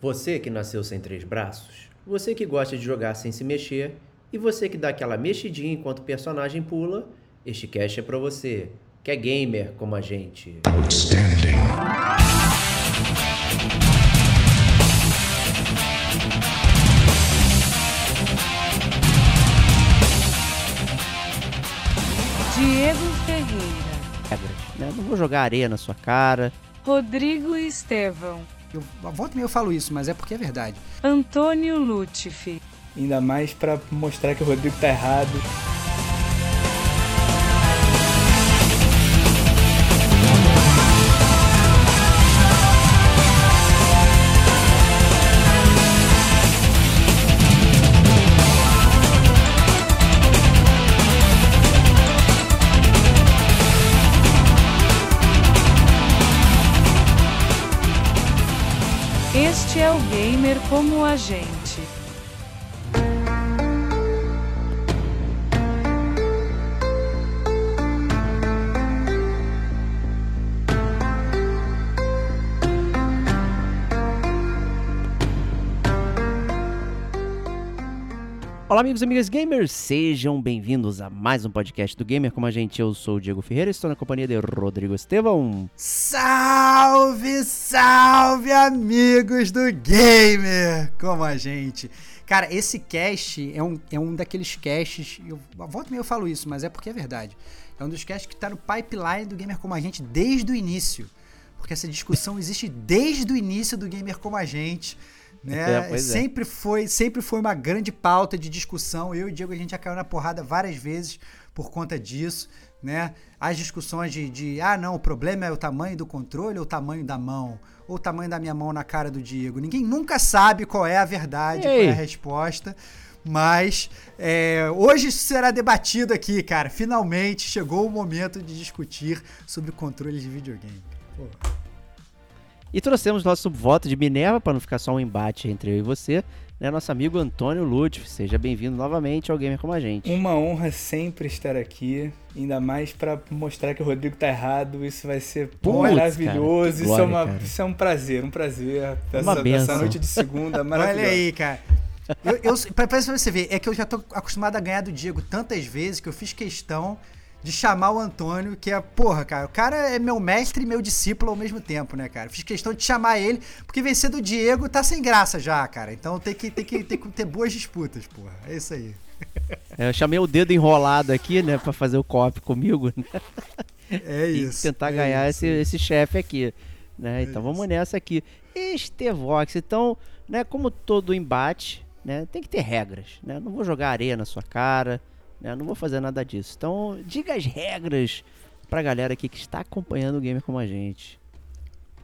Você que nasceu sem três braços, você que gosta de jogar sem se mexer e você que dá aquela mexidinha enquanto o personagem pula, este cast é pra você, que é gamer como a gente. Outstanding. Diego Ferreira, né? Não vou jogar areia na sua cara. Rodrigo Estevão, Eu volta e meia eu falo isso, mas é porque é verdade. Antônio Lutifi, Ainda mais pra mostrar que o Rodrigo tá errado. Como a gente. Olá, amigos e amigas gamers, sejam bem-vindos a mais um podcast do Gamer como a gente. Eu sou o Diego Ferreira, estou na companhia de Rodrigo Estevão. Salve, salve, amigos do Gamer! Como a gente. Cara, esse cast é um, é um daqueles casts. Eu, volta e eu falo isso, mas é porque é verdade. É um dos casts que tá no pipeline do Gamer Como a Gente desde o início. Porque essa discussão existe desde o início do Gamer Como a Gente. Né? É, pois é. sempre foi sempre foi uma grande pauta de discussão. Eu e o Diego a gente já caiu na porrada várias vezes por conta disso, né? As discussões de, de ah não, o problema é o tamanho do controle ou o tamanho da mão ou o tamanho da minha mão na cara do Diego. Ninguém nunca sabe qual é a verdade, qual é a resposta. Mas é, hoje isso será debatido aqui, cara. Finalmente chegou o momento de discutir sobre controles de videogame. Pô. E trouxemos nosso voto de Minerva para não ficar só um embate entre eu e você, né? Nosso amigo Antônio Lutfi. Seja bem-vindo novamente ao Gamer como a gente. Uma honra sempre estar aqui, ainda mais pra mostrar que o Rodrigo tá errado. Isso vai ser Putz, maravilhoso. cara, isso, glória, é uma, isso é um prazer, um prazer. Uma Essa, essa noite de segunda maravilhosa. Olha aí, cara. Eu, eu, pra, pra você ver, é que eu já tô acostumado a ganhar do Diego tantas vezes que eu fiz questão de chamar o Antônio, que é, porra, cara, o cara é meu mestre e meu discípulo ao mesmo tempo, né, cara? Fiz questão de chamar ele, porque vencer do Diego tá sem graça já, cara. Então tem que, tem que, tem que ter boas disputas, porra. É isso aí. É, Eu chamei o dedo enrolado aqui, né? Pra fazer o cop comigo, né? É e isso. tentar é ganhar isso. esse, esse chefe aqui. Né? É então vamos isso. nessa aqui. Estevox, então, né, como todo embate, né, tem que ter regras. Né? Não vou jogar areia na sua cara, né? Não vou fazer nada disso. Então, diga as regras pra galera aqui que está acompanhando o gamer como a gente.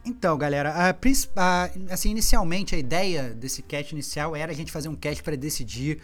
Então, galera, a, a- assim, inicialmente a ideia desse cast inicial era a gente fazer um cast para decidir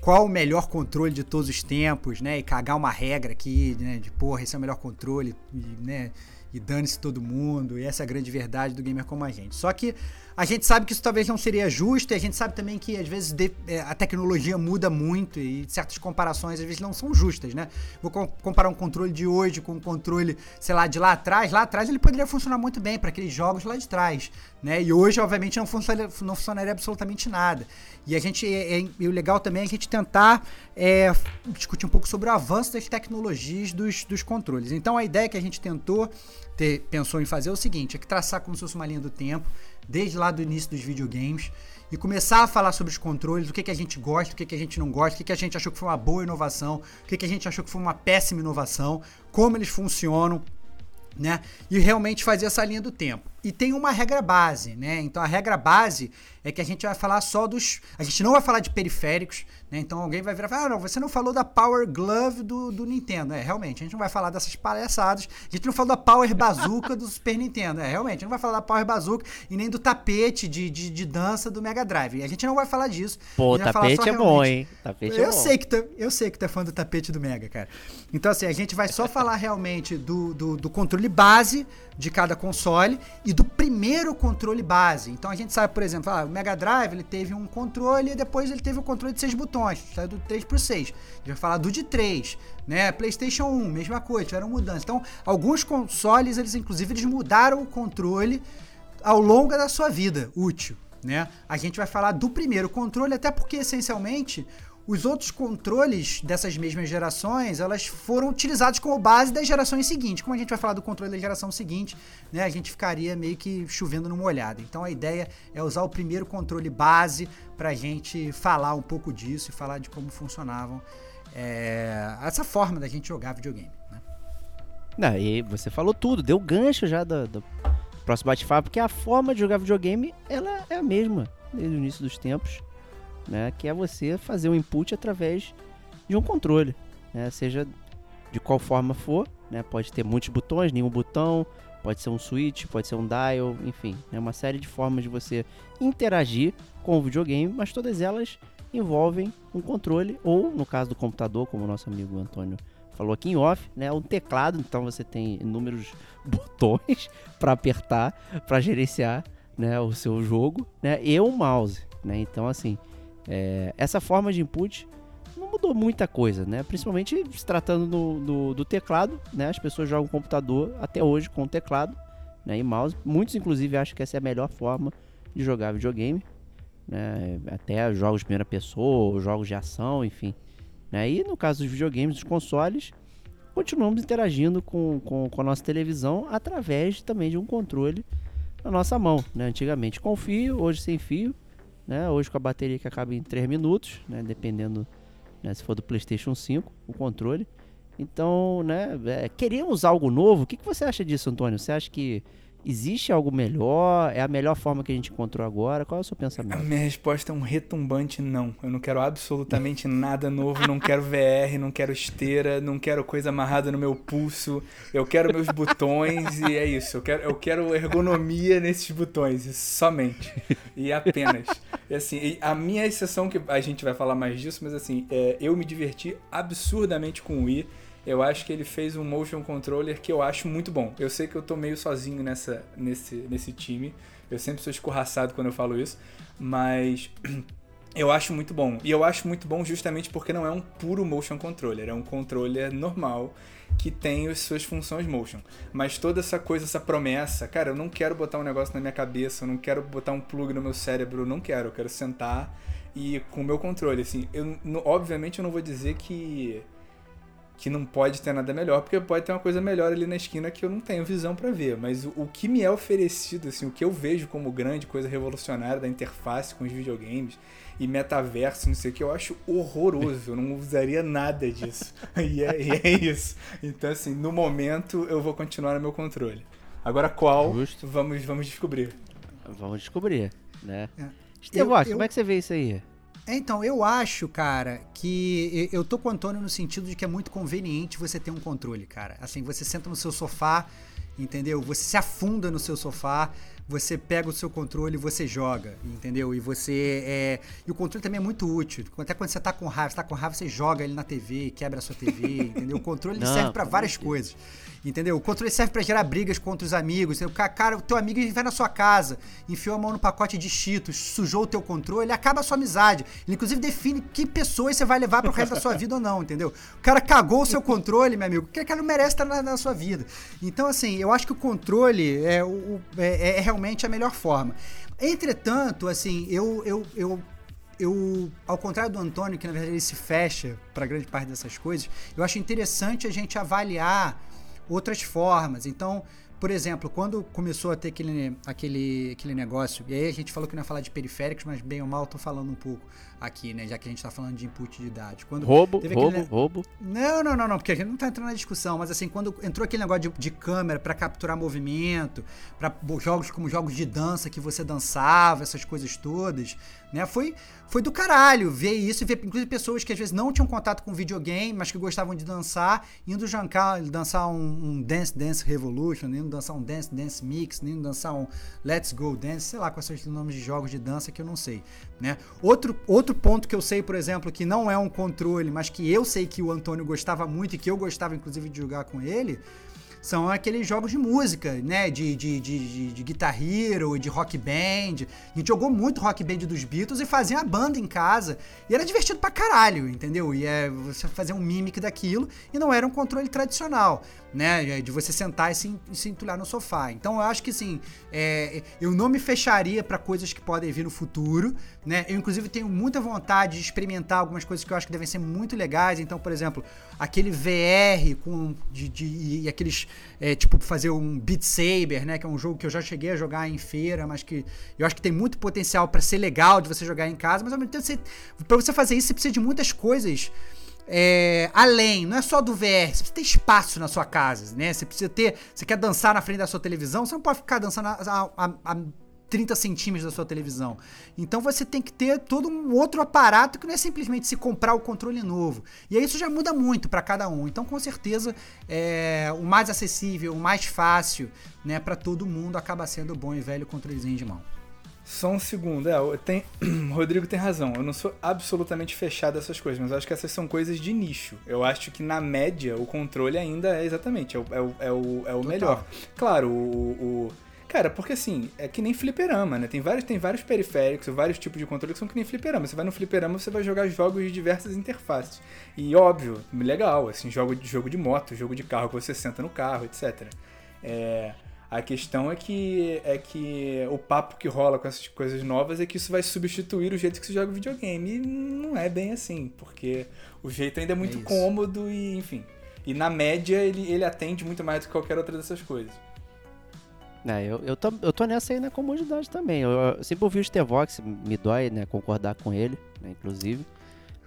qual o melhor controle de todos os tempos, né? E cagar uma regra aqui, né? De porra, esse é o melhor controle, e, né? E dane-se todo mundo, e essa é a grande verdade do gamer como a gente. Só que a gente sabe que isso talvez não seria justo, e a gente sabe também que às vezes de- é, a tecnologia muda muito e certas comparações às vezes não são justas, né? Vou com- comparar um controle de hoje com um controle, sei lá, de lá atrás. Lá atrás ele poderia funcionar muito bem para aqueles jogos lá de trás, né? E hoje, obviamente, não funcionaria, não funcionaria absolutamente nada. E a gente, é, é- e o legal também é a gente tentar é, discutir um pouco sobre o avanço das tecnologias dos, dos controles. Então a ideia que a gente tentou, ter, pensou em fazer é o seguinte, é que traçar como se fosse uma linha do tempo, desde lá do início dos videogames, e começar a falar sobre os controles, o que, que a gente gosta, o que, que a gente não gosta, o que, que a gente achou que foi uma boa inovação, o que, que a gente achou que foi uma péssima inovação, como eles funcionam, né? E realmente fazer essa linha do tempo. E tem uma regra base, né? Então a regra base é que a gente vai falar só dos. A gente não vai falar de periféricos, né? Então alguém vai virar e falar: ah, não, você não falou da Power Glove do, do Nintendo. É, realmente, a gente não vai falar dessas palhaçadas. A gente não falou da Power Bazooka do Super Nintendo. É, realmente, a gente não vai falar da Power Bazooka e nem do tapete de, de, de dança do Mega Drive. A gente não vai falar disso. Pô, só tapete é bom, hein? Tapete é eu bom. sei que tu, eu sei que tu é fã do tapete do Mega, cara. Então, assim, a gente vai só falar realmente do, do, do controle base de cada console e do primeiro controle base. Então a gente sabe, por exemplo, ah, o Mega Drive ele teve um controle e depois ele teve o controle de seis botões, saiu do 3 pro 6. A gente vai falar do de 3, né? PlayStation 1, mesma coisa, tiveram mudanças. Então, alguns consoles, eles inclusive eles mudaram o controle ao longo da sua vida útil. né? A gente vai falar do primeiro controle, até porque essencialmente os outros controles dessas mesmas gerações, elas foram utilizados como base das gerações seguintes. Como a gente vai falar do controle da geração seguinte, né, a gente ficaria meio que chovendo numa olhada. Então a ideia é usar o primeiro controle base para a gente falar um pouco disso e falar de como funcionavam é, essa forma da gente jogar videogame. Né? Não, e você falou tudo, deu gancho já do, do próximo bate-papo, porque a forma de jogar videogame ela é a mesma desde o início dos tempos né? Que é você fazer um input através de um controle, né? Seja de qual forma for, né? Pode ter muitos botões, nenhum botão, pode ser um switch, pode ser um dial, enfim, é né? uma série de formas de você interagir com o videogame, mas todas elas envolvem um controle ou, no caso do computador, como o nosso amigo Antônio falou aqui em off, né, um teclado, então você tem inúmeros botões para apertar, para gerenciar, né, o seu jogo, né, e um mouse, né? Então assim, é, essa forma de input não mudou muita coisa, né? Principalmente se tratando do, do, do, teclado, né? As pessoas jogam computador até hoje com teclado né? e mouse. Muitos, inclusive, acham que essa é a melhor forma de jogar videogame. Né? Até jogos de primeira pessoa, jogos de ação, enfim. Né? E no caso dos videogames, dos consoles, continuamos interagindo com, com, com a nossa televisão através também de um controle na nossa mão. Né? Antigamente com fio, hoje sem fio né? Hoje com a bateria que acaba em 3 minutos, né? Dependendo né? se for do PlayStation 5, o controle. Então, né? É, queremos algo novo. O que, que você acha disso, Antônio? Você acha que Existe algo melhor? É a melhor forma que a gente encontrou agora? Qual é o seu pensamento? A minha resposta é um retumbante não. Eu não quero absolutamente nada novo, não quero VR, não quero esteira, não quero coisa amarrada no meu pulso. Eu quero meus botões e é isso. Eu quero, eu quero ergonomia nesses botões, somente. E apenas. E assim, a minha exceção, que a gente vai falar mais disso, mas assim, é, eu me diverti absurdamente com o Wii eu acho que ele fez um motion controller que eu acho muito bom. Eu sei que eu tô meio sozinho nessa, nesse, nesse time. Eu sempre sou escorraçado quando eu falo isso, mas eu acho muito bom. E eu acho muito bom justamente porque não é um puro motion controller, é um controller normal que tem as suas funções motion. Mas toda essa coisa, essa promessa, cara, eu não quero botar um negócio na minha cabeça, eu não quero botar um plug no meu cérebro, eu não quero, eu quero sentar e com o meu controle, assim, eu obviamente eu não vou dizer que que não pode ter nada melhor, porque pode ter uma coisa melhor ali na esquina que eu não tenho visão para ver. Mas o, o, que me é oferecido, assim, o que eu vejo como grande coisa revolucionária da interface com os videogames e metaverso, não sei o que, eu acho horroroso. Eu não usaria nada disso. e, é, e é isso. Então, assim, no momento eu vou continuar no meu controle. Agora qual? Justo. Vamos, vamos descobrir. Vamos descobrir, né? É. Estevox, como é que você vê isso aí? Então, eu acho, cara, que eu tô com o Antônio no sentido de que é muito conveniente você ter um controle, cara. Assim, você senta no seu sofá, entendeu? Você se afunda no seu sofá, você pega o seu controle e você joga, entendeu? E você é. E o controle também é muito útil. Até quando você tá com raiva, você tá com raiva, você joga ele na TV, quebra a sua TV, entendeu? O controle Não, serve para várias coisas. Entendeu? O controle serve para gerar brigas contra os amigos. O cara, o teu amigo vai na sua casa, enfiou a mão no pacote de cheetos, sujou o teu controle, acaba a sua amizade. Ele inclusive define que pessoas você vai levar pro resto da sua vida ou não, entendeu? O cara cagou o seu controle, meu amigo. O cara não merece estar na, na sua vida. Então, assim, eu acho que o controle é, o, é, é realmente a melhor forma. Entretanto, assim, eu, eu, eu eu, ao contrário do Antônio, que na verdade ele se fecha para grande parte dessas coisas, eu acho interessante a gente avaliar outras formas. Então, por exemplo, quando começou a ter aquele, aquele, aquele negócio, e aí a gente falou que não ia falar de periféricos, mas bem ou mal, tô falando um pouco aqui, né? Já que a gente tá falando de input de dados. Quando roubo, roubo, aquele... roubo. Não, não, não, não, porque a gente não tá entrando na discussão, mas assim, quando entrou aquele negócio de, de câmera para capturar movimento, para jogos como jogos de dança que você dançava, essas coisas todas, né? Foi, foi do caralho ver isso e ver, inclusive, pessoas que às vezes não tinham contato com videogame, mas que gostavam de dançar, indo jancar, dançar um, um Dance Dance Revolution, indo dançar um Dance Dance Mix, indo dançar um Let's Go Dance, sei lá quais são os nomes de jogos de dança que eu não sei, né? Outro, outro ponto que eu sei, por exemplo, que não é um controle, mas que eu sei que o Antônio gostava muito e que eu gostava, inclusive, de jogar com ele, são aqueles jogos de música, né? De, de, de, de, de Guitar Hero, de Rock Band. A gente jogou muito Rock Band dos Beatles e fazia a banda em casa. E era divertido pra caralho, entendeu? E é você fazer um mimic daquilo e não era um controle tradicional, né? De você sentar e se, se entulhar no sofá. Então eu acho que assim, é, eu não me fecharia para coisas que podem vir no futuro, né? Eu inclusive tenho muita vontade de experimentar algumas coisas que eu acho que devem ser muito legais. Então, por exemplo, aquele VR com de, de e aqueles é, tipo fazer um Beat Saber, né? Que é um jogo que eu já cheguei a jogar em feira, mas que eu acho que tem muito potencial para ser legal de você jogar em casa. Mas ao mesmo tempo, você, pra você fazer isso, você precisa de muitas coisas. É, além, não é só do VR, você precisa ter espaço na sua casa, né? Você precisa ter. Você quer dançar na frente da sua televisão, você não pode ficar dançando a, a, a 30 centímetros da sua televisão. Então você tem que ter todo um outro aparato que não é simplesmente se comprar o controle novo. E aí isso já muda muito para cada um. Então com certeza é, o mais acessível, o mais fácil, né, para todo mundo acaba sendo o bom e velho controlezinho de mão. Só um segundo, é, tem, Rodrigo tem razão. Eu não sou absolutamente fechado a essas coisas, mas eu acho que essas são coisas de nicho. Eu acho que na média o controle ainda é exatamente é o, é o, é o, é o melhor. Claro, o, o Cara, porque assim, é que nem fliperama, né? Tem vários, tem vários periféricos, vários tipos de controle que são que nem fliperama. Você vai no fliperama, você vai jogar jogos de diversas interfaces. E óbvio, legal, assim, jogo de, jogo de moto, jogo de carro que você senta no carro, etc. É, a questão é que, é que o papo que rola com essas coisas novas é que isso vai substituir o jeito que se joga videogame. E não é bem assim, porque o jeito ainda é muito é cômodo e, enfim. E na média ele, ele atende muito mais do que qualquer outra dessas coisas. É, eu, eu, tô, eu tô nessa aí na comodidade também. Eu, eu sempre ouvi o Stevox, me dói, né, concordar com ele, né, inclusive.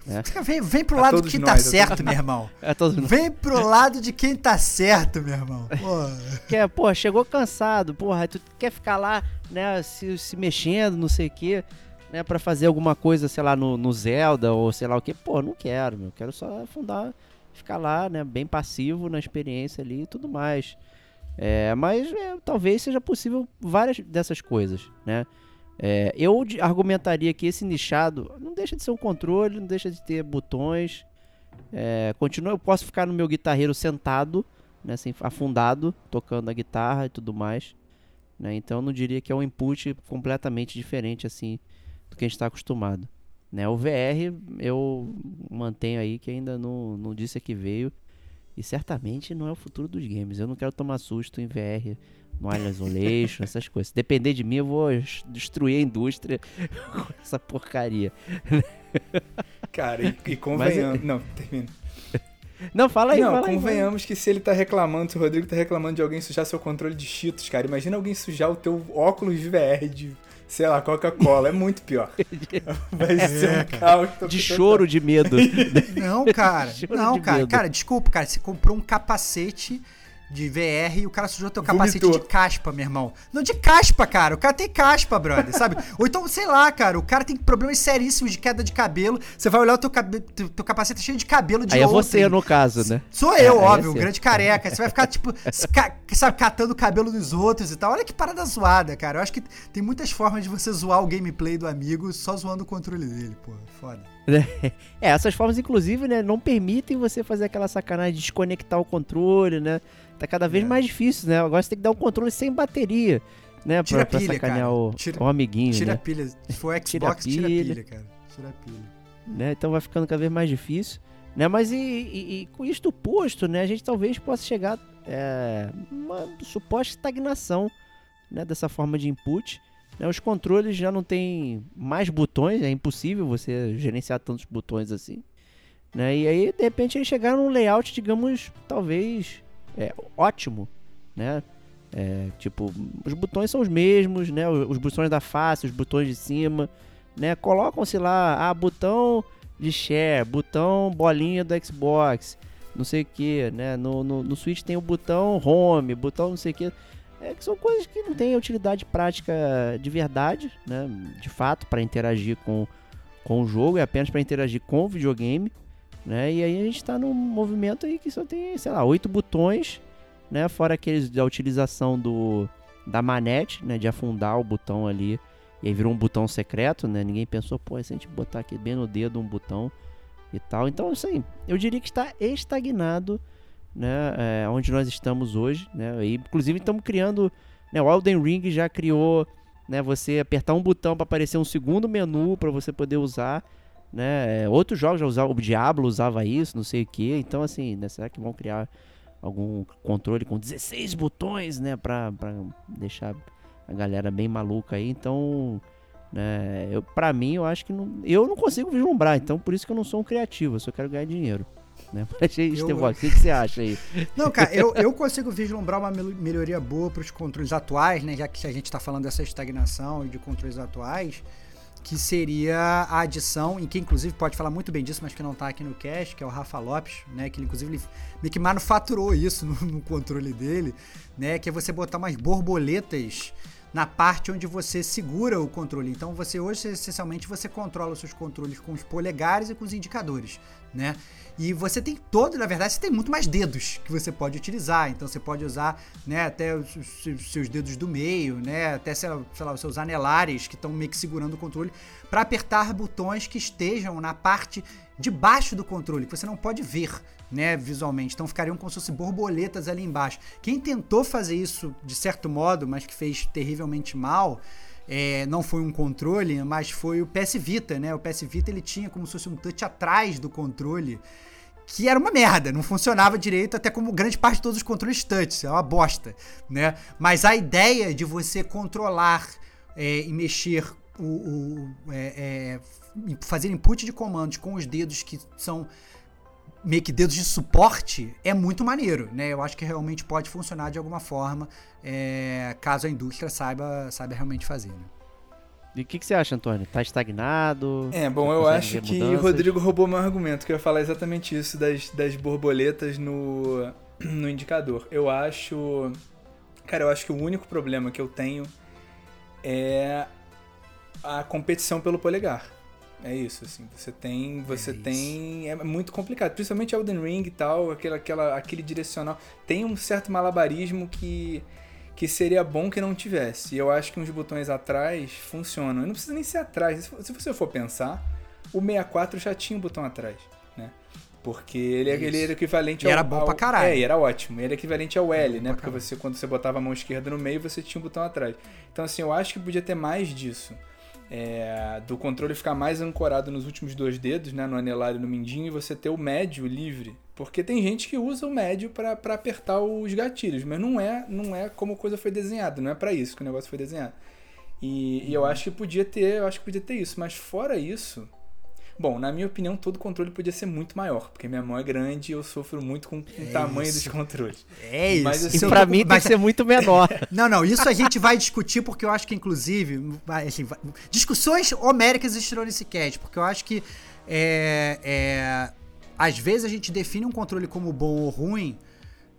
Né? Vem, vem pro lado de quem tá nós, tá certo, meu irmão. É todos vem nós. pro lado de quem tá certo, meu irmão. Que é, pô, chegou cansado, porra, tu quer ficar lá, né, se, se mexendo, não sei o quê, né, pra fazer alguma coisa, sei lá, no, no Zelda ou sei lá o quê. Pô, não quero, meu. Quero só afundar, ficar lá, né, bem passivo na experiência ali e tudo mais. É, mas é, talvez seja possível várias dessas coisas, né? É, eu argumentaria que esse nichado não deixa de ser um controle, não deixa de ter botões. É, continua, eu posso ficar no meu guitarreiro sentado, né, assim, afundado, tocando a guitarra e tudo mais. Né? Então não diria que é um input completamente diferente assim do que a gente está acostumado. Né? O VR eu mantenho aí que ainda não, não disse que veio. E certamente não é o futuro dos games. Eu não quero tomar susto em VR, no Wireless Isolation, essas coisas. Se depender de mim, eu vou destruir a indústria com essa porcaria. Cara, e, e convenhamos. Mas, não, termina. Não, fala aí, Não, fala convenhamos aí, que se ele tá reclamando, se o Rodrigo tá reclamando de alguém sujar seu controle de cheetos, cara, imagina alguém sujar o teu óculos de VR de sei lá, Coca-Cola. É muito pior. Vai ser um é, caos. De choro de medo. Não, cara. não, cara. Medo. Cara, desculpa, cara. Você comprou um capacete de VR e o cara sujou teu capacete Vomitou. de caspa, meu irmão. Não de caspa, cara. O cara tem caspa, brother, sabe? Ou então, sei lá, cara, o cara tem problemas seríssimos de queda de cabelo. Você vai olhar o teu, cabe... teu capacete cheio de cabelo de Aí ontem. é você, no caso, né? Sou eu, é, óbvio, é um grande careca. Você vai ficar, tipo, sabe, catando o cabelo dos outros e tal. Olha que parada zoada, cara. Eu acho que tem muitas formas de você zoar o gameplay do amigo só zoando o controle dele, pô. Foda. É, essas formas, inclusive, né, não permitem você fazer aquela sacanagem de desconectar o controle, né? Tá cada vez é. mais difícil, né? Agora você tem que dar um controle sem bateria, né? Tira pra, pilha, sacanear cara. o, tira, o amiguinho, Tira né? a pilha. Se for Xbox, tira, tira pilha, cara. Tira a pilha. Né? Então vai ficando cada vez mais difícil. Né? Mas e, e, e com isto posto, né? A gente talvez possa chegar é, uma suposta estagnação né? dessa forma de input. Né? Os controles já não tem mais botões, é impossível você gerenciar tantos botões assim. Né? E aí, de repente, eles chegaram num layout, digamos, talvez é, ótimo, né? É, tipo, os botões são os mesmos, né? Os, os, botões da face, os botões de cima, né? Colocam-se lá, ah, botão de share, botão bolinha do Xbox, não sei o que, né? No, no, no Switch tem o botão home, botão não sei o que. É, que são coisas que não têm utilidade prática de verdade, né? De fato, para interagir com, com o jogo, é apenas para interagir com o videogame. Né? E aí a gente está num movimento aí que só tem, sei lá, oito botões, né? Fora aqueles da utilização do da manete, né? De afundar o botão ali. E aí virou um botão secreto, né? Ninguém pensou, pô, se a gente botar aqui bem no dedo um botão e tal. Então, assim, eu diria que está estagnado, né, é, onde nós estamos hoje, né? E, inclusive estamos criando, né, o Elden Ring já criou, né, você apertar um botão para aparecer um segundo menu para você poder usar, né? Outros jogos já usavam, o Diablo usava isso, não sei o que. Então assim, né, será que vão criar algum controle com 16 botões, né, para deixar a galera bem maluca aí? Então, né, eu, para mim eu acho que não, eu não consigo vislumbrar, então por isso que eu não sou um criativo, eu só quero ganhar dinheiro. Né? Mas, Estevão, o que, que você acha aí? Não, cara, eu, eu consigo vislumbrar uma melhoria boa para os controles atuais, né? Já que a gente está falando dessa estagnação e de controles atuais, que seria a adição, em que inclusive pode falar muito bem disso, mas que não está aqui no cast, que é o Rafa Lopes, né? Que ele, inclusive ele meio que manufaturou isso no, no controle dele, né? Que é você botar umas borboletas na parte onde você segura o controle. Então você hoje essencialmente você controla os seus controles com os polegares e com os indicadores, né? E você tem todo, na verdade, você tem muito mais dedos que você pode utilizar. Então você pode usar, né, até os, seus dedos do meio, né, até sei lá, os seus anelares que estão meio que segurando o controle para apertar botões que estejam na parte de baixo do controle, que você não pode ver, né, visualmente. Então ficariam como se fossem borboletas ali embaixo. Quem tentou fazer isso de certo modo, mas que fez terrivelmente mal, é, não foi um controle, mas foi o PS Vita, né? O PS Vita ele tinha como se fosse um touch atrás do controle, que era uma merda, não funcionava direito, até como grande parte de todos os controles touch, é uma bosta, né? Mas a ideia de você controlar é, e mexer o, o é, é, fazer input de comandos com os dedos que são meio que dedos de suporte é muito maneiro, né? Eu acho que realmente pode funcionar de alguma forma, é, caso a indústria saiba, saiba realmente fazer. Né? E o que, que, você acha, Antônio? Tá estagnado? É, bom, eu acho que o Rodrigo roubou meu argumento, que eu ia falar exatamente isso das, das borboletas no, no indicador. Eu acho. Cara, eu acho que o único problema que eu tenho é a competição pelo polegar. É isso, assim. Você tem. Você é tem. É muito complicado. Principalmente Elden Ring e tal, aquela, aquela, aquele direcional. Tem um certo malabarismo que. Que seria bom que não tivesse. E eu acho que uns botões atrás funcionam. E não precisa nem ser atrás. Se você for pensar, o 64 já tinha um botão atrás, né? Porque ele, ele era equivalente e ao. era bom ao, pra caralho. É, e era ótimo. Ele era equivalente ao L, né? Porque você, quando você botava a mão esquerda no meio, você tinha um botão atrás. Então, assim, eu acho que podia ter mais disso é, do controle ficar mais ancorado nos últimos dois dedos, né, no anelar e no mindinho, e você ter o médio livre. Porque tem gente que usa o médio para apertar os gatilhos, mas não é, não é como a coisa foi desenhada, não é para isso que o negócio foi desenhado. E, e eu acho que podia ter, eu acho que podia ter isso, mas fora isso, Bom, na minha opinião, todo controle podia ser muito maior, porque minha mão é grande e eu sofro muito com o é tamanho isso. dos controles. É isso. Mas, assim, e pra mim mas... tem que ser muito menor. não, não, isso a gente vai discutir porque eu acho que, inclusive, assim, discussões homéricas existirão nesse cast, porque eu acho que é, é, às vezes a gente define um controle como bom ou ruim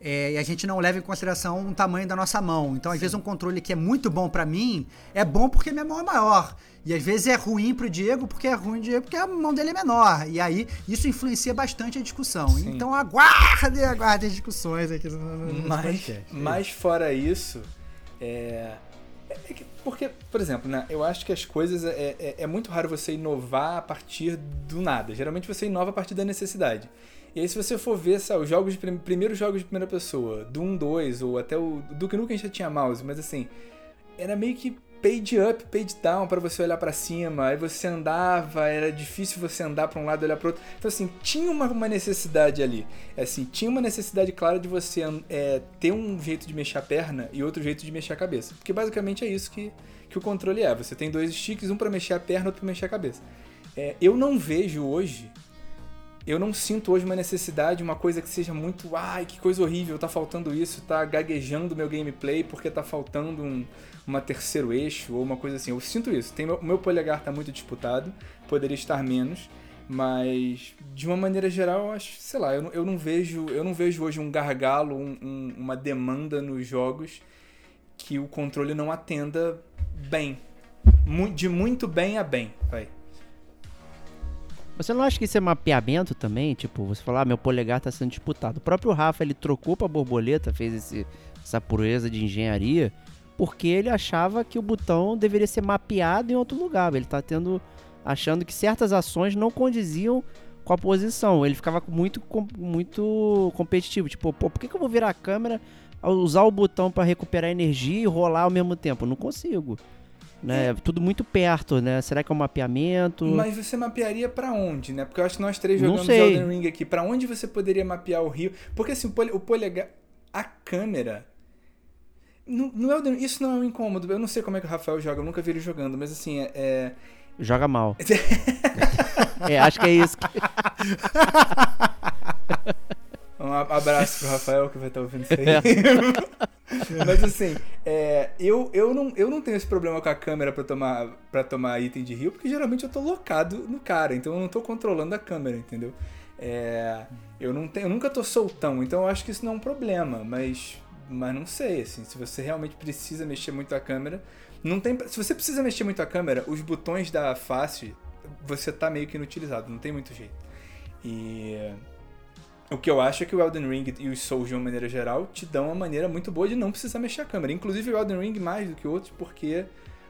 é, e a gente não leva em consideração o tamanho da nossa mão. Então, às Sim. vezes, um controle que é muito bom para mim é bom porque minha mão é maior. E às vezes é ruim pro Diego porque é ruim Diego porque a mão dele é menor. E aí isso influencia bastante a discussão. Sim. Então aguarde, aguarde as discussões aqui no, no mas, podcast. Mas fora isso, é, é, é que, porque, por exemplo, né, eu acho que as coisas. É, é, é, muito raro você inovar a partir do nada. Geralmente você inova a partir da necessidade. E aí, se você for ver sabe, os jogos de primeiros jogos de primeira pessoa, Doom 2, ou até o Duke Nukem já tinha mouse, mas assim, era meio que page up, page down para você olhar para cima. Aí você andava, era difícil você andar para um lado e olhar para outro. Então assim, tinha uma, uma necessidade ali. É assim, tinha uma necessidade clara de você é, ter um jeito de mexer a perna e outro jeito de mexer a cabeça. Porque basicamente é isso que, que o controle é. Você tem dois sticks, um para mexer a perna, outro para mexer a cabeça. É, eu não vejo hoje eu não sinto hoje uma necessidade, uma coisa que seja muito, ai, que coisa horrível, tá faltando isso, tá gaguejando meu gameplay porque tá faltando um, uma terceiro eixo ou uma coisa assim. Eu sinto isso. Tem, o meu polegar está muito disputado, poderia estar menos, mas de uma maneira geral, eu acho, sei lá, eu, eu não vejo, eu não vejo hoje um gargalo, um, um, uma demanda nos jogos que o controle não atenda bem, de muito bem a bem, vai. Você não acha que isso é mapeamento também? Tipo, você falar, ah, meu polegar está sendo disputado. O próprio Rafa, ele trocou para borboleta, fez esse, essa proeza de engenharia porque ele achava que o botão deveria ser mapeado em outro lugar. Ele está tendo achando que certas ações não condiziam com a posição. Ele ficava muito, muito competitivo. Tipo, pô, por que, que eu vou virar a câmera, usar o botão pra recuperar energia e rolar ao mesmo tempo? Não consigo. Né? Tudo muito perto, né? Será que é um mapeamento? Mas você mapearia pra onde, né? Porque eu acho que nós três jogamos. Elden Ring aqui. Pra onde você poderia mapear o rio? Porque assim, o, pole, o polegar... A câmera... No, no Elden Isso não é um incômodo. Eu não sei como é que o Rafael joga. Eu nunca vi ele jogando. Mas assim, é... é- Joga mal. é, acho que é isso. Um abraço pro Rafael que vai estar ouvindo isso aí. Mas assim, é, eu, eu, não, eu não tenho esse problema com a câmera pra tomar, pra tomar item de rio, porque geralmente eu tô locado no cara, então eu não tô controlando a câmera, entendeu? É, eu, não tenho, eu nunca tô soltão, então eu acho que isso não é um problema, mas, mas não sei, assim, se você realmente precisa mexer muito a câmera. Não tem, se você precisa mexer muito a câmera, os botões da face, você tá meio que inutilizado, não tem muito jeito. E o que eu acho é que o Elden Ring e os Souls, de uma maneira geral, te dão uma maneira muito boa de não precisar mexer a câmera. Inclusive o Elden Ring mais do que outros, porque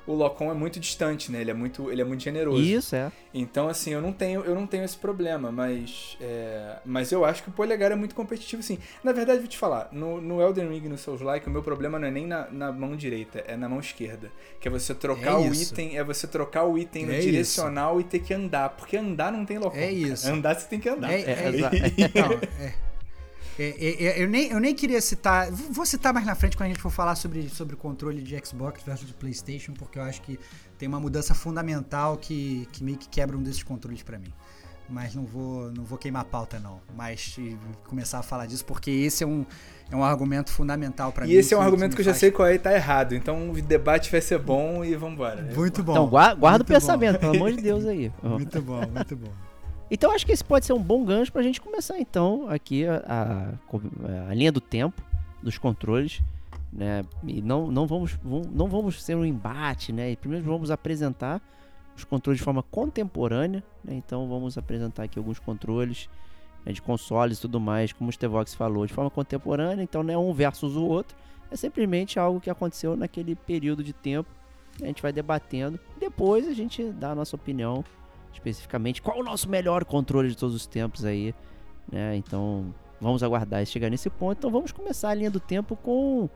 o Locom é muito distante, né? Ele é muito, ele é muito generoso. Isso, é. Então, assim, eu não tenho, eu não tenho esse problema, mas, é, mas eu acho que o polegar é muito competitivo, sim. Na verdade, vou te falar, no, no Elden Ring e no Souls Like, o meu problema não é nem na, na mão direita, é na mão esquerda. Que é você trocar É o isso. item, é você trocar o item no É direcional e ter que andar. Porque andar não tem local. É cara. isso. Andar você tem que andar. É, É, é, exato. Não, é. É, é, é, eu, nem, eu nem queria citar. Vou citar mais na frente quando a gente for falar sobre, sobre o controle de Xbox versus de PlayStation, porque eu acho que tem uma mudança fundamental que, que meio que quebra um desses controles pra mim. Mas não vou, não vou queimar a pauta, não. Mas e começar a falar disso, porque esse é um, é um argumento fundamental pra mim. E esse é um que- argumento me que eu já faz- sei qual é e tá errado. Então o debate vai ser bom e vambora. Muito bom. Então, guarda, guarda o muito bom. pensamento, pelo amor de Deus aí. Muito bom, muito bom. Então acho que esse pode ser um bom gancho pra gente começar então aqui a, a- a linha do tempo dos controles, né? E não, não, vamos, vamos- não vamos ser um embate, né? E primeiro vamos apresentar os controles de forma contemporânea, né? Então vamos apresentar aqui alguns controles né, de consoles e tudo mais, como o Stevox falou, de forma contemporânea, então não é um versus o outro, é simplesmente algo que aconteceu naquele período de tempo. A gente vai debatendo, depois a gente dá a nossa opinião especificamente qual o nosso melhor controle de todos os tempos aí, né? Então vamos aguardar chegar nesse ponto. Então vamos começar a linha do tempo com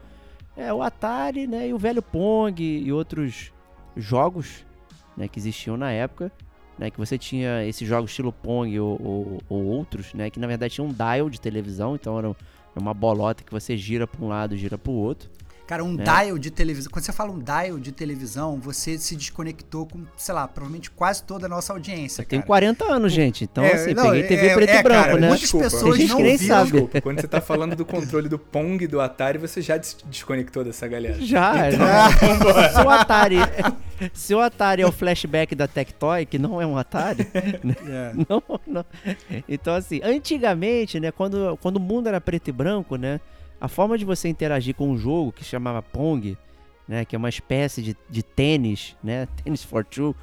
é, o Atari, né? E o velho Pong e outros jogos, né? Que existiam na época, né? Que você tinha esses jogos estilo Pong ou, ou- ou outros, né? Que na verdade tinha um dial de televisão, então era uma bolota que você gira para um lado, gira para o outro. Cara, um É. dial de televisão. Quando você fala um dial de televisão, você se desconectou com, sei lá, provavelmente quase toda a nossa audiência. Eu tenho cara. 40 anos, gente, então É, assim, não, peguei TV é- preto é, e branco, cara, né? muitas Desculpa. pessoas Tem gente não nem viram. sabe. Desculpa, quando você tá falando do controle do Pong e do Atari, você já des- desconectou dessa galera. Já, Então, já. Se o Atari, se o Atari é o flashback da Tectoy, que não é um Atari, É. não, não. Então assim, antigamente, né, quando, quando o mundo era preto e branco, né, a forma de você interagir com um jogo que chamava Pong, né, que é uma espécie de, de tênis, né, tênis for two,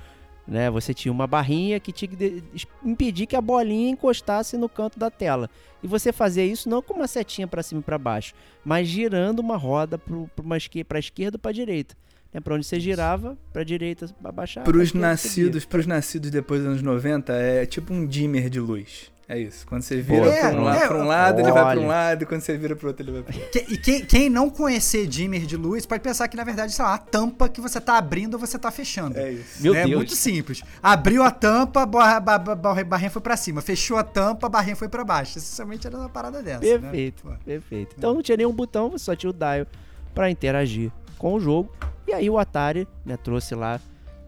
né, você tinha uma barrinha que tinha que de- impedir que a bolinha encostasse no canto da tela. E você fazia isso não com uma setinha para cima e para baixo, mas girando uma roda para esquerda, para esquerda ou para direita. Né, para onde você girava, para direita, para esquerda, você vira. nascidos, pros nascidos depois dos anos 90, é tipo um dimmer de luz. É isso. Quando você vira Boa, pra, um é, lado, é, pra um lado, ele vai pra um olha. lado, e quando você vira pro outro, ele vai pro outro. E quem, quem não conhecer dimmer de luz pode pensar que, na verdade, sei lá, a tampa que você tá abrindo ou você tá fechando. É isso. Meu é Deus. muito simples. Abriu a tampa, a barra- ba- ba- ba- barrinha foi pra cima. Fechou a tampa, a barrinha foi pra baixo. Essencialmente era uma parada dessa. Perfeito, Né? Perfeito. Então não tinha nenhum botão, você só tinha o dial para interagir com o jogo. E aí o Atari né, trouxe lá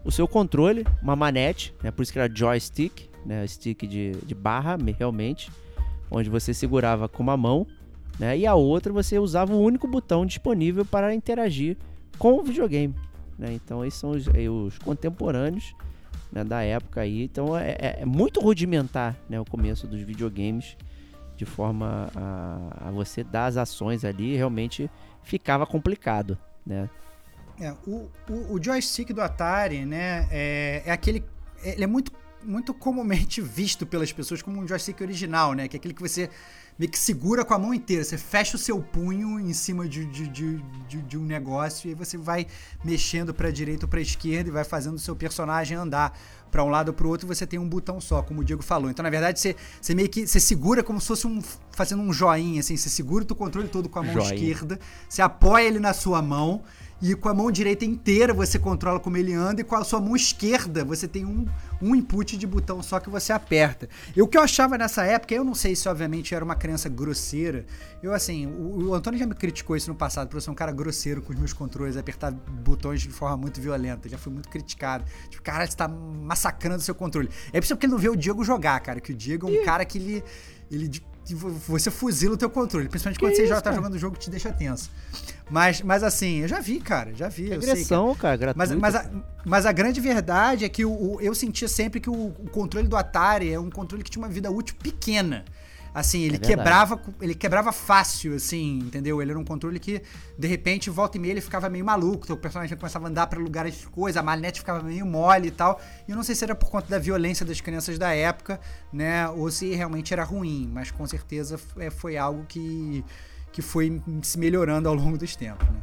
o seu controle, uma manete, né, por isso que era joystick, né, stick de, de barra, me- realmente, onde você segurava com uma mão, né, e a outra você usava o único botão disponível para interagir com o videogame. Né, então esses são os, aí, os contemporâneos né, da época aí. Então é, é- é muito rudimentar né, o começo dos videogames de forma a, a você dar as ações ali, realmente ficava complicado, né? É, o, o, o joystick do Atari, né, é, é aquele. Ele é muito. Muito comumente visto pelas pessoas como um joystick original, né? Que é aquele que você meio que segura com a mão inteira. Você fecha o seu punho em cima de, de, de, de, de um negócio e aí você vai mexendo para direita ou para esquerda e vai fazendo o seu personagem andar para um lado ou para o outro. Você tem um botão só, como o Diego falou. Então, na verdade, você, você meio que você segura como se fosse um fazendo um joinha, assim. Você segura o controle todo com a mão Joinha. esquerda, você apoia ele na sua mão. E com a mão direita inteira você controla como ele anda, e com a sua mão esquerda você tem um, um input de botão só que você aperta. E o que eu achava nessa época, eu não sei se obviamente eu era uma criança grosseira. Eu, assim, o, o Antônio já me criticou isso no passado, por eu ser um cara grosseiro com os meus controles, apertar botões de forma muito violenta. Já fui muito criticado. Tipo, cara, você tá massacrando o seu controle. É por isso que ele não vê o Diego jogar, cara, que o Diego é um cara que ele. ele você fuzila o teu controle, principalmente quando Que você isso, já tá cara? jogando o jogo que te deixa tenso. Mas, mas assim, eu já vi, cara, já vi. eu sei Agressão, cara, gratuita. mas, mas, a, mas a grande verdade é que o, o- eu sentia sempre que o, o controle do Atari é um controle que tinha uma vida útil pequena. Assim, ele É quebrava, ele quebrava fácil, assim, entendeu? Ele era um controle que, de repente, volta e meia, ele ficava meio maluco, o personagem começava a andar para lugares de coisa, a manete ficava meio mole e tal. E eu não sei se era por conta da violência das crianças da época, né? Ou se realmente era ruim, mas com certeza é, foi algo que, que foi se melhorando ao longo dos tempos, né?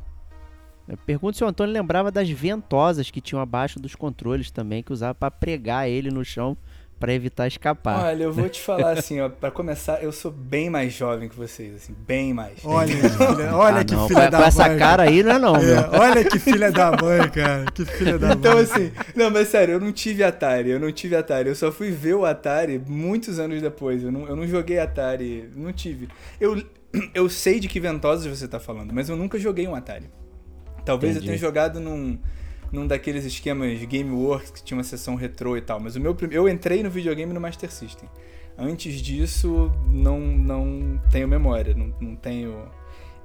Eu pergunto se o Antônio lembrava das ventosas que tinham abaixo dos controles também, que usava pra pregar ele no chão pra evitar escapar. Olha, eu vou te falar assim, ó, pra começar, eu sou bem mais jovem que vocês, assim, bem mais. Olha, filha, olha Ah, que não, filha com, da com essa mãe. cara aí, não é não. É, olha que filha da mãe, cara. Que filha da Então, mãe. assim, não, mas sério, eu não tive Atari, eu não tive Atari, eu só fui ver o Atari muitos anos depois. Eu não, eu não joguei Atari, não tive. Eu, eu sei de que ventosas você tá falando, mas eu nunca joguei um Atari. Talvez Entendi. eu tenha jogado num, num daqueles esquemas de Gameworks que tinha uma sessão retrô e tal, mas o meu eu entrei no videogame no Master System. Antes disso, não, não tenho memória, não, não tenho.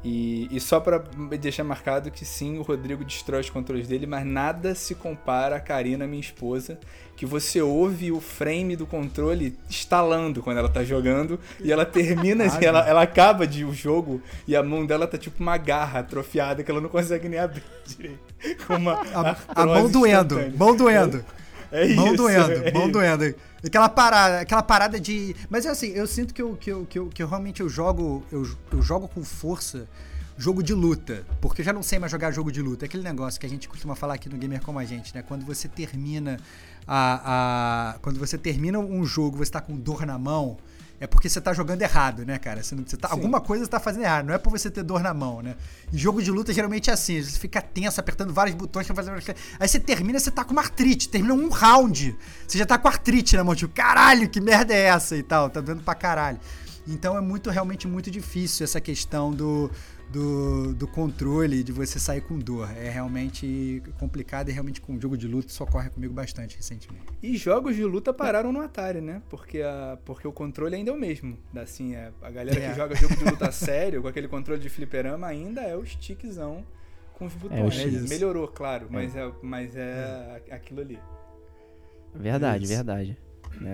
E, e só pra deixar marcado que sim, o Rodrigo destrói os controles dele, mas nada se compara a Karina, minha esposa, que você ouve o frame do controle estalando quando ela tá jogando e ela termina, ela, ela acaba de o jogo e a mão dela tá tipo uma garra atrofiada que ela não consegue nem abrir direito. Com uma A, a mão doendo, mão doendo. É mão isso, doendo, é mão isso. doendo. Aquela parada, aquela parada de. Mas é assim, eu sinto que eu, que eu, que eu, que eu realmente eu jogo. Eu, eu jogo com força jogo de luta. Porque eu já não sei mais jogar jogo de luta. É aquele negócio que a gente costuma falar aqui no Gamer Como a Gente, né? Quando você termina a. a quando você termina um jogo, você tá com dor na mão. É porque você tá jogando errado, né, cara? Você, você tá, Sim. alguma coisa você tá fazendo errado, não é por você ter dor na mão, né? E jogo de luta geralmente é assim, você fica tenso, apertando vários botões, pra fazer aí você termina, você tá com uma artrite, termina um round, você já tá com artrite na mão, tipo, caralho, que merda é essa e tal, tá doendo pra caralho. Então é muito, realmente muito difícil essa questão do, do, do controle, de você sair com dor. É realmente complicado e realmente com jogo de luta isso ocorre comigo bastante recentemente. E jogos de luta pararam no Atari, né? Porque, a, porque o controle ainda é o mesmo. Assim, é, a galera É. que joga jogo de luta sério, com aquele controle de fliperama, ainda é o stickzão com os botões. stick. É. Melhorou, claro, mas é, mas é aquilo ali. Verdade, Isso. verdade.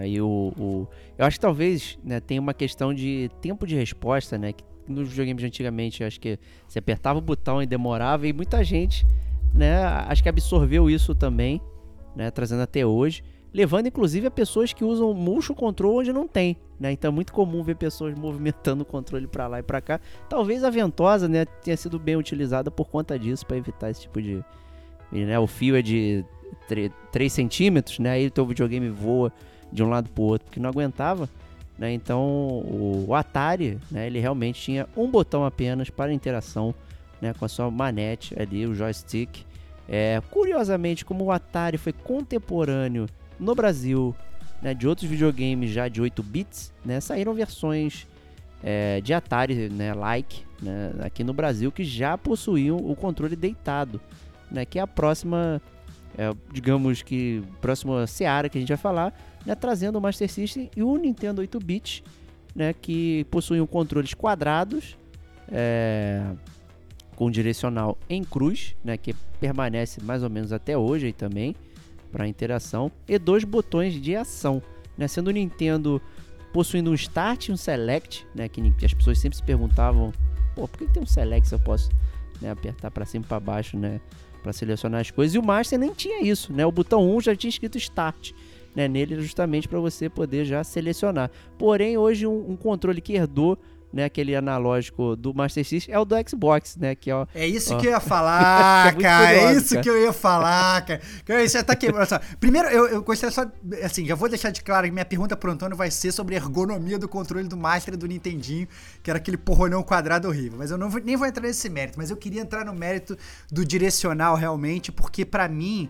E o, o- eu acho que talvez né, tenha uma questão de tempo de resposta, né? Que nos videogames de antigamente, acho que você apertava o botão e demorava, e muita gente, né, acho que absorveu isso também, né, trazendo até hoje, levando inclusive a pessoas que usam motion control onde não tem, né? Então é muito comum ver pessoas movimentando o controle pra lá e pra cá. Talvez a ventosa, né, tenha sido bem utilizada por conta disso, pra evitar esse tipo de, né, o fio é de 3 centímetros, né? Aí o teu videogame voa de um lado pro outro, porque não aguentava. Né? Então o, Atari, né, ele realmente tinha um botão apenas para interação né, com a sua manete ali, o joystick. É, curiosamente, como o Atari foi contemporâneo no Brasil né, de outros videogames já de 8 bits, né, saíram versões é, de Atari né, like aqui no Brasil que já possuíam o controle deitado, que é a próxima, é, digamos que próxima seara que a gente vai falar, né, trazendo o Master System e o Nintendo 8-bit, né, que possuíam controles quadrados, é, com direcional em cruz, né, que permanece mais ou menos até hoje aí também para interação, e dois botões de ação, né, sendo o Nintendo possuindo um Start e um Select, né, que as pessoas sempre se perguntavam, pô, por que, que tem um Select se eu posso né, apertar para cima e para baixo, né, para selecionar as coisas? E o Master nem tinha isso, né, o botão 1 já tinha escrito Start. né, nele justamente para você poder já selecionar. Porém, hoje um, um controle que herdou né, aquele analógico do Master System é o do Xbox, né, que ó, É isso ó. que eu ia falar, É cara. É curioso, isso cara. que eu ia falar, cara. Você tá quebrando. Só. Primeiro, eu, eu gostaria só. Assim, já vou deixar de claro que minha pergunta pro Antônio vai ser sobre a ergonomia do controle do Master do Nintendinho, que era aquele porronão quadrado horrível. Mas eu não vou- nem vou entrar nesse mérito. Mas eu queria entrar no mérito do direcional realmente, porque pra mim.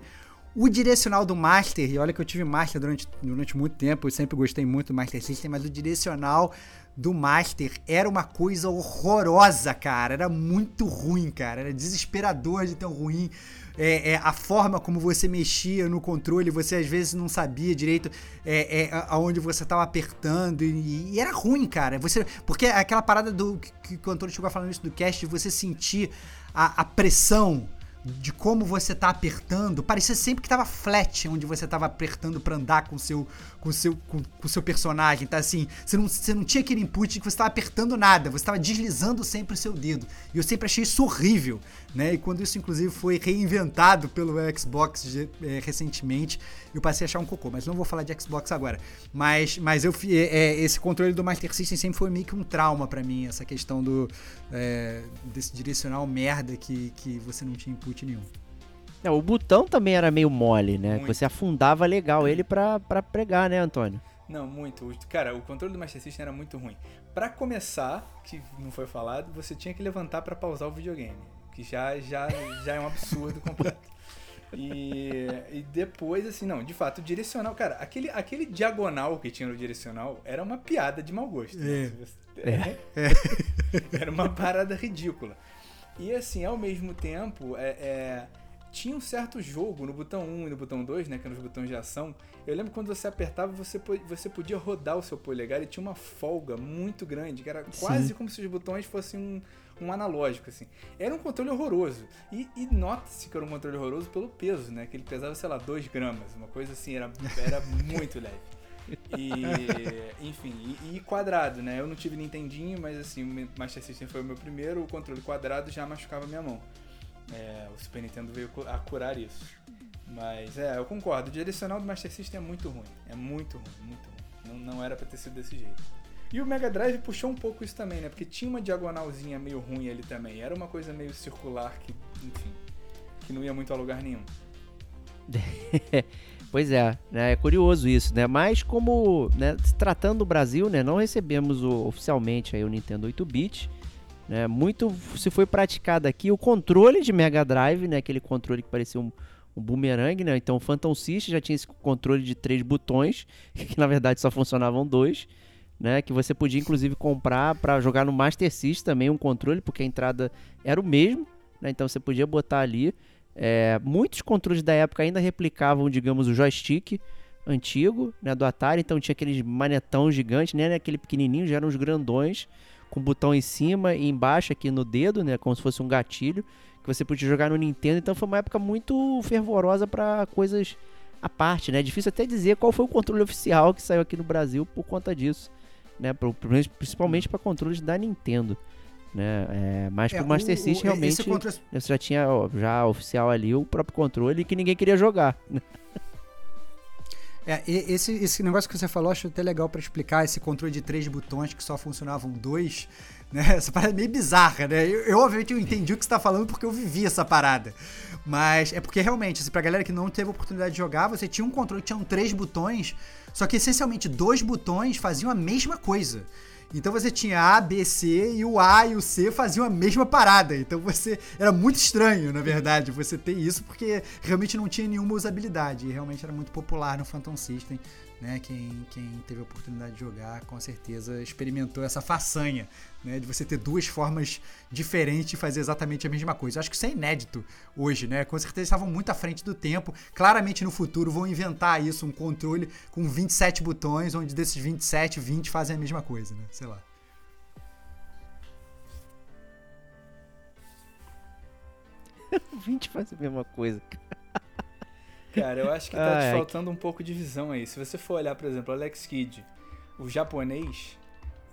O direcional do Master, e olha que eu tive Master durante, durante muito tempo, eu sempre gostei muito do Master System, mas o direcional do Master era uma coisa horrorosa, cara. Era muito ruim, cara. Era desesperador de tão ruim. É, é, a forma como você mexia no controle, você às vezes não sabia direito é, é, aonde você estava apertando e, e era ruim, cara. Você, porque aquela parada do que, o Antônio chegou a falar nisso do cast, você sentir a, a pressão de como você tá apertando, parecia sempre que tava flat onde você tava apertando pra andar com seu com o seu com, com seu personagem, tá assim, você não, você não tinha aquele input que você tava apertando nada, você tava deslizando sempre o seu dedo. E eu sempre achei isso horrível, né? E quando isso inclusive foi reinventado pelo Xbox é, recentemente, eu passei a achar um cocô, mas não vou falar de Xbox agora. Mas mas eu é, é, esse controle do Master System sempre foi meio que um trauma pra mim, essa questão do é, desse direcional merda que, que você não tinha input nenhum. É, o botão também era meio mole, né? Muito. Você afundava legal ele pra, pra pregar, né, Antônio? Não, muito. Cara, o controle do Master System era muito ruim. Pra começar, que não foi falado, você tinha que levantar pra pausar o videogame, que já já já é um absurdo completo. E, e depois, assim, não, de fato, o direcional, cara, aquele, aquele diagonal que tinha no direcional era uma piada de mau gosto. né? É. É. Era uma parada ridícula. E assim, ao mesmo tempo, é, é, tinha um certo jogo no botão 1 e no botão 2, né? Que eram os botões de ação. Eu lembro quando você apertava, você, você podia rodar o seu polegar e tinha uma folga muito grande, que era quase como se os botões fossem um, um analógico, assim. Era um controle horroroso. E, e nota-se que era um controle horroroso pelo peso, né? Que ele pesava, sei lá, 2 gramas. Uma coisa assim, era, era muito leve. E, enfim, e, e quadrado, né? Eu não tive Nintendinho, mas assim, o Master System foi o meu primeiro, o controle quadrado já machucava minha mão. É, o Super Nintendo veio a curar isso. Mas é, eu concordo, o direcional do Master System é muito ruim. É muito ruim, muito ruim. Não, não era pra ter sido desse jeito. E o Mega Drive puxou um pouco isso também, né? Porque tinha uma diagonalzinha meio ruim ali também. Era uma coisa meio circular que, enfim, que não ia muito a lugar nenhum. Pois é, né, é curioso isso, né? Mas como, né, se tratando do Brasil, né, não recebemos o- oficialmente aí o Nintendo 8-bit, né? Muito se foi praticado aqui o controle de Mega Drive, né, aquele controle que parecia um, um boomerang, né? Então o Phantom System já tinha esse controle de três botões, que na verdade só funcionavam dois, né? Que você podia inclusive comprar para jogar no Master System também um controle, porque a entrada era o mesmo, né? Então você podia botar ali é, muitos controles da época ainda replicavam, digamos, o joystick antigo, né, do Atari, então tinha aqueles manetão gigantes, né, aquele pequenininho, já eram os grandões, com botão em cima e embaixo aqui no dedo, né, como se fosse um gatilho, que você podia jogar no Nintendo, então foi uma época muito fervorosa para coisas à parte, né, difícil até dizer qual foi o controle oficial que saiu aqui no Brasil por conta disso, né, principalmente para controles da Nintendo. Né, é, mas É, pro Master System realmente controle- você já tinha ó, já oficial ali o próprio controle que ninguém queria jogar. É, esse, esse negócio que você falou, acho até legal pra explicar esse controle de três botões que só funcionavam dois, né? Essa parada é meio bizarra, né? Eu, eu, obviamente, eu entendi o que você tá falando porque eu vivi essa parada. Mas é porque, realmente, assim, pra galera que não teve oportunidade de jogar, você tinha um controle que tinham três botões, só que, essencialmente, dois botões faziam a mesma coisa. Então você tinha A, B, C e o A e o C faziam a mesma parada. Então você. Era muito estranho, na verdade, você ter isso, porque realmente não tinha nenhuma usabilidade. E realmente era muito popular no Phantom System. Né? Quem, quem teve a oportunidade de jogar, com certeza experimentou essa façanha, né? De você ter duas formas diferentes de fazer exatamente a mesma coisa. Eu acho que isso é inédito hoje, né? Com certeza estavam muito à frente do tempo. Claramente no futuro vão inventar isso, um controle com 27 botões, onde desses 27, 20 fazem a mesma coisa, né? Sei lá. 20 faz a mesma coisa. Cara, eu acho que tá Ai, te faltando um pouco de visão aí. Se você for olhar, por exemplo, Alex Kidd, o japonês,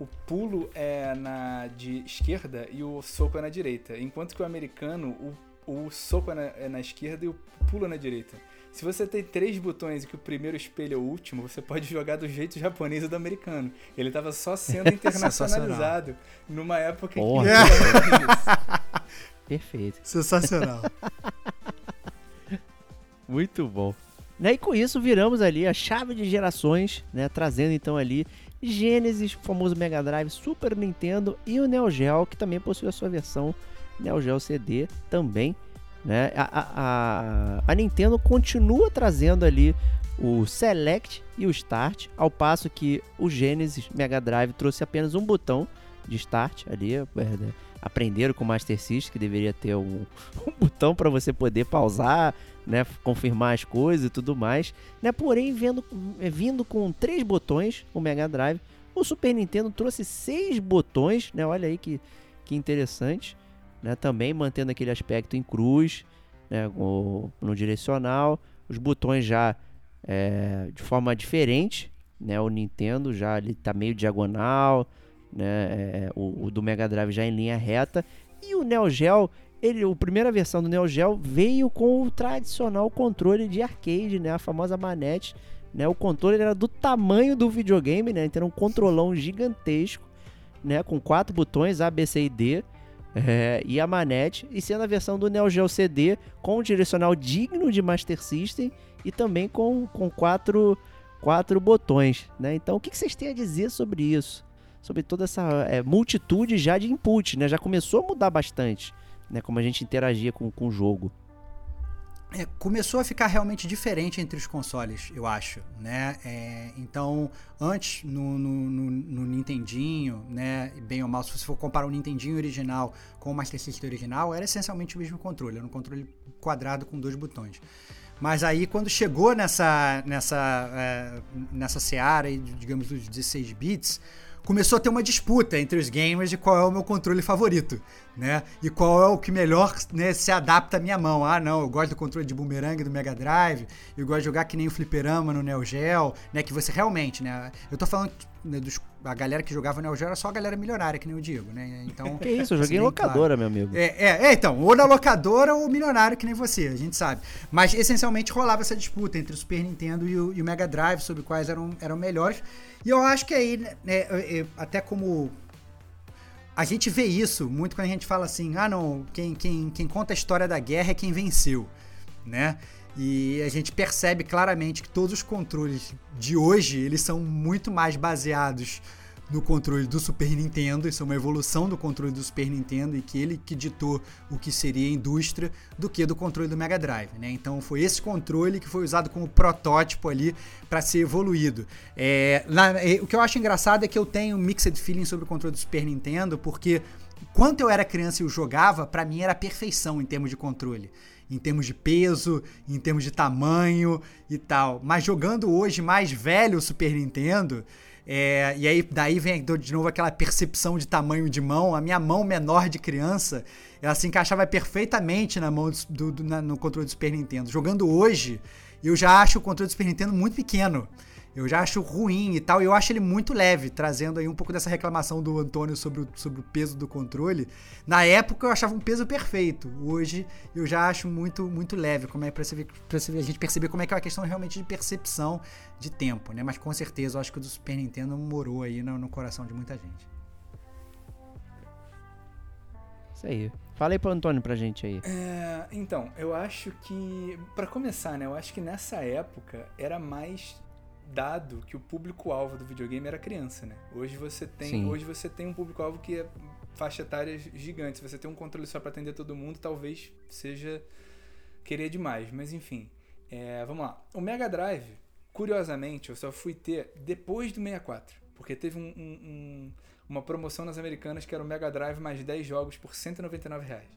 o pulo é na de esquerda e o soco é na direita. Enquanto que o americano, o, o soco é na, é na esquerda e o pulo é na direita. Se você tem três botões e que o primeiro espelho é o último, você pode jogar do jeito japonês ou do americano. Ele tava só sendo internacionalizado numa época Porra. que. Perfeito. Sensacional. Muito bom. Né, E com isso viramos ali a chave de gerações, né? Trazendo então ali Genesis, famoso Mega Drive, Super Nintendo e o Neo Geo, que também possui a sua versão Neo Geo CD também. Né? A, a, a, a Nintendo continua trazendo ali o Select e o Start, ao passo que o Genesis Mega Drive trouxe apenas um botão de Start ali. é, né? Aprenderam com o Master System que deveria ter um, um botão para você poder pausar, né, confirmar as coisas e tudo mais, né? Porém, vendo, eh, vindo com três botões, o Mega Drive, o Super Nintendo trouxe seis botões, né? Olha aí que, que interessante, né? Também mantendo aquele aspecto em cruz, né? o- no direcional, os botões já eh, de forma diferente, né? O Nintendo já ele tá meio diagonal, né? eh, o, o do Mega Drive já em linha reta e o Neo Geo ele, a primeira versão do Neo Geo veio com o tradicional controle de arcade, né? A famosa manete, né? O controle era do tamanho do videogame, né? Então era um controlão gigantesco, né? Com quatro botões A, B, C e D. é, e a manete, e sendo a versão do Neo Geo CD com um direcional digno de Master System e também com, com quatro, quatro botões, né? Então, o que vocês têm a dizer sobre isso? Sobre toda essa é, multitude já de input, né? Já começou a mudar bastante, né? Como a gente interagia com, com o jogo. É, começou a ficar realmente diferente entre os consoles, eu acho, né? É, então, antes no, no, no- no Nintendinho, né, bem ou mal, se você for comparar o Nintendinho original com o Master System original, era essencialmente o mesmo controle, era um controle quadrado com dois botões. Mas aí, quando chegou nessa, nessa, é, nessa seara, digamos, dos 16 bits, começou a ter uma disputa entre os gamers de qual é o meu controle favorito, né? E qual é o que melhor né, se adapta à minha mão. Ah, não, eu gosto do controle de boomerang do Mega Drive, eu gosto de jogar que nem o fliperama no Neo Geo, né? Que você realmente, né? Eu tô falando né, dos, a galera que jogava Neo Geo era só a galera milionária, que nem o Diego, né? Então, Que isso, eu joguei em assim, claro. locadora, meu amigo. É, é, é, então, ou na locadora ou milionário que nem você, a gente sabe. Mas essencialmente rolava essa disputa entre o Super Nintendo e o, e o Mega Drive sobre quais eram, eram melhores. E eu acho que aí, né, é, até como. A gente vê isso muito quando a gente fala assim: ah, não, quem, quem, quem conta a história da guerra é quem venceu, né? E a gente percebe claramente que todos os controles de hoje eles são muito mais baseados no controle do Super Nintendo, isso é uma evolução do controle do Super Nintendo e que ele que ditou o que seria a indústria do que do controle do Mega Drive, né? Então foi esse controle que foi usado como protótipo ali para ser evoluído. É, na- é, o que eu acho engraçado é que eu tenho mixed feeling sobre o controle do Super Nintendo, porque quando eu era criança e eu jogava, pra mim era perfeição em termos de controle. Em termos de peso, em termos de tamanho e tal. Mas jogando hoje mais velho o Super Nintendo, é, e aí daí vem de novo aquela percepção de tamanho de mão. A minha mão menor de criança, ela se encaixava perfeitamente na mão do- do- na- no controle do Super Nintendo. Jogando hoje, eu já acho o controle do Super Nintendo muito pequeno. Eu já acho ruim e tal, e eu acho ele muito leve, trazendo aí um pouco dessa reclamação do Antônio sobre o, sobre o peso do controle. Na época eu achava um peso perfeito, hoje eu já acho muito muito leve, como é pra, você ver, pra você ver- a gente perceber como é que é uma questão realmente de percepção de tempo, né? Mas com certeza eu acho que o do Super Nintendo morou aí no, no coração de muita gente. Isso aí. Fala aí pro Antônio pra gente aí. É, então, eu acho que, Pra começar, né, eu acho que nessa época era mais dado que o público-alvo do videogame era criança, né? Hoje você tem, Sim. hoje você tem um público-alvo que é faixa etária gigante. Se você tem um controle só pra atender todo mundo, talvez seja querer demais, mas enfim. É, vamos lá. O Mega Drive, curiosamente, eu só fui ter depois do 64, porque teve um- um- um- uma promoção nas americanas que era o Mega Drive mais 10 jogos por 199 reais.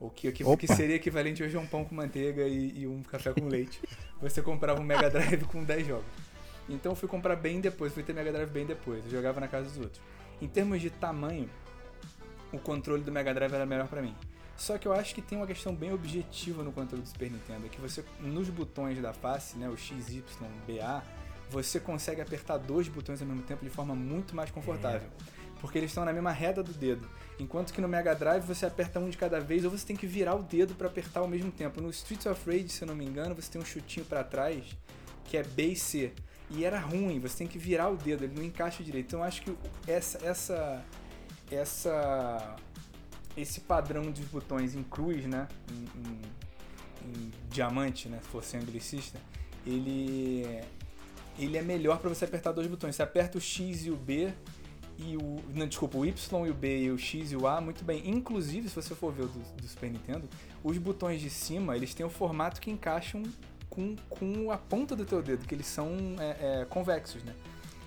O que, Opa. que seria equivalente hoje a um pão com manteiga e, e um café com leite. Você comprava um Mega Drive com 10 jogos. Então eu fui comprar bem depois, fui ter Mega Drive bem depois. Eu jogava na casa dos outros. Em termos de tamanho, o controle do Mega Drive era melhor pra mim. Só que eu acho que tem uma questão bem objetiva no controle do Super Nintendo, é que você nos botões da face, né, o X, Y, BA, você consegue apertar dois botões ao mesmo tempo de forma muito mais confortável. porque eles estão na mesma reta do dedo. Enquanto que no Mega Drive você aperta um de cada vez ou você tem que virar o dedo para apertar ao mesmo tempo. No Streets of Rage, se eu não me engano, você tem um chutinho para trás que é B e C. E era ruim, você tem que virar o dedo, ele não encaixa direito. Então acho que essa essa essa esse padrão dos botões em cruz, né, em, em, em diamante, né, se fosse anglicista, ele ele é melhor para você apertar dois botões. Você aperta o X e o B e o. Não, desculpa, o Y e o B e o X e o A muito bem. Inclusive, se você for ver o do, do Super Nintendo, os botões de cima eles têm o formato que encaixam com, com a ponta do teu dedo, que eles são é, é, convexos, né?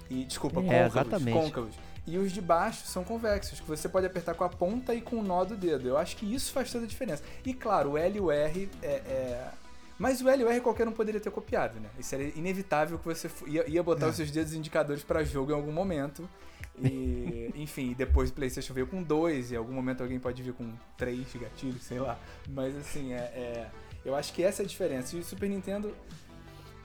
E, desculpa, É, côncavos, côncavos. E os de baixo são convexos, que você pode apertar com a ponta e com o nó do dedo. Eu acho que isso faz toda a diferença. E claro, o L e o R é. é- Mas o L e o R qualquer um poderia ter copiado, né? Isso era inevitável que você ia, ia botar É. os seus dedos indicadores para jogo em algum momento. E, enfim, depois o PlayStation veio com dois, e em algum momento alguém pode vir com três gatilhos, sei lá. Mas assim, é, é- eu acho que essa é a diferença. E o Super Nintendo,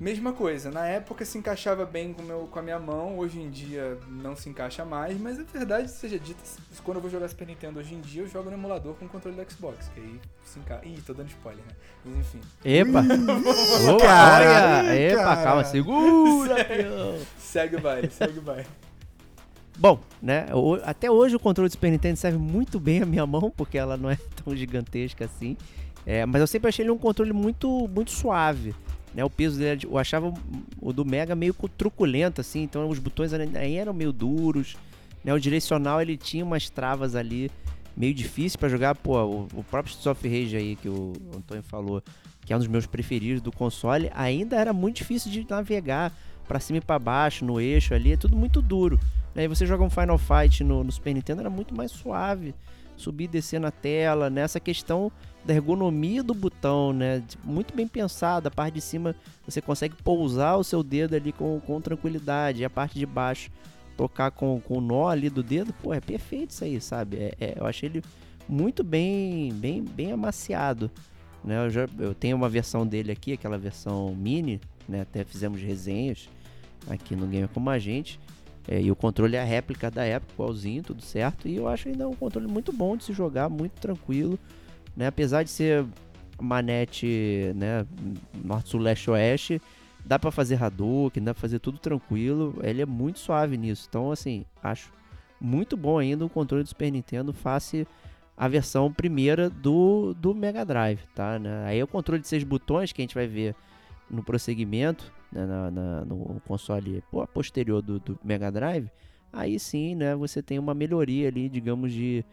mesma coisa. Na época se encaixava bem com, meu, com a minha mão, hoje em dia não se encaixa mais, mas a verdade seja dita, quando eu vou jogar Super Nintendo hoje em dia, eu jogo no emulador com o controle do Xbox, que aí se encaixa. Ih, tô dando spoiler, né? Mas enfim. Epa! Ô, olha! Epa, cara. calma, segura. Segue o baile, segue o baile. Bom, né? Até hoje o controle do Super Nintendo serve muito bem a minha mão, porque ela não é tão gigantesca assim. É, mas eu sempre achei ele um controle muito, muito suave. Né? O peso dele, eu achava o do Mega meio cu- truculento, assim, então os botões ainda eram meio duros. Né? O direcional ele tinha umas travas ali meio difícil pra jogar. Pô, o, o próprio Streets of Rage aí que o Antônio falou, que é um dos meus preferidos do console, ainda era muito difícil de navegar pra cima e pra baixo, no eixo ali, é tudo muito duro. Né? E você joga um Final Fight no, no Super Nintendo era muito mais suave, subir e descer na tela, nessa questão da ergonomia do botão, né? Muito bem pensado, a parte de cima você consegue pousar o seu dedo ali com, com tranquilidade, e a parte de baixo tocar com, com o nó ali do dedo, pô, é perfeito isso aí, sabe? É, é- eu achei ele muito bem, bem, bem amaciado. Né? Eu, já, eu tenho uma versão dele aqui, aquela versão mini, né? Até fizemos resenhas aqui no Gamer Como a Gente. É, e o controle é a réplica da época, igualzinho, tudo certo. E eu acho ainda um controle muito bom de se jogar, muito tranquilo. Né? Apesar de ser manete né, norte, sul, leste, oeste, dá pra fazer Hadouken, dá pra fazer tudo tranquilo. Ele é muito suave nisso. Então, assim, acho muito bom ainda o controle do Super Nintendo face a versão primeira do, do Mega Drive, tá? Né? Aí é o controle de seis botões que a gente vai ver no prosseguimento, né, na, na- no console posterior do, do Mega Drive. Aí sim, né, você tem uma melhoria ali, digamos, de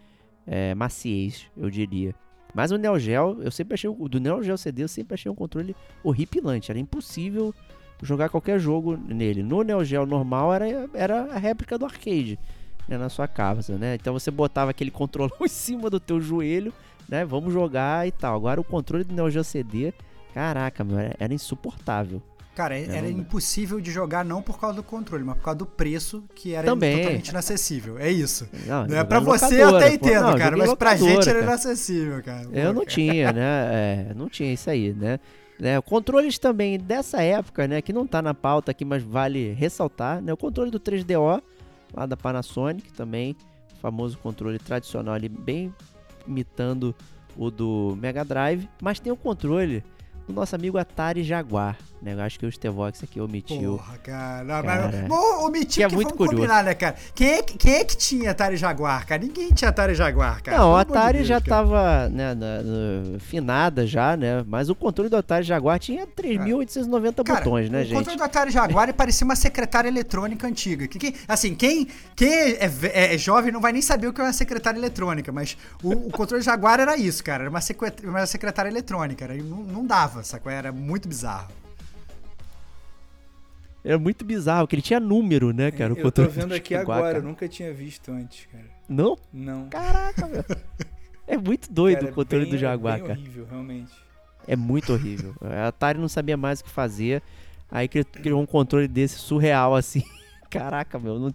é, maciez, eu diria. Mas o Neo Geo, eu sempre achei, do Neo Geo CD, eu sempre achei um controle horripilante. Era impossível jogar qualquer jogo nele. No Neo Geo normal era, era a réplica do arcade, né, na sua casa, né? Então você botava aquele controle em cima do teu joelho, né? Vamos jogar e tal. Agora o controle do Neo Geo CD, caraca, meu, era insuportável. Cara, era não- impossível de jogar não por causa do controle, mas por causa do preço, que era Também. totalmente inacessível. É isso. Não, Não é em você eu até entendo, Não, cara, mas pra gente era cara. inacessível, cara. Eu não cara. tinha, né? É, não tinha isso aí, né? né? Controles também dessa época, né? Que não tá na pauta aqui, mas vale ressaltar, né? O controle do 3DO, lá da Panasonic também, famoso controle tradicional ali, bem imitando o do Mega Drive, mas tem o controle do nosso amigo Atari Jaguar, né? Eu acho que o Stevox aqui omitiu. Porra, cara. Cara. Mas, Bom, omitiu Que é que muito vamos curioso. combinar, né, cara? Quem é, que- quem é que tinha Atari Jaguar, cara? Ninguém tinha Atari Jaguar, cara. Não, o Atari Deus, já cara. tava né, na, na- finada já, né? Mas o controle do Atari Jaguar tinha 3.890 Cara, botões, né, o gente? controle do Atari Jaguar parecia uma secretária eletrônica antiga. Que, que- assim, quem, quem é, ve- é jovem não vai nem saber o que é uma secretária eletrônica, mas o, o controle Jaguar era isso, cara. Era uma, secret- uma secretária eletrônica. Era, não, não dava, sacou? Era muito bizarro. Era muito bizarro, que ele tinha número, né, cara? O eu tô vendo do aqui agora, cara. eu nunca tinha visto antes, cara. Não? Não. Caraca, meu. É muito doido Cara, o controle bem- do Jaguar, bem cara. horrível, realmente. É muito horrível. A Atari não sabia mais o que fazer. Aí cri- criou um controle desse surreal, assim. Caraca, meu, não,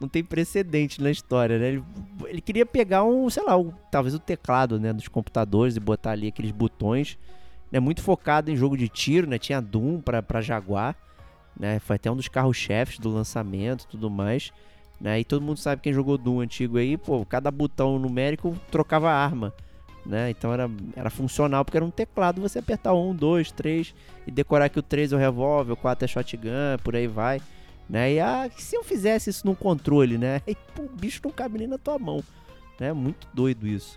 não tem precedente na história, né? Ele, ele queria pegar um, sei lá, um- talvez o teclado, né, dos computadores e botar ali aqueles botões, né, muito focado em jogo de tiro, né? Tinha Doom pra, pra Jaguar, né? Foi até um dos carros-chefes do lançamento e tudo mais. Né? E todo mundo sabe quem jogou Doom antigo aí, pô, cada botão numérico trocava arma. Né? Então era, era funcional porque era um teclado, você apertar um, dois, três e decorar que o 3 é o revólver, o 4 é shotgun, por aí vai. Né? E ah, se eu fizesse isso num controle, né? Aí, pô, o bicho não cabe nem na tua mão. Né? Muito doido isso.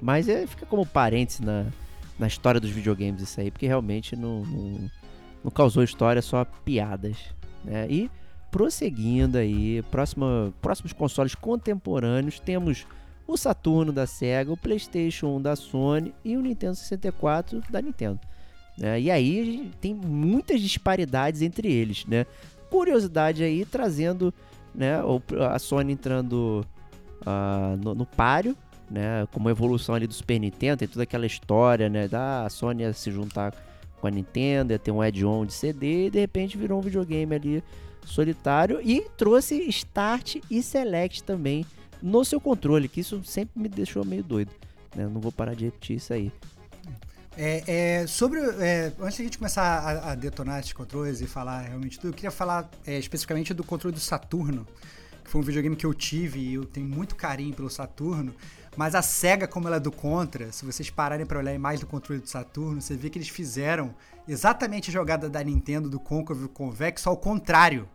Mas é, fica como parênteses na, na história dos videogames isso aí, porque realmente não, não, não causou história, só piadas. Né? E prosseguindo aí, próxima, próximos consoles contemporâneos, temos o Saturno da Sega, o PlayStation 1 da Sony e o Nintendo 64 da Nintendo. Né? E aí tem muitas disparidades entre eles, né? Curiosidade aí trazendo, né, a Sony entrando uh, no, no páreo, né, como evolução ali do Super Nintendo, tem toda aquela história, né, da Sony se juntar com a Nintendo, ia ter um add-on de CD e de repente virou um videogame ali solitário e trouxe Start e Select também no seu controle, que isso sempre me deixou meio doido. Né? Não vou parar de repetir isso aí. É, é, sobre. É, antes de a gente começar a, a, detonar esses controles e falar realmente tudo, eu queria falar é, especificamente do controle do Saturno, que foi um videogame que eu tive e eu tenho muito carinho pelo Saturno. Mas a SEGA, como ela é do Contra, se vocês pararem para olhar imagem do controle do Saturno, você vê que eles fizeram exatamente a jogada da Nintendo do Concave Convex, ao contrário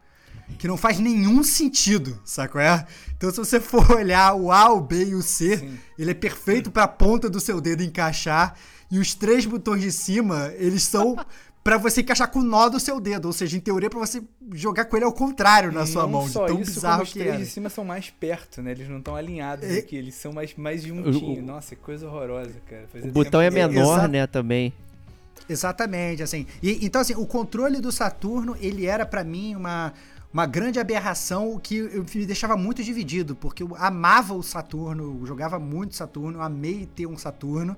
que não faz nenhum sentido, saco é? Então se você for olhar o A, o B e o C, Sim. ele é perfeito para a ponta do seu dedo encaixar e os três botões de cima, eles são para você encaixar com o nó do seu dedo, ou seja, em teoria para você jogar com ele ao contrário na sua mão, só de tão isso, bizarro os que três é. de cima são mais perto, né? Eles não estão alinhados é... aqui, eles são mais mais juntinhos. Nossa, que coisa horrorosa, cara. Fazia o botão é menor, né, também. Exatamente, assim. E, então assim, o controle do Saturno, ele era para mim uma uma grande aberração que me deixava muito dividido, porque eu amava o Saturno, eu jogava muito Saturno, eu amei ter um Saturno,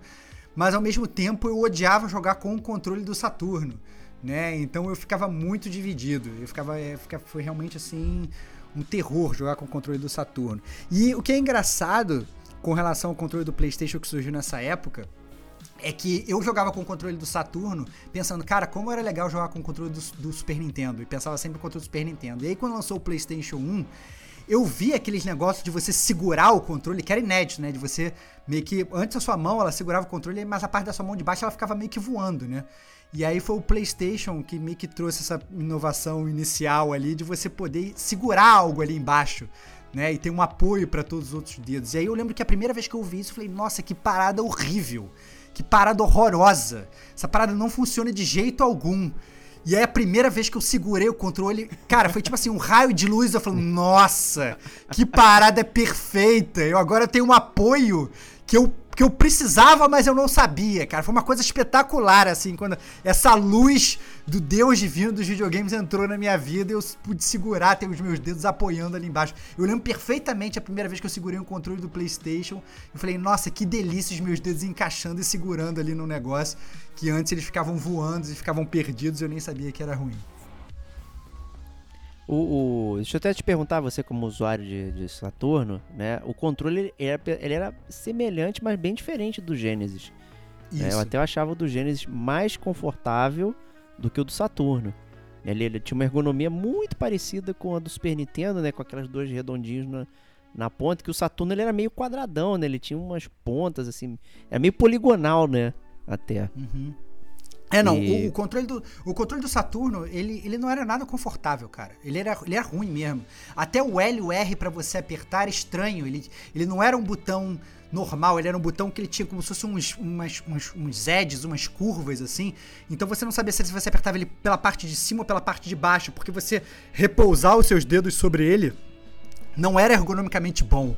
mas ao mesmo tempo eu odiava jogar com o controle do Saturno, né? Então eu ficava muito dividido. Eu ficava, é, foi realmente assim um terror jogar com o controle do Saturno. E o que é engraçado com relação ao controle do PlayStation que surgiu nessa época é que eu jogava com o controle do Saturno, pensando, cara, como era legal jogar com o controle do, do, Super Nintendo. E pensava sempre no controle do Super Nintendo. E aí, quando lançou o PlayStation 1, eu vi aqueles negócios de você segurar o controle, que era inédito, né? De você meio que. Antes a sua mão, ela segurava o controle, mas a parte da sua mão de baixo ela ficava meio que voando, né? E aí foi o PlayStation que meio que trouxe essa inovação inicial ali de você poder segurar algo ali embaixo. Né, e ter um apoio para todos os outros dedos. E aí eu lembro que a primeira vez que eu vi isso, eu falei, nossa, que parada horrível. Que parada horrorosa. Essa parada não funciona de jeito algum. E aí a primeira vez que eu segurei o controle, cara, foi tipo assim, um raio de luz, eu falei, nossa, que parada perfeita. Eu agora tenho um apoio que eu que eu precisava, mas eu não sabia, cara. Foi uma coisa espetacular, assim, quando essa luz do Deus divino dos videogames entrou na minha vida e eu pude segurar, ter os meus dedos apoiando ali embaixo. Eu lembro perfeitamente a primeira vez que eu segurei o um controle do PlayStation. Eu falei, nossa, que delícia os meus dedos encaixando e segurando ali no negócio, que antes eles ficavam voando e ficavam perdidos eu nem sabia que era ruim. O, o, deixa eu até te perguntar, você como usuário de, de Saturno, né? O controle ele era, ele era, semelhante, mas bem diferente do Genesis. Né? Eu até achava o do Genesis mais confortável do que o do Saturno. Ele, ele, tinha uma ergonomia muito parecida com a do Super Nintendo, né? Com aquelas duas redondinhos na, na ponta, que o Saturno ele era meio quadradão, né? Ele tinha umas pontas, assim, era meio poligonal, né? Até. Uhum. É, não, e... o, o, controle do, o controle do Saturno, ele, ele não era nada confortável, cara. Ele era, ele era ruim mesmo. Até o L e o R para você apertar era estranho. Ele, ele não era um botão normal, ele era um botão que ele tinha como se fosse uns, umas, uns, uns edges, umas curvas assim. Então você não sabia se você apertava ele pela parte de cima ou pela parte de baixo, porque você repousar os seus dedos sobre ele não era ergonomicamente bom.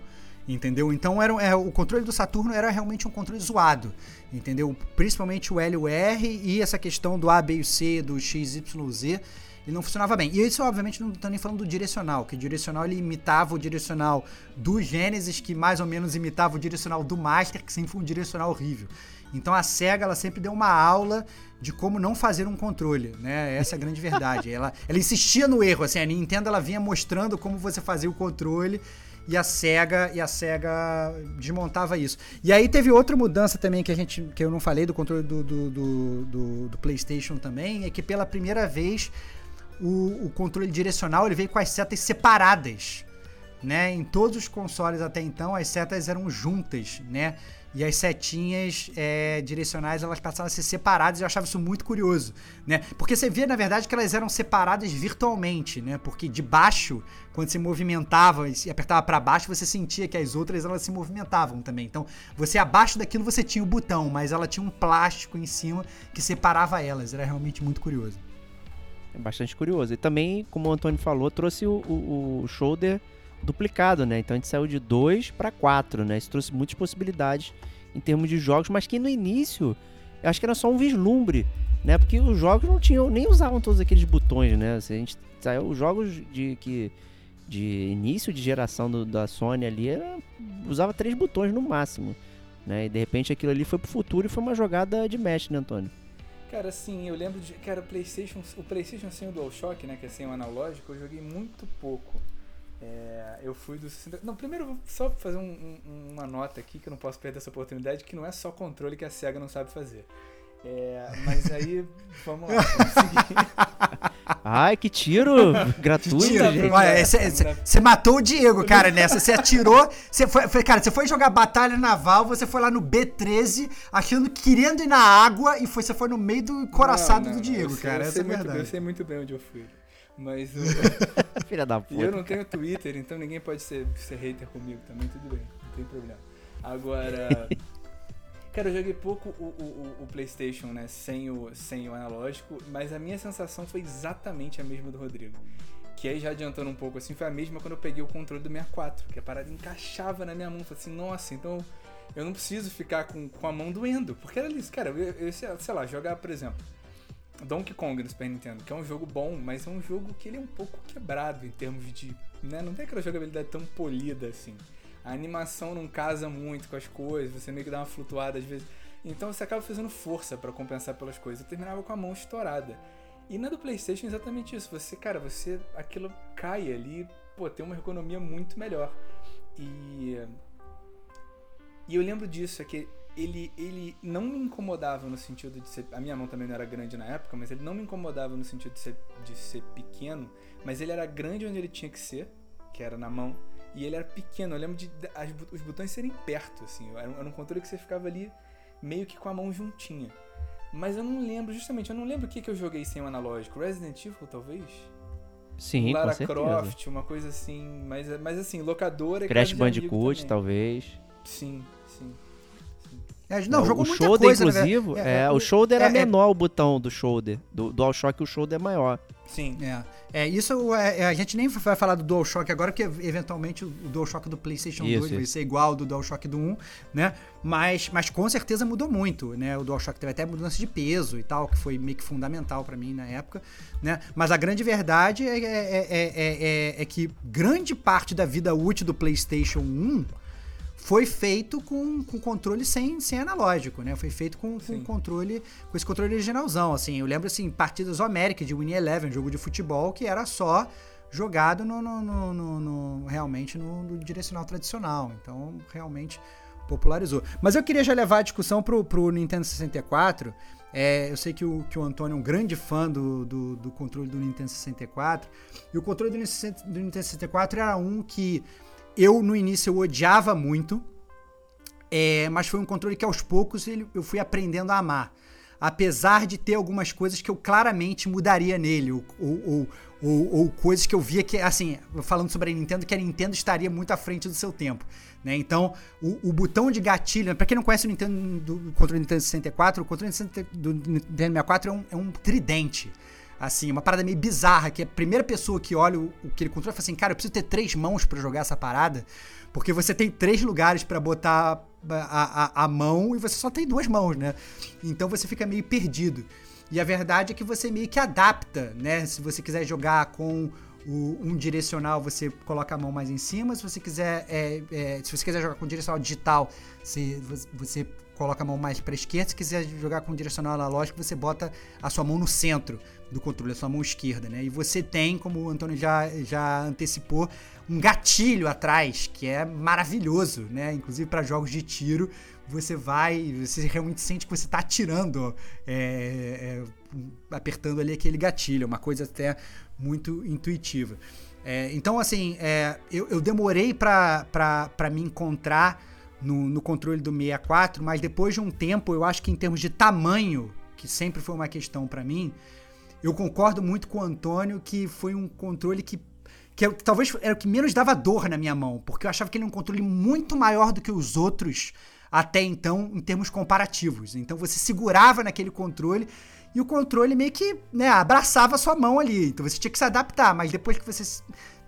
Entendeu? Então era, é, o controle do Saturno era realmente um controle zoado. Entendeu? Principalmente o L e o R e essa questão do A, B e C, do X, Y, Z ele não funcionava bem. E isso, obviamente, não estou nem falando do direcional, que o direcional ele imitava o direcional do Genesis, que mais ou menos imitava o direcional do Master, que sempre foi um direcional horrível. Então a SEGA ela sempre deu uma aula de como não fazer um controle, né? Essa é a grande verdade. ela, ela insistia no erro, assim, a Nintendo ela vinha mostrando como você fazia o controle e a Sega e a Sega desmontava isso. E aí teve outra mudança também que a gente que eu não falei do controle do, do, do, do, do PlayStation também, é que pela primeira vez o, o, controle direcional ele veio com as setas separadas. né? Em todos os consoles até então, as setas eram juntas, né? E as setinhas é, direcionais elas passavam a ser separadas e eu achava isso muito curioso, né? Porque você via, na verdade, que elas eram separadas virtualmente, né? Porque de baixo, quando se movimentava e apertava para baixo, você sentia que as outras elas se movimentavam também. Então, você abaixo daquilo você tinha o botão, mas ela tinha um plástico em cima que separava elas. Era realmente muito curioso. É bastante curioso. E também, como o Antônio falou, trouxe o, o, o shoulder duplicado, né? Então a gente saiu de 2 para 4, né? Isso trouxe muitas possibilidades em termos de jogos, mas que no início eu acho que era só um vislumbre, né? Porque os jogos não tinham, nem usavam todos aqueles botões, né? Assim, a gente saiu os jogos de que de início de geração do, da Sony ali era, usava três botões no máximo, né? E de repente aquilo ali foi pro futuro e foi uma jogada de match, né, Antônio? Cara, sim, eu lembro de. Cara, o PlayStation, o PlayStation sem o DualShock, né? Que é sem o analógico, eu joguei muito pouco. É, eu fui do 60. Não, primeiro vou só fazer um, um, uma nota aqui que eu não posso perder essa oportunidade, que não é só controle que a SEGA não sabe fazer. É, mas aí, vamos lá, vamos seguir. Ai, que tiro gratuito, Você matou o Diego, cara, nessa. Você atirou. Você foi, foi, cara, você foi jogar batalha naval, você foi lá no B13, achando, querendo ir na água, e foi, você foi no meio do coraçado não, não, do Diego, sei, cara. Essa é verdade. Bem, eu sei muito bem onde eu fui. Mas. Filha da puta. E eu não tenho Twitter, então ninguém pode ser, ser hater comigo também, tudo bem, não tem problema. Agora. Cara, eu joguei pouco o, o, o, PlayStation, né? Sem o, sem o analógico, mas a minha sensação foi exatamente a mesma do Rodrigo. Que aí, já adiantando um pouco assim, foi a mesma quando eu peguei o controle do 64, que a parada encaixava na minha mão. Falei assim, nossa, então eu não preciso ficar com, com a mão doendo. Porque era isso, cara, eu, eu sei lá, jogar, por exemplo, Donkey Kong no Super Nintendo, que é um jogo bom, mas é um jogo que ele é um pouco quebrado em termos de. Né? Não tem aquela jogabilidade tão polida assim. A animação não casa muito com as coisas, você meio que dá uma flutuada às vezes. Então você acaba fazendo força para compensar pelas coisas. Eu terminava com a mão estourada. E na do PlayStation é exatamente isso. Você, cara, você. aquilo cai ali, pô, tem uma economia muito melhor. E. E eu lembro disso, é que ele, ele não me incomodava no sentido de ser. A minha mão também não era grande na época, mas ele não me incomodava no sentido de ser, de ser pequeno, mas ele era grande onde ele tinha que ser, que era na mão, e ele era pequeno. Eu lembro de as, os botões serem perto, assim. Era um, era um controle que você ficava ali meio que com a mão juntinha. Mas eu não lembro, justamente, eu não lembro o que, que eu joguei sem o analógico. Resident Evil, talvez? Sim, Lara. Croft, uma coisa assim. Mas, mas assim, locadora Crash Bandicoot, talvez. Sim. É, não, jogou o muita shoulder, coisa, inclusive, né? é, é, o shoulder era menor o botão do shoulder. Do DualShock o shoulder é maior. Sim. É, é isso é, a gente nem vai falar do DualShock agora, porque eventualmente o DualShock do PlayStation isso, 2 isso. vai ser igual ao do DualShock do 1, né? Mas, mas com certeza mudou muito, né? O DualShock teve até mudança de peso e tal, que foi meio que fundamental para mim na época, né? Mas a grande verdade é, é, é, é, que grande parte da vida útil do PlayStation 1 foi feito com, com controle sem, sem analógico, né? Foi feito com, com controle, com esse controle originalzão, assim. Eu lembro, assim, partidas América de Winnie Eleven, jogo de futebol, que era só jogado no, no, no, no realmente no, direcional tradicional. Então, realmente popularizou. Mas eu queria já levar a discussão pro, pro Nintendo 64. É, eu sei que o, que o Antônio é um grande fã do, do, do controle do Nintendo 64. E o controle do, do Nintendo 64 era um que eu, no início, eu odiava muito, é, mas foi um controle que aos poucos eu fui aprendendo a amar. Apesar de ter algumas coisas que eu claramente mudaria nele, ou, ou, ou, ou coisas que eu via que, assim, falando sobre a Nintendo, que a Nintendo estaria muito à frente do seu tempo. Né? Então, o, o, botão de gatilho, para quem não conhece o Nintendo do, o controle do Nintendo 64, o controle do Nintendo 64 é um, é um tridente assim, uma parada meio bizarra, que a primeira pessoa que olha o, o que ele controla fala assim, cara, eu preciso ter três mãos para jogar essa parada, porque você tem três lugares para botar a, a, a, mão e você só tem duas mãos, né? Então você fica meio perdido. E a verdade é que você meio que adapta, né? Se você quiser jogar com o, um direcional, você coloca a mão mais em cima. Se você quiser, é, é, se você quiser jogar com direcional digital, você, você coloca a mão mais para esquerda. Se quiser jogar com direcional analógico, você bota a sua mão no centro do controle, a sua mão esquerda, né? E você tem, como o Antônio já, já antecipou, um gatilho atrás que é maravilhoso, né? Inclusive para jogos de tiro, você vai, você realmente sente que você está atirando é, é, apertando ali aquele gatilho, uma coisa até muito intuitiva. É, então, assim, é, eu, eu, demorei para me encontrar no, no, controle do 64, mas depois de um tempo, eu acho que em termos de tamanho, que sempre foi uma questão para mim, eu concordo muito com o Antônio que foi um controle que, que eu, talvez era o que menos dava dor na minha mão, porque eu achava que ele era um controle muito maior do que os outros até então, em termos comparativos. Então você segurava naquele controle e o controle meio que né, abraçava a sua mão ali. Então você tinha que se adaptar, mas depois que você se,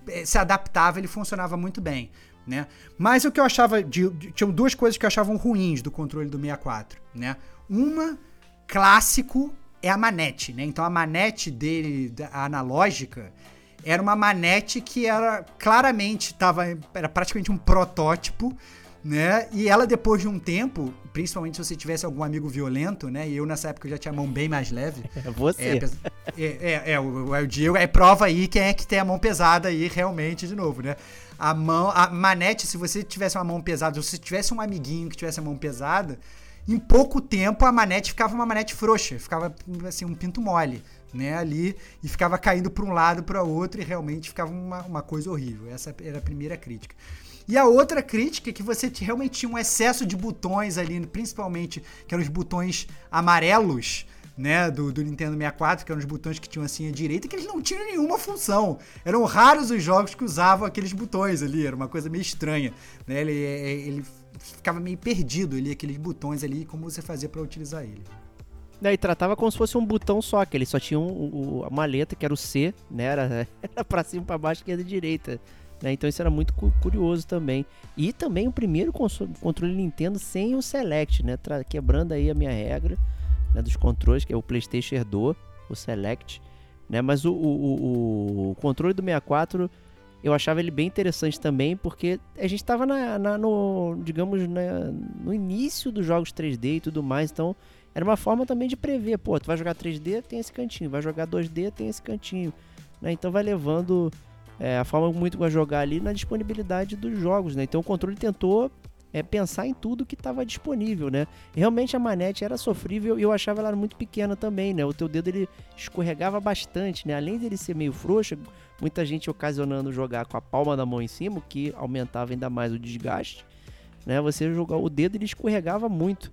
eh, se adaptava, ele funcionava muito bem. Né? Mas o que eu achava. De, de, tinham duas coisas que eu achavam ruins do controle do 64. Né? Uma, clássico, é a manete. Né? Então a manete dele, a analógica, era uma manete que era claramente tava, era praticamente um protótipo né? E ela, depois de um tempo, principalmente se você tivesse algum amigo violento, né? E eu nessa época já tinha a mão bem mais leve. É você. É, é, é, é o, o Diego é prova aí quem é que tem a mão pesada aí realmente, de novo, né? A mão, a manete, se você tivesse uma mão pesada, ou se tivesse um amiguinho que tivesse a mão pesada, em pouco tempo a manete ficava uma manete frouxa, ficava assim um pinto mole, né, ali e ficava caindo para um lado para outro e realmente ficava uma, uma coisa horrível. Essa era a primeira crítica. E a outra crítica é que você realmente tinha um excesso de botões ali, principalmente que eram os botões amarelos, né, do, do, Nintendo 64, que eram os botões que tinham assim à direita, que eles não tinham nenhuma função. Eram raros os jogos que usavam aqueles botões ali, era uma coisa meio estranha, né? Ele, ele ficava meio perdido ali, aqueles botões ali, como você fazia para utilizar ele. E tratava como se fosse um botão só, que ele só tinha um, um, a maleta, que era o C, né? Era, era pra cima, pra baixo, esquerda e direita. Né? Então isso era muito curioso também. E também o primeiro controle Nintendo sem o Select, né? quebrando aí a minha regra né? dos controles, que é o PlayStation herdou, o Select. Né? Mas o, o, o, controle do 64 eu achava ele bem interessante também, porque a gente estava na, na, no, digamos, na, no início dos jogos 3D e tudo mais, então era uma forma também de prever, pô, tu vai jogar 3D, tem esse cantinho, vai jogar 2D, tem esse cantinho, né? Então vai levando é, a forma muito vai jogar ali na disponibilidade dos jogos, né? Então o controle tentou é, pensar em tudo que estava disponível, né? Realmente a manete era sofrível e eu achava ela muito pequena também, né? O teu dedo ele escorregava bastante, né? Além dele ser meio frouxo, muita gente ocasionando jogar com a palma da mão em cima, que aumentava ainda mais o desgaste, né? Você jogar o dedo ele escorregava muito,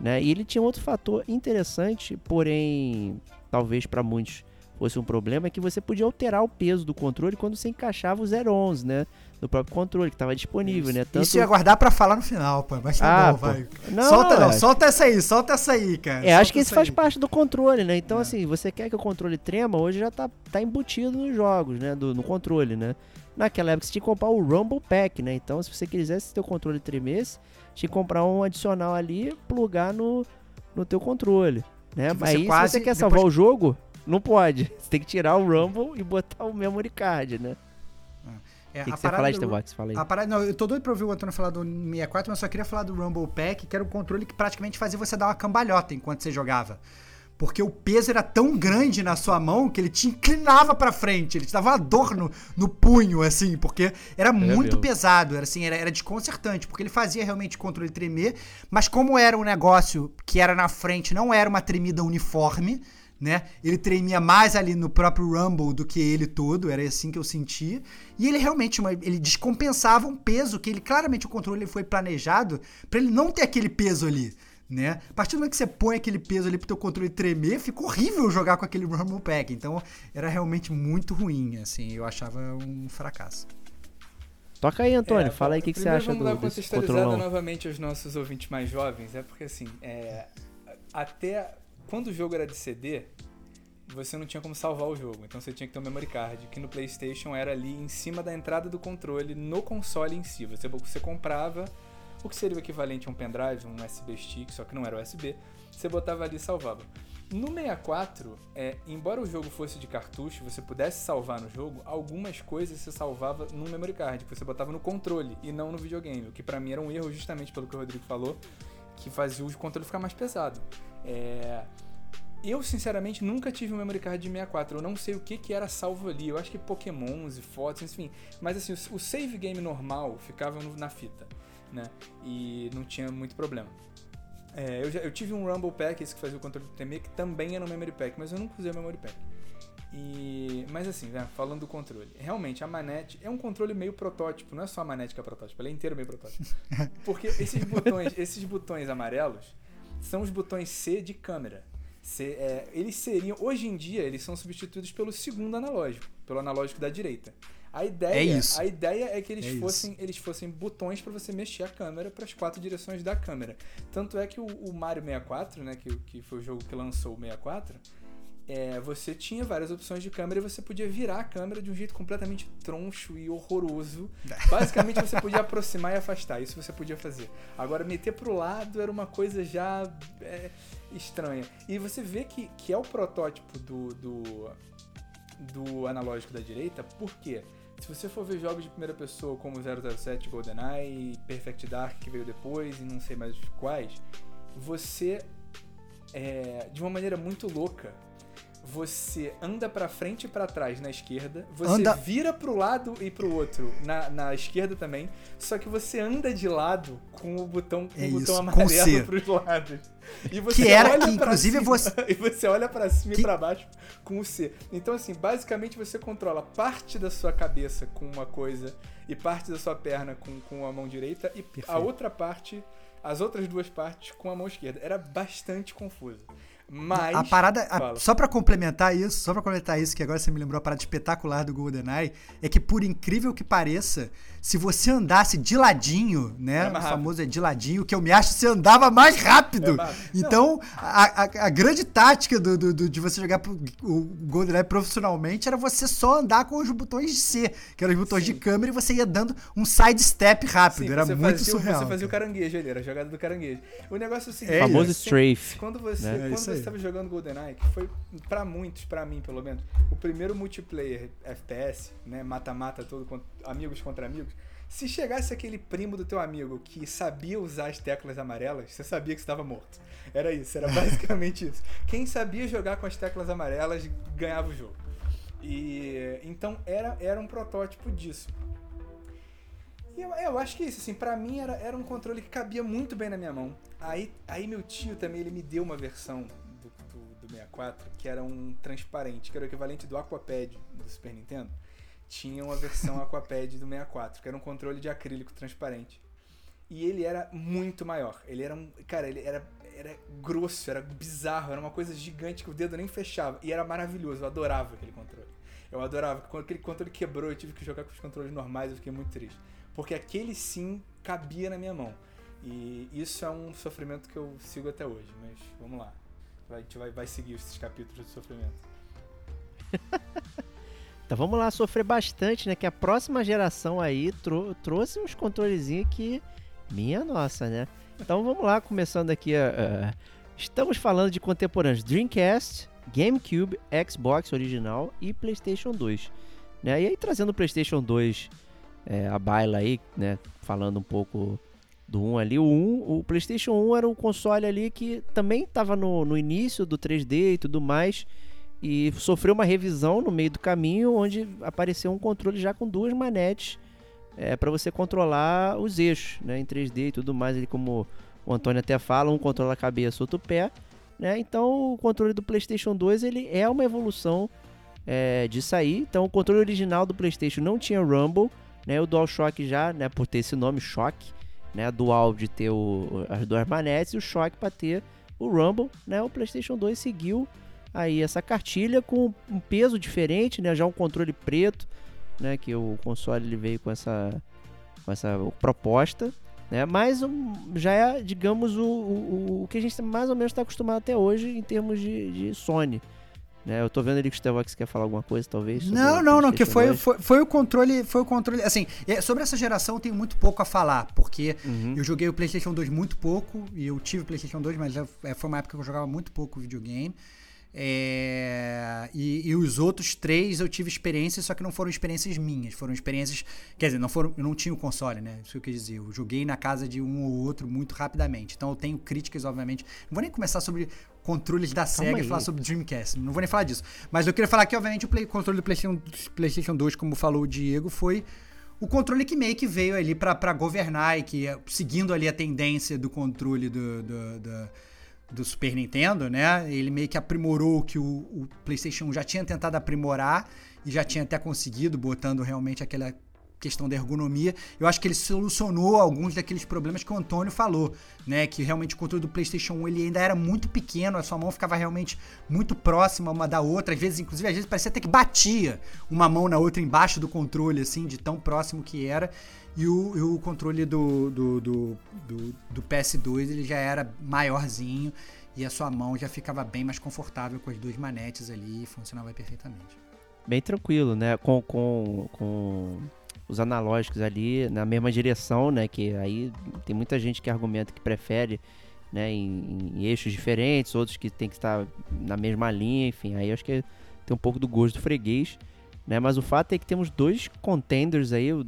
né? E ele tinha outro fator interessante, porém talvez para muitos fosse um problema é que você podia alterar o peso do controle quando você encaixava o 011, né? Do próprio controle que estava disponível, Isso. né? Tanto... Isso ia guardar para falar no final, pô. Mas tá ah, bom, vai. Não, solta, não, solta essa aí, solta essa aí, cara. É, acho que isso faz parte do controle, né? Então, é. assim, você quer que o controle trema, hoje já tá, tá embutido nos jogos, né? Do, no controle, né? Naquela época você tinha que comprar o Rumble Pack, né? Então, se você quisesse que seu controle tremesse, tinha que comprar um adicional ali, plugar no, no teu controle. Né? Aí, quase, se você quer salvar depois... o jogo, não pode. Você tem que tirar o Rumble e botar o memory card, né? É, que, que você fala de Box? Fala aí. A parada, não, eu tô doido pra ouvir o Antônio falar do 64, mas só queria falar do Rumble Pack, que era o controle que praticamente fazia você dar uma cambalhota enquanto você jogava. Porque o peso era tão grande na sua mão que ele te inclinava para frente, ele te dava uma dor no, no punho, assim, porque era é muito meu. pesado, era assim, era, era desconcertante, porque ele fazia realmente o controle tremer, mas como era um negócio que era na frente, não era uma tremida uniforme, né? Ele tremia mais ali no próprio Rumble do que ele todo, era assim que eu sentia. E ele realmente uma, ele descompensava um peso que ele claramente o controle foi planejado para ele não ter aquele peso ali, né? A partir do momento que você põe aquele peso ali pro teu controle tremer, fica horrível jogar com aquele Rumble Pack. Então era realmente muito ruim, assim, eu achava um fracasso. Toca aí, Antônio, é, fala aí o que, que você acha vamos do, dar contextualizada novamente aos nossos ouvintes mais jovens, é porque assim, é, até quando o jogo era de CD, você não tinha como salvar o jogo, então você tinha que ter um memory card, que no PlayStation era ali em cima da entrada do controle, no console em si. Você, você comprava o que seria o equivalente a um pendrive, um USB stick, só que não era USB, você botava ali e salvava. No 64, é, embora o jogo fosse de cartucho, você pudesse salvar no jogo, algumas coisas você salvava no memory card, que você botava no controle e não no videogame, o que para mim era um erro justamente pelo que o Rodrigo falou, que fazia o controle ficar mais pesado. É... Eu, sinceramente, nunca tive um memory card de 64. Eu não sei o que, que era salvo ali. Eu acho que pokémons e fotos, enfim. Mas assim, o save game normal ficava na fita, né? E não tinha muito problema. É, eu, já, eu tive um Rumble Pack, esse que fazia o controle do TME, que também era um Memory Pack, mas eu nunca usei o Memory Pack. E, mas assim, né, falando do controle, realmente a manete é um controle meio protótipo, não é só a manete que é protótipo, ele é inteiro meio protótipo. Porque esses botões, esses botões amarelos são os botões C de câmera. C, é, eles seriam, hoje em dia, eles são substituídos pelo segundo analógico, pelo analógico da direita. A ideia, É isso. A ideia é que eles É fossem, eles fossem botões para você mexer a câmera para as quatro direções da câmera. Tanto é que o, o Mario 64, né, que, que foi o jogo que lançou o 64, é, você tinha várias opções de câmera e você podia virar a câmera de um jeito completamente troncho e horroroso. Basicamente você podia aproximar e afastar, isso você podia fazer. Agora, meter pro lado era uma coisa já é, estranha. E você vê que, que é o protótipo do, do, do analógico da direita, por quê? Se você for ver jogos de primeira pessoa como 007, GoldenEye, Perfect Dark, que veio depois e não sei mais quais, você, é, de uma maneira muito louca, você anda pra frente e pra trás na esquerda, você Anda- vira pro lado e pro outro na, na esquerda também, só que você anda de lado com o botão, com É o botão isso, amarelo pros lados. E você Que era olha que, inclusive, cima, você- E você olha pra cima Que- e pra baixo com o C. Então, assim, basicamente você controla parte da sua cabeça com uma coisa e parte da sua perna com, com a mão direita e a Perfeito. outra parte, as outras duas partes com a mão esquerda. Era bastante confuso. Mas. A parada, a- só pra complementar isso, só pra complementar isso, que agora você me lembrou a parada espetacular do GoldenEye, é que por incrível que pareça, se você andasse de ladinho, né, Era o famoso é de ladinho, que eu me acho que você andava mais rápido. É mais rápido. Então, a, a- a grande tática do, do- do- de você jogar pro- o GoldenEye profissionalmente era você só andar com os botões de C, que eram os botões Sim. de câmera, e você ia dando um sidestep rápido. Sim, era você muito fazia, surreal. Você fazia o cara. caranguejo ali, era a jogada do caranguejo. O negócio é o seguinte: É Famoso você- strafe. Quando você né? É quando estava jogando GoldenEye, que foi pra muitos, pra mim pelo menos, o primeiro multiplayer FPS, né, mata-mata todo amigos contra amigos. Se chegasse aquele primo do teu amigo que sabia usar as teclas amarelas, você sabia que estava morto. Era isso, era basicamente isso. Quem sabia jogar com as teclas amarelas ganhava o jogo. E então era, era um protótipo disso. E eu, eu acho que é isso, assim, pra mim era, era um controle que cabia muito bem na minha mão. Aí, aí meu tio também, ele me deu uma versão do, do, do 64, que era um transparente, que era o equivalente do Aquapad do Super Nintendo. Tinha uma versão Aquapad do 64, que era um controle de acrílico transparente. E ele era muito maior. Ele era um. Cara, ele era, era grosso, era bizarro, era uma coisa gigante que o dedo nem fechava. E era maravilhoso, eu adorava aquele controle. Eu adorava. Quando aquele controle quebrou, eu tive que jogar com os controles normais, eu fiquei muito triste. Porque aquele sim cabia na minha mão. E isso é um sofrimento que eu sigo até hoje. Mas vamos lá. A gente vai, vai seguir esses capítulos de sofrimento. Então vamos lá sofrer bastante, né? Que a próxima geração aí trou- trouxe uns controlezinhos que. Minha nossa, né? Então vamos lá, começando aqui. a- estamos falando de contemporâneos Dreamcast, GameCube, Xbox original e PlayStation 2. Né? E aí trazendo o PlayStation 2 é, a baila aí, né? Falando um pouco do 1 ali. O 1, o PlayStation 1 era o console ali que também estava no, no início do 3D e tudo mais e sofreu uma revisão no meio do caminho, onde apareceu um controle já com duas manetes é, para você controlar os eixos, né, em 3D e tudo mais. Ele, como o Antônio até fala, um controla a cabeça, outro pé. Né? Então, o controle do PlayStation 2 ele é uma evolução é, disso aí. Então, o controle original do PlayStation não tinha Rumble, né? O DualShock já, né, por ter esse nome Shock, né, Dual de ter o- as duas manetes e o Shock para ter o Rumble, né? O PlayStation 2 seguiu aí essa cartilha com um peso diferente, né? Já um controle preto, né? Que o console ele veio com essa, com essa proposta, né? Mas um, já é, digamos, o, o, o que a gente mais ou menos está acostumado até hoje em termos de, de Sony. Né? Eu tô vendo ali que o Stevox quer falar alguma coisa, talvez. Não, não, não, que foi, 2. foi, foi o controle, foi o controle, assim, é, sobre essa geração eu tenho muito pouco a falar, porque Uhum. eu joguei o PlayStation 2 muito pouco, e eu tive o PlayStation 2, mas já- é, foi uma época que eu jogava muito pouco videogame, é, e, e os outros três eu tive experiências, só que não foram experiências minhas, foram experiências, quer dizer, não foram, eu não tinha o console, né, isso que eu quis dizer, eu joguei na casa de um ou outro muito rapidamente, então eu tenho críticas, obviamente, não vou nem começar sobre controles da SEGA e aí. falar sobre Dreamcast, não vou nem falar disso, mas eu queria falar que, obviamente, o play- controle do PlayStation, PlayStation 2, como falou o Diego, foi o controle que meio que veio ali pra pra governar e que, seguindo ali a tendência do controle do, do, do, do Super Nintendo, né? Ele meio que aprimorou o que o, o PlayStation 1 já tinha tentado aprimorar e já tinha até conseguido, botando realmente aquela questão da ergonomia. Eu acho que ele solucionou alguns daqueles problemas que o Antônio falou, né? Que realmente o controle do PlayStation 1 ele ainda era muito pequeno, a sua mão ficava realmente muito próxima uma da outra, às vezes, inclusive, às vezes parecia até que batia uma mão na outra embaixo do controle, assim, de tão próximo que era. E o, e o controle do, do, do, do, do PS2 ele já era maiorzinho e a sua mão já ficava bem mais confortável com as duas manetes ali e funcionava perfeitamente. Bem tranquilo, né? Com, com, com os analógicos ali na mesma direção, né? Que aí tem muita gente que argumenta que prefere, né? Em, em eixos diferentes, outros que tem que estar na mesma linha, enfim. Aí acho que tem um pouco do gosto do freguês, né? Mas o fato é que temos dois contenders aí, o,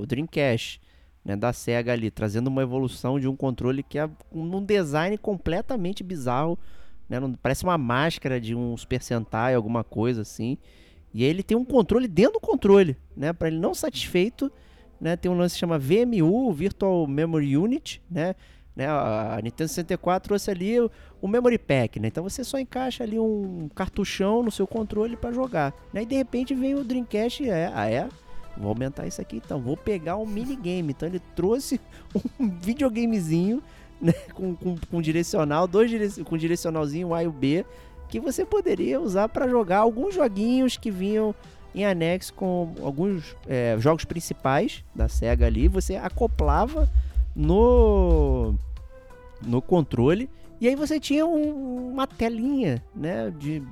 o Dreamcast, né? Da Sega ali, trazendo uma evolução de um controle que é um design completamente bizarro, né? Parece uma máscara de Super Sentai, alguma coisa assim. E aí ele tem um controle dentro do controle, né? Para ele não satisfeito, né? Tem um lance que chama VMU, Virtual Memory Unit, né? Né? A Nintendo 64 trouxe ali o, Memory Pack, né? Então você só encaixa ali um cartuchão no seu controle para jogar, né? E de repente vem o Dreamcast e é, ah é, vou aumentar isso aqui então, vou pegar um minigame. Então ele trouxe um videogamezinho, né? Com, com, com direcional, dois direc com direcionalzinho A e o B, que você poderia usar para jogar alguns joguinhos que vinham em anexo com alguns é, jogos principais da SEGA ali. Você acoplava no, no controle e aí você tinha um, uma telinha né, de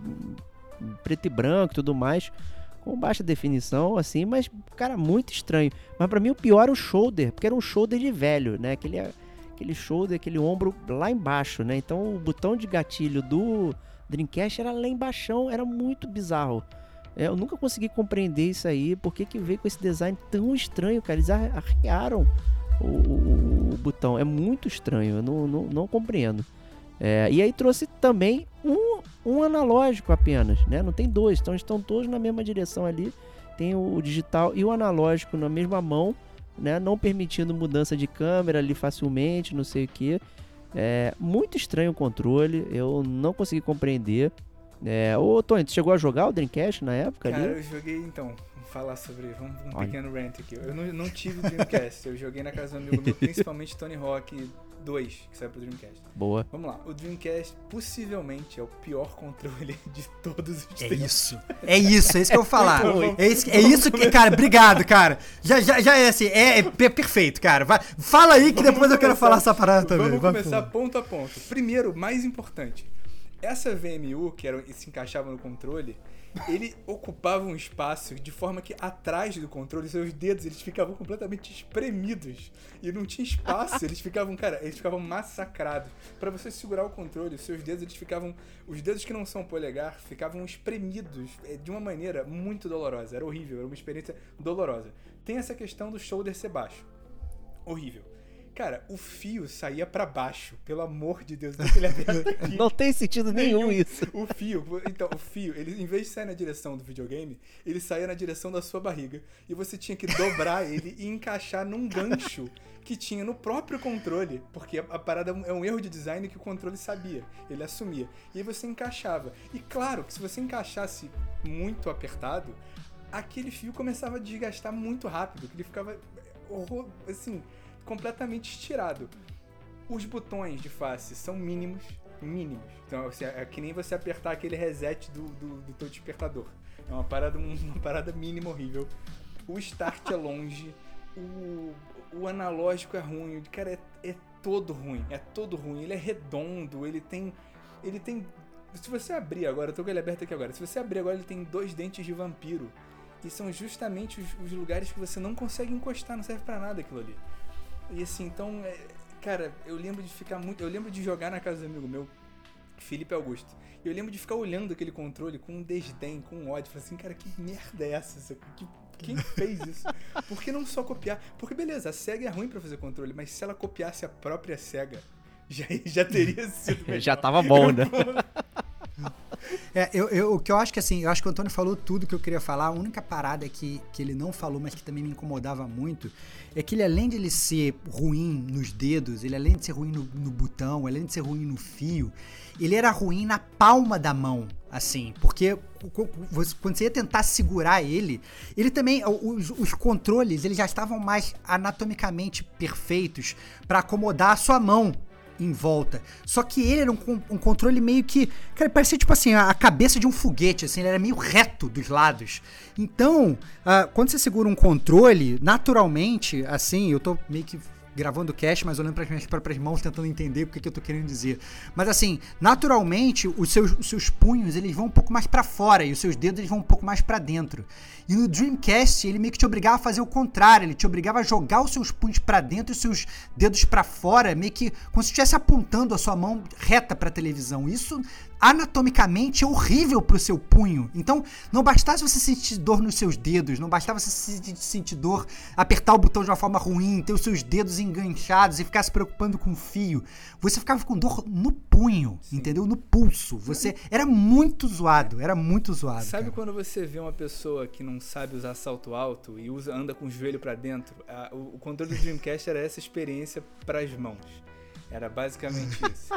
preto e branco e tudo mais com baixa definição, assim, mas, cara, muito estranho. Mas para mim o pior era o shoulder, porque era um shoulder de velho, né? Aquele, aquele shoulder, aquele ombro lá embaixo, né? Então o botão de gatilho do Dreamcast era lá embaixo, era muito bizarro. É, eu nunca consegui compreender isso aí, por que, que veio com esse design tão estranho, cara. Eles arrearam o, o, o botão, é muito estranho, eu não, não, não compreendo. É, e aí trouxe também um, um analógico apenas, né? Não tem dois, então estão todos na mesma direção ali. Tem o, o digital e o analógico na mesma mão, né? Não permitindo mudança de câmera ali facilmente, não sei o que. É muito estranho o controle, eu não consegui compreender. É, ô Tony, você chegou a jogar o Dreamcast na época Cara, ali? eu joguei então. Vamos falar sobre. Vamos um Olha. pequeno rant aqui. Eu não, não tive Dreamcast, eu joguei na casa do amigo meu, principalmente Tony Hawk 2, que saiu pro Dreamcast. Boa. Vamos lá, o Dreamcast possivelmente é o pior controle de todos os é tempos. Isso. É isso, é isso que eu vou falar. é, isso, é isso que, cara, obrigado, cara. Já, já, já é assim, é, é perfeito, cara. Vai, fala aí que depois eu quero falar essa parada também. Vamos começar ponto a ponto. Primeiro, mais importante. Essa VMU, que era, se encaixava no controle, ele ocupava um espaço de forma que atrás do controle, seus dedos eles ficavam completamente espremidos e não tinha espaço, eles ficavam, cara, eles ficavam massacrados. Para você segurar o controle, seus dedos eles ficavam, os dedos que não são polegar, ficavam espremidos é, de uma maneira muito dolorosa. Era horrível, era uma experiência dolorosa. Tem essa questão do shoulder ser baixo. Horrível. Cara, o fio saía para baixo, pelo amor de Deus, deixa ele aberto aqui. Não tem sentido nenhum, nenhum, isso. O fio, então, o fio, ele em vez de sair na direção do videogame, ele saía na direção da sua barriga. E você tinha que dobrar ele e encaixar num gancho que tinha no próprio controle, porque a, a, parada é um erro de design que o controle sabia, ele assumia. E aí você encaixava. E claro que se você encaixasse muito apertado, aquele fio começava a desgastar muito rápido, que ele ficava horror, assim, completamente estirado. Os botões de face são mínimos, mínimos. Então assim, é que nem você apertar aquele reset do, do, do teu despertador. É uma parada, uma parada mínima horrível. O start é longe, o, o analógico é ruim, cara, é, é todo ruim, é todo ruim. Ele é redondo, ele tem. Ele tem. Se você abrir agora, eu tô com ele aberto aqui agora. Se você abrir agora, ele tem dois dentes de vampiro. E são justamente os, os lugares que você não consegue encostar, não serve para nada aquilo ali. E assim, então, é, cara, eu lembro de ficar muito. Eu lembro de jogar na casa do amigo meu, Felipe Augusto. E eu lembro de ficar olhando aquele controle com um desdém, com um ódio. Falei assim, cara, que merda é essa? Que, quem fez isso? Por que não só copiar? Porque beleza, a SEGA é ruim para fazer controle, mas se ela copiasse a própria SEGA, já, já teria sido. já tava bom, né? É, eu, eu, o que eu acho que assim, eu acho que o Antônio falou tudo que eu queria falar. A única parada que, que ele não falou, mas que também me incomodava muito, é que ele, além de ele ser ruim nos dedos, ele além de ser ruim no, no botão, além de ser ruim no fio, ele era ruim na palma da mão, assim, porque quando você ia tentar segurar ele, ele também, os, os controles, eles já estavam mais anatomicamente perfeitos para acomodar a sua mão em volta. Só que ele era um, um controle meio que. Cara, parecia tipo assim, a, cabeça de um foguete, assim, ele era meio reto dos lados. Então, uh, quando você segura um controle, naturalmente, assim, eu tô meio que gravando o cast, mas olhando para as minhas próprias mãos, tentando entender o que, que eu tô querendo dizer. Mas assim, naturalmente, os seus, os seus punhos, eles vão um pouco mais para fora e os seus dedos eles vão um pouco mais para dentro. E no Dreamcast, ele meio que te obrigava a fazer o contrário, ele te obrigava a jogar os seus punhos para dentro e os seus dedos para fora, meio que como se estivesse apontando a sua mão reta para a televisão. Isso anatomicamente é horrível pro seu punho. Então, não bastasse você sentir dor nos seus dedos, não bastava você sentir dor, apertar o botão de uma forma ruim, ter os seus dedos enganchados e ficar se preocupando com o fio. Você ficava com dor no punho, Sim. entendeu? No pulso. Você era muito zoado, era muito zoado. Sabe cara. quando você vê uma pessoa que não sabe usar salto alto e usa anda com o joelho para dentro? o, o controle do Dreamcast era essa experiência para as mãos. Era basicamente isso.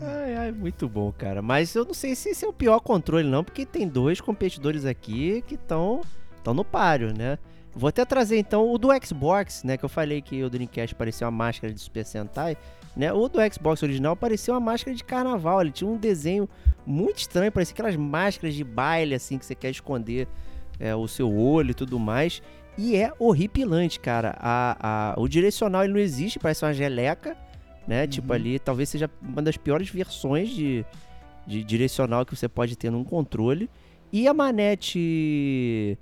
Ai, ai, muito bom, cara. Mas eu não sei se esse é o pior controle, não, porque tem dois competidores aqui que estão no páreo, né? Vou até trazer então o do Xbox, né? Que eu falei que o Dreamcast parecia uma máscara de Super Sentai, né? O do Xbox original parecia uma máscara de carnaval. Ele tinha um desenho muito estranho, parecia aquelas máscaras de baile, assim, que você quer esconder é, o seu olho e tudo mais. E é horripilante, cara. A, a, o direcional ele não existe, parece uma geleca né? Uhum. Tipo ali, talvez seja uma das piores versões de, de direcional que você pode ter num controle. E a manete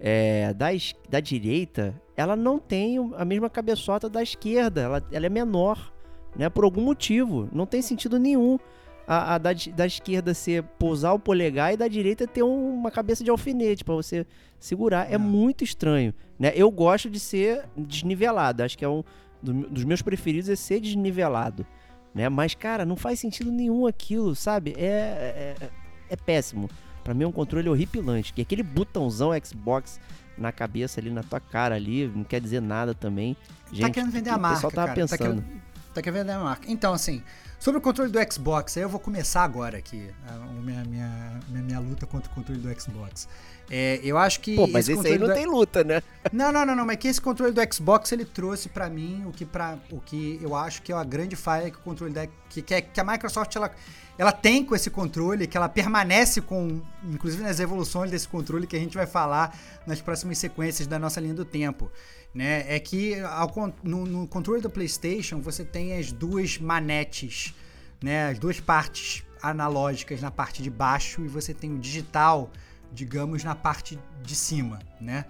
é, da, da direita, ela não tem a mesma cabeçota da esquerda, ela, ela é menor, né? Por algum motivo, não tem sentido nenhum. A, a da, da, esquerda ser pousar o polegar e da direita ter um, uma cabeça de alfinete para você segurar. É. é muito estranho, né? Eu gosto de ser desnivelado. Acho que é um, do, dos meus preferidos é ser desnivelado. Né? Mas, cara, não faz sentido nenhum aquilo, sabe? É, é, é péssimo. Para mim é um controle horripilante. Que aquele botãozão Xbox na cabeça ali, na tua cara ali, não quer dizer nada também. Tá Gente, tá querendo vender a marca, o pessoal tava cara, pensando. Tá querendo, tá querendo vender a marca. Então, assim, sobre o controle do Xbox, aí eu vou começar agora aqui a minha, minha, minha, minha luta contra o controle do Xbox. É, eu acho que. Pô, mas esse, esse aí não do... tem luta, né? Não, não, não, não. Mas que esse controle do Xbox ele trouxe para mim o que, pra, o que eu acho que é a grande falha que o controle da. Que, que, é, que a Microsoft ela, ela tem com esse controle, que ela permanece com. Inclusive nas evoluções desse controle que a gente vai falar nas próximas sequências da nossa linha do tempo. Né? É que ao, no, no controle do PlayStation você tem as duas manetes, né? As duas partes analógicas na parte de baixo e você tem o digital digamos, na parte de cima, né?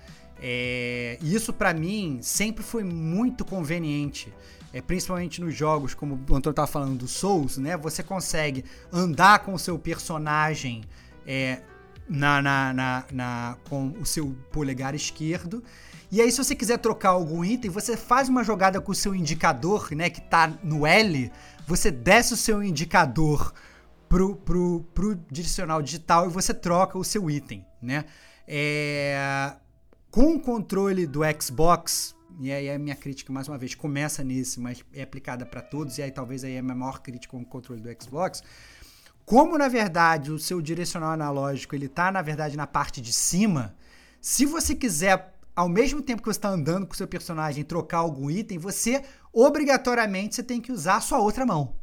É, isso para mim sempre foi muito conveniente, é, principalmente nos jogos como o Antônio estava falando do Souls, né? Você consegue andar com o seu personagem é, na, na, na, na, com o seu polegar esquerdo. E aí, se você quiser trocar algum item, você faz uma jogada com o seu indicador, né? Que tá no L, você desce o seu indicador pro, pro, pro direcional digital e você troca o seu item, né? É, com o controle do Xbox, e aí a minha crítica, mais uma vez, começa nesse, mas é aplicada para todos, e aí talvez aí é a minha maior crítica com o controle do Xbox. Como, na verdade, o seu direcional analógico, ele tá, na verdade, na parte de cima, se você quiser, ao mesmo tempo que você está andando com o seu personagem, trocar algum item, você, obrigatoriamente, você tem que usar a sua outra mão.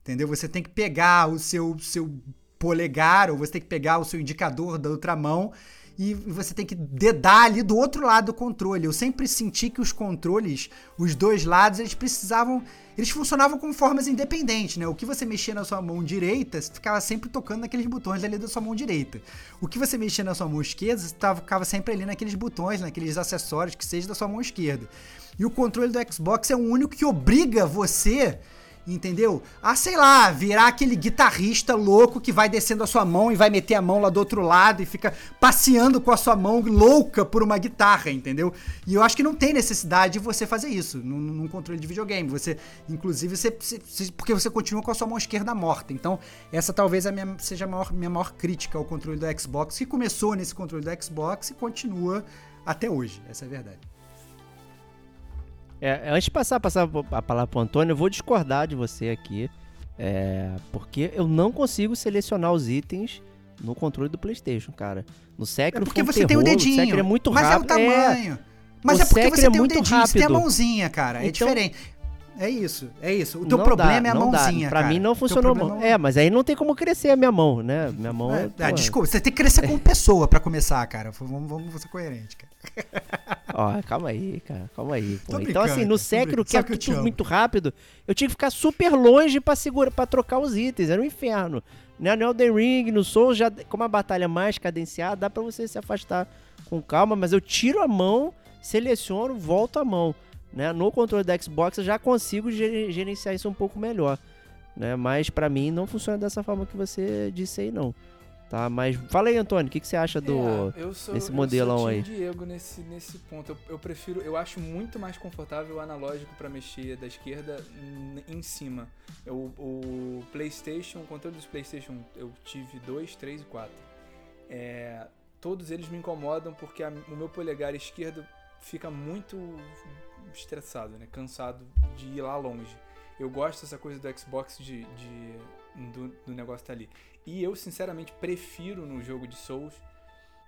Entendeu? Você tem que pegar o seu, seu polegar, ou você tem que pegar o seu indicador da outra mão e você tem que dedar ali do outro lado do controle. Eu sempre senti que os controles, os dois lados, eles precisavam. Eles funcionavam como formas independentes, né? O que você mexia na sua mão direita, você ficava sempre tocando naqueles botões ali da sua mão direita. O que você mexia na sua mão esquerda, você ficava sempre ali naqueles botões, naqueles acessórios que seja da sua mão esquerda. E o controle do Xbox é o único que obriga você entendeu? A, sei lá, virar aquele guitarrista louco que vai descendo a sua mão e vai meter a mão lá do outro lado e fica passeando com a sua mão louca por uma guitarra, entendeu? E eu acho que não tem necessidade de você fazer isso num, num controle de videogame. Você, inclusive, você, você- porque você continua com a sua mão esquerda morta. Então, essa talvez a minha, seja a maior, minha maior crítica ao controle do Xbox, que começou nesse controle do Xbox e continua até hoje. Essa é a verdade. É, antes de passar, passar a palavra pro Antônio, eu vou discordar de você aqui. é, porque eu não consigo selecionar os itens no controle do PlayStation, cara. No É Sekiro porque um você tem o terror, dedinho. O é muito mas rápido. é o tamanho. Mas O é porque Sekiro você é tem o muito dedinho, você tem a rápido. mãozinha, cara. É Então- diferente. É isso, é isso. O teu Não problema dá, é a não dá. mãozinha, Pra cara. mim não funcionou. problema mão. É, mas aí não tem como crescer a minha mão, né? Minha mão é. É, pô, desculpa, você tem que crescer como pessoa pra começar, cara. Vamos, vamos ser coerente, cara. Ó, calma aí, cara, calma aí. Então, assim, no Sekiro, brincando. que é tudo amo. muito rápido, eu tinha que ficar super longe pra, segura, pra trocar os itens. Era um inferno. Né? No Elden Ring, no Souls, já, como a batalha é mais cadenciada, dá pra você se afastar com calma, mas eu tiro a mão, seleciono, volto a mão. Né? No controle da Xbox eu já consigo ger- gerenciar isso um pouco melhor. Né? Mas pra mim não funciona dessa forma que você disse aí, não. Tá? Mas fala aí, Antônio, o que, que você acha do. É, eu sou, desse eu modelão sou aí. Diego nesse, nesse ponto. Eu, eu prefiro, eu acho muito mais confortável o analógico pra mexer da esquerda em cima. Eu, o PlayStation, o controle dos PlayStation, eu tive dois, três e quatro. É, todos eles me incomodam porque a- o meu polegar esquerdo fica muito estressado, né? Cansado de ir lá longe. Eu gosto dessa coisa do Xbox de, de- do, do negócio tá ali. E eu, sinceramente, prefiro no jogo de Souls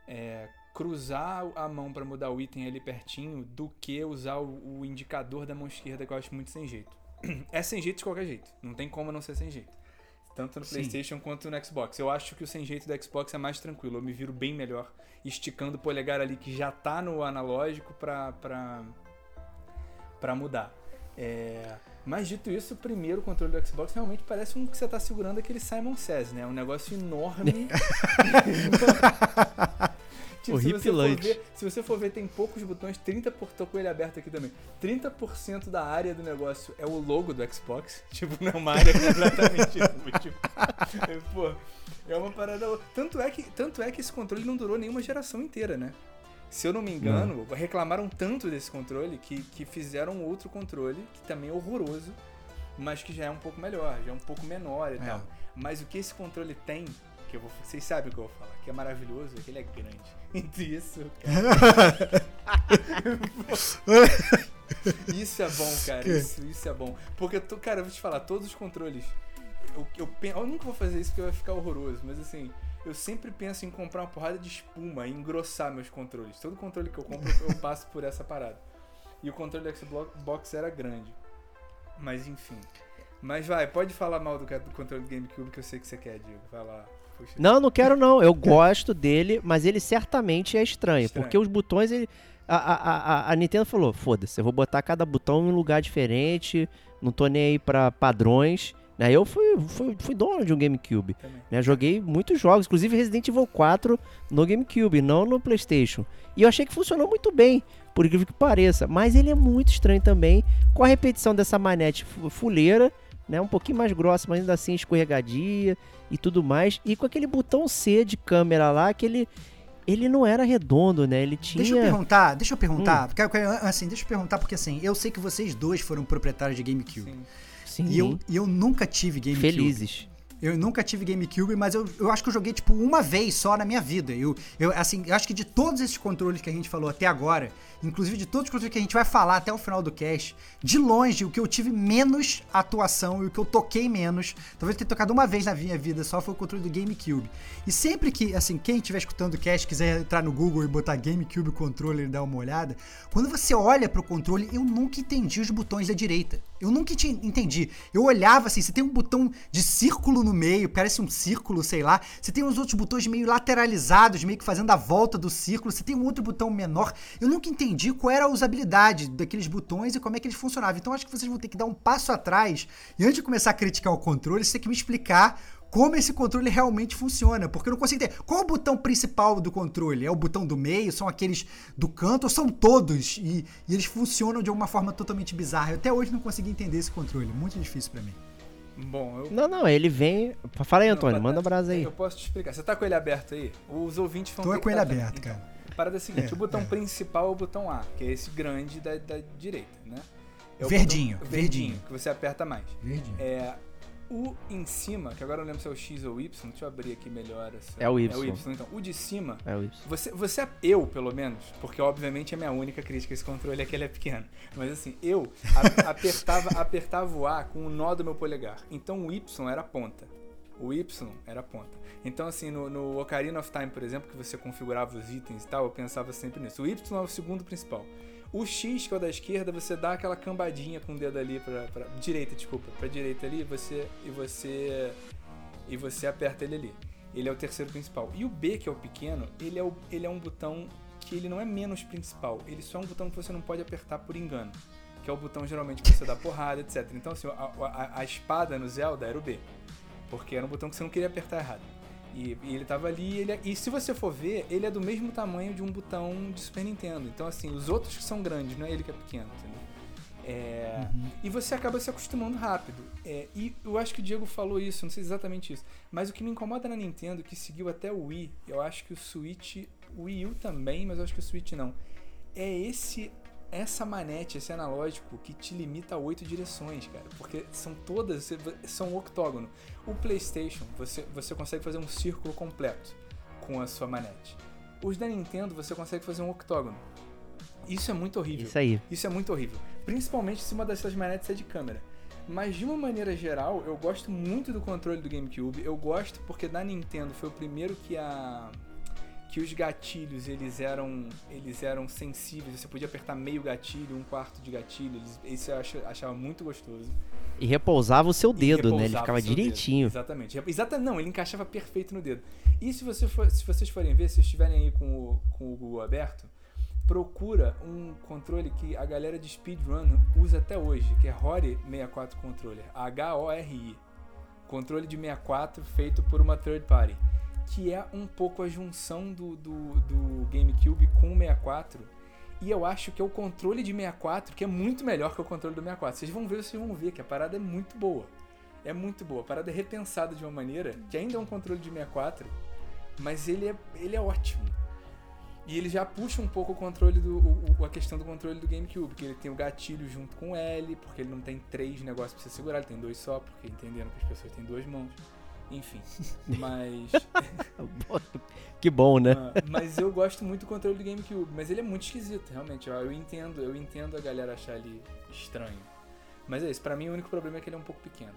é, cruzar a mão pra mudar o item ali pertinho do que usar o, o indicador da mão esquerda, que eu acho muito sem jeito. É sem jeito de qualquer jeito. Não tem como não ser sem jeito. Tanto no Sim. PlayStation quanto no Xbox. Eu acho que o sem jeito do Xbox é mais tranquilo. Eu me viro bem melhor esticando o polegar ali que já tá no analógico pra, pra, pra mudar. É, Mas dito isso, o primeiro controle do Xbox realmente parece um que você tá segurando aquele Simon Says, né? Um negócio enorme. Tipo, se você, ver, se você for ver, tem poucos botões, 30%, por, tô com ele aberto aqui também. 30% da área do negócio é o logo do Xbox. Tipo, não é uma área completamente inútil. É, Pô, é uma parada. Tanto é, que, tanto é que esse controle não durou nenhuma geração inteira, né? Se eu não me engano, reclamaram tanto desse controle que, que fizeram outro controle, que também é horroroso, mas que já é um pouco melhor, já é um pouco menor e É. tal. Mas o que esse controle tem, que eu vou, vocês sabem o que eu vou falar, que é maravilhoso, é que ele é grande. Entre isso, cara. isso é bom, cara. Isso, isso é bom. Porque, tu, cara, eu vou te falar, todos os controles. Eu, eu, eu nunca vou fazer isso porque vai ficar horroroso, mas assim, eu sempre penso em comprar uma porrada de espuma e engrossar meus controles. Todo controle que eu compro, eu passo por essa parada. E o controle do Xbox era grande. Mas enfim. Mas vai, pode falar mal do, controle do GameCube que eu sei que você quer, Diego. Vai lá. Puxa. Não, não quero não. Eu gosto dele, mas ele certamente é estranho. Estranho. Porque os botões, ele. A, a, a, a Nintendo falou: foda-se, eu vou botar cada botão em um lugar diferente. Não tô nem aí pra padrões. Né? Eu fui, fui, fui dono de um GameCube. Né? Joguei muitos jogos, inclusive Resident Evil 4 no GameCube, não no PlayStation. E eu achei que funcionou muito bem, por incrível que pareça. Mas ele é muito estranho também, com a repetição dessa manete fu- fuleira, né? Um pouquinho mais grossa, mas ainda assim escorregadia e tudo mais. E com aquele botão C de câmera lá, que ele, ele não era redondo, né? Ele tinha. Deixa eu perguntar, deixa eu Hum. perguntar. porque, porque, assim, deixa eu perguntar, porque assim, eu sei que vocês dois foram proprietários de GameCube. Sim. Sim, E eu, e eu nunca tive GameCube. felizes. Eu nunca tive GameCube, mas eu, eu acho que eu joguei, tipo, uma vez só na minha vida. Eu, eu, assim, eu acho que de todos esses controles que a gente falou até agora, inclusive de todos os controles que a gente vai falar até o final do cast, de longe, o que eu tive menos atuação e o que eu toquei menos, talvez tenha tocado uma vez na minha vida só, foi o controle do GameCube. E sempre que, assim, quem estiver escutando o cast quiser entrar no Google e botar GameCube controller e dar uma olhada, quando você olha pro controle, eu nunca entendi os botões da direita. Eu nunca te- entendi. Eu olhava assim, você tem um botão de círculo no meio, parece um círculo, sei lá. Você tem os outros botões meio lateralizados, meio que fazendo a volta do círculo. Você tem um outro botão menor. Eu nunca entendi qual era a usabilidade daqueles botões e como é que eles funcionavam. Então acho que vocês vão ter que dar um passo atrás. E antes de começar a criticar o controle, você tem que me explicar como esse controle realmente funciona, porque eu não consigo entender. Qual é o botão principal do controle? É o botão do meio? São aqueles do canto? Ou são todos? E, e eles funcionam de uma forma totalmente bizarra. Eu até hoje não consegui entender esse controle. Muito difícil pra mim. Bom, eu. Não, não, ele vem. Fala aí, Não, Antônio, pra- manda brasa aí. Eu posso te explicar. Você tá com ele aberto aí? Os ouvintes vão Tô ter com ele tá aberto, Então, cara. a parada é a seguinte: É, o botão é. principal é o botão A, que é esse grande da, da direita, né? É o Verdinho, botão- verdinho. que você aperta mais. Verdinho. É, o em cima, que agora eu não lembro se é o X ou o Y, deixa eu abrir aqui melhor. Essa, É o Y. É o Y, então. O de cima, É o Y. você, você, eu pelo menos, porque obviamente é minha única crítica a esse controle é que ele é pequeno. Mas assim, eu a- apertava, apertava o A com o nó do meu polegar. Então o Y era a ponta. O Y era a ponta. Então, assim, no, no Ocarina of Time, por exemplo, que você configurava os itens e tal, eu pensava sempre nisso. O Y é o segundo principal. O X, que é o da esquerda, você dá aquela cambadinha com o dedo ali pra, pra direita, desculpa, pra direita ali, você e você e você aperta ele ali. Ele é o terceiro principal. E o B, que é o pequeno, ele é, o, ele é um botão que ele não é menos principal. Ele só é um botão que você não pode apertar por engano. Que é o botão geralmente que você dá porrada, etc. Então, assim, a, a- a espada no Zelda era o B. Porque era um botão que você não queria apertar errado. E, e ele tava ali, ele é- e se você for ver, ele é do mesmo tamanho de um botão de Super Nintendo. Então, assim, os outros que são grandes, não é ele que é pequeno, entendeu? É, E você acaba se acostumando rápido. É, e eu acho que o Diego falou isso, não sei exatamente isso. Mas o que me incomoda na Nintendo, que seguiu até o Wii, eu acho que o Switch, o Wii U também, mas eu acho que o Switch não. É esse essa manete, esse analógico que te limita a oito direções, cara. Porque são todas, são um octógono. O PlayStation, você, você consegue fazer um círculo completo com a sua manete. Os da Nintendo, você consegue fazer um octógono. Isso é muito horrível. Isso aí. Isso é muito horrível. Principalmente se uma dessas manetes é de câmera. Mas de uma maneira geral, eu gosto muito do controle do GameCube. Eu gosto porque da Nintendo foi o primeiro que a que os gatilhos eles eram eles eram sensíveis. Você podia apertar meio gatilho, um quarto de gatilho. Eles, isso eu ach- achava muito gostoso. E repousava o seu dedo, né? Ele ficava o seu dedo. direitinho. Exatamente. Exata, não, ele encaixava perfeito no dedo. E se, você for, se vocês forem ver, se vocês estiverem aí com o, com o Google aberto, procura um controle que a galera de speedrun usa até hoje, que é Hori 64 Controller. H-O-R-I. Controle de 64 feito por uma third party. Que é um pouco a junção do, do, do GameCube com o 64. E eu acho que é o controle de 64 que é muito melhor que o controle do 64. Vocês vão ver, vocês vão ver que a parada é muito boa. É muito boa. A parada é repensada de uma maneira que ainda é um controle de 64, mas ele é, ele é ótimo. E ele já puxa um pouco o controle do. o- a questão do controle do GameCube, que ele tem o gatilho junto com o L, porque ele não tem três negócios pra você segurar, ele tem dois só, porque entenderam que as pessoas têm duas mãos. Enfim. Mas. Que bom, né? Ah, mas eu gosto muito do controle do GameCube, mas ele é muito esquisito, realmente. Eu, entendo, eu entendo a galera achar ele estranho. Mas é isso, pra mim o único problema é que ele é um pouco pequeno.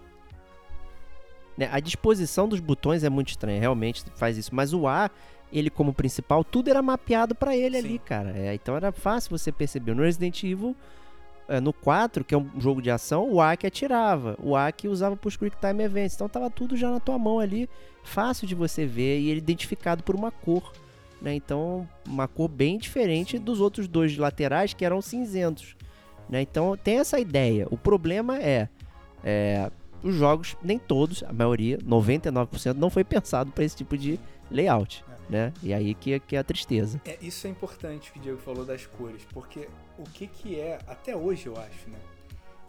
Né, A disposição dos botões é muito estranha, realmente faz isso. Mas o A, ele como principal, tudo era mapeado pra ele Sim. ali, cara. É, então era fácil você perceber. No Resident Evil, é, no 4, que é um jogo de ação, o A que atirava, o A que usava pros Quick Time Events. Então tava tudo já na tua mão ali, fácil de você ver e ele identificado por uma cor. Né? Então, uma cor bem diferente Sim. dos outros dois laterais que eram cinzentos. Né? Então tem essa ideia. O problema é, é, os jogos, nem todos, a maioria, 99%, não foi pensado para esse tipo de layout. Né? E aí que, que é a tristeza. É, isso é importante que o Diego falou das cores, porque o que que é, até hoje eu acho, né?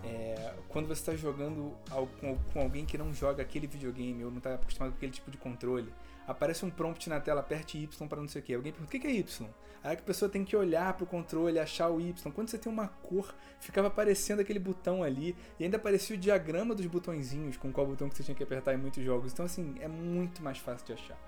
É, quando você está jogando com, com alguém que não joga aquele videogame ou não está acostumado com aquele tipo de controle, aparece um prompt na tela, aperte Y para não sei o que. Alguém pergunta, o que que é Y? Aí a pessoa tem que olhar pro controle, achar o Y. Quando você tem uma cor, ficava aparecendo aquele botão ali, e ainda aparecia o diagrama dos botõezinhos, com qual botão que você tinha que apertar em muitos jogos. Então, assim, é muito mais fácil de achar.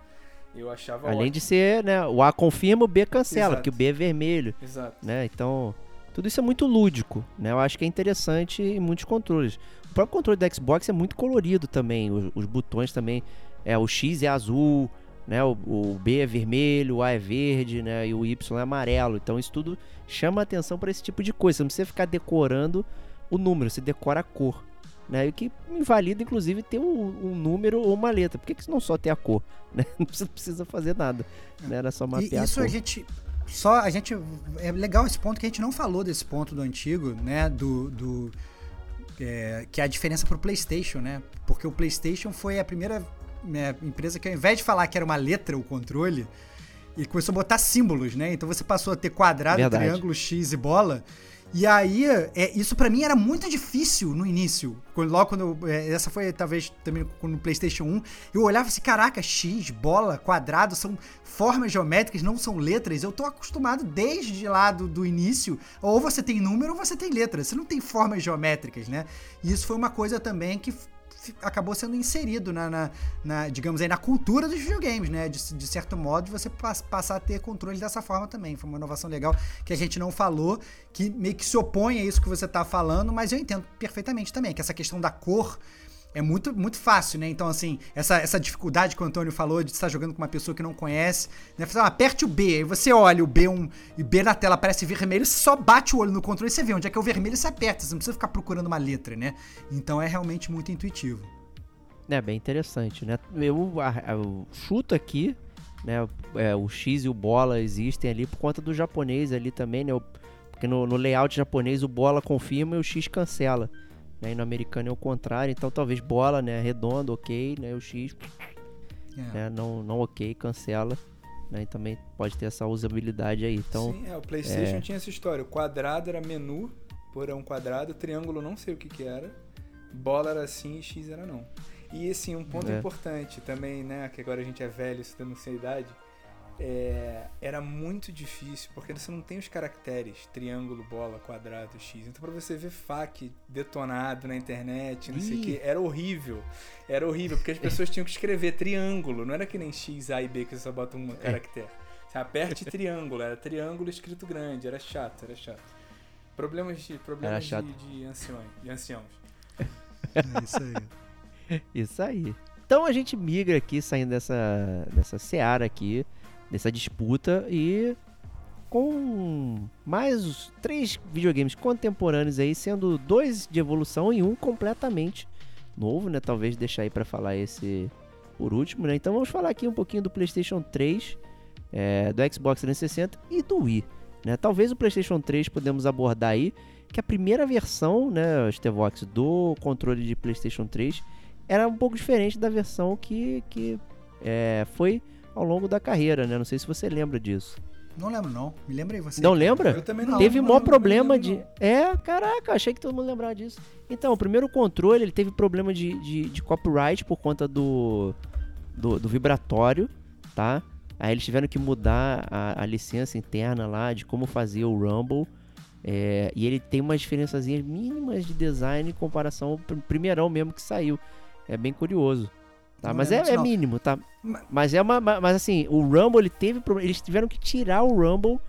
Eu achava Além de ótimo. ser, né? O A confirma, o B cancela, Exato. porque o B é vermelho. Exato. né? Então, tudo isso é muito lúdico, né? Eu acho que é interessante em muitos controles. O próprio controle da Xbox é muito colorido também, os, os botões também, é o X é azul, né? O, o B é vermelho, o A é verde, né? E o Y é amarelo. Então isso tudo chama atenção para esse tipo de coisa. Você não precisa ficar decorando o número, você decora a cor. Né? E o que invalida, inclusive, ter um, um número ou uma letra. Por que, que não só ter a cor? Né? Não precisa, fazer nada. Né? Era só E mapear isso a a gente. Só a gente. É legal esse ponto que a gente não falou desse ponto do antigo, né? Do. do é, que é a diferença pro PlayStation, né? Porque o PlayStation foi a primeira né, empresa que, ao invés de falar que era uma letra o controle, e começou a botar símbolos, né? Então você passou a ter quadrado, Verdade. triângulo, X e bola. E aí, é, isso para mim era muito difícil no início. Quando, logo quando. Eu, é, essa foi talvez também no PlayStation 1. Eu olhava assim: caraca, X, bola, quadrado são formas geométricas, não são letras. Eu tô acostumado desde lá do, do início. Ou você tem número ou você tem letras. Você não tem formas geométricas, né? E isso foi uma coisa também que acabou sendo inserido na, na, na, digamos aí, na cultura dos videogames, né? De, de certo modo, você passar a ter controle dessa forma também. Foi uma inovação legal que a gente não falou, que meio que se opõe a isso que você está falando, mas eu entendo perfeitamente também, que essa questão da cor é muito, muito fácil, né? Então, assim, essa, essa dificuldade que o Antônio falou de estar jogando com uma pessoa que não conhece, né? Ah, aperte o B, aí você olha o B um, e B na tela aparece vermelho, você só bate o olho no controle e você vê onde é que é o vermelho e você aperta, você não precisa ficar procurando uma letra, né? Então é realmente muito intuitivo. É bem interessante, né? Eu, eu chuto aqui, né? É, o X e o bola existem ali por conta do japonês ali também, né? Porque no, no layout japonês o bola confirma e o X cancela. Né? E no americano é o contrário, então talvez bola, né? Redondo, ok, né? O X, é. né? não, não ok, cancela. Né? E também pode ter essa usabilidade aí. Então, Sim, é, o PlayStation é... tinha essa história. O quadrado era menu, por um quadrado, triângulo não sei o que que era, bola era assim e X era não. E assim, um ponto é. importante também, né? Que agora a gente é velho, estudando sem idade é, era muito difícil, porque você não tem os caracteres triângulo, bola, quadrado, X. Então, para você ver FAQ detonado na internet, não Ih. sei o que, era horrível. Era horrível, porque as pessoas tinham que escrever triângulo, não era que nem X, A e B que você só bota um é. caractere. Você aperte triângulo, era triângulo escrito grande, era chato, era chato. Problemas de, problemas de, de, anciões, de anciãos. É isso aí. Isso aí. Então a gente migra aqui, saindo dessa, dessa seara aqui dessa disputa e com mais três videogames contemporâneos aí, sendo dois de evolução e um completamente novo, né? Talvez deixar aí para falar esse por último, né? Então vamos falar aqui um pouquinho do PlayStation 3, é, do Xbox 360 e do Wii, né? Talvez o PlayStation 3 podemos abordar aí que a primeira versão, né, Stevox, do controle de PlayStation 3 era um pouco diferente da versão que, que é, foi ao longo da carreira, né? Não sei se você lembra disso. Não lembro, não. Me lembra aí você. Não lembra? Eu também não. Teve maior problema de. É, caraca, achei que todo mundo lembrava disso. Então, o primeiro controle, ele teve problema de, de, de copyright por conta do, do, do, vibratório, tá? Aí eles tiveram que mudar a, a licença interna lá de como fazer o Rumble. É, e ele tem umas diferençazinhas mínimas de design em comparação ao primeirão mesmo que saiu. É bem curioso. Tá? Mas é, é, mínimo, tá? Mas é uma. Mas assim, o Rumble ele teve. Eles tiveram que tirar o Rumble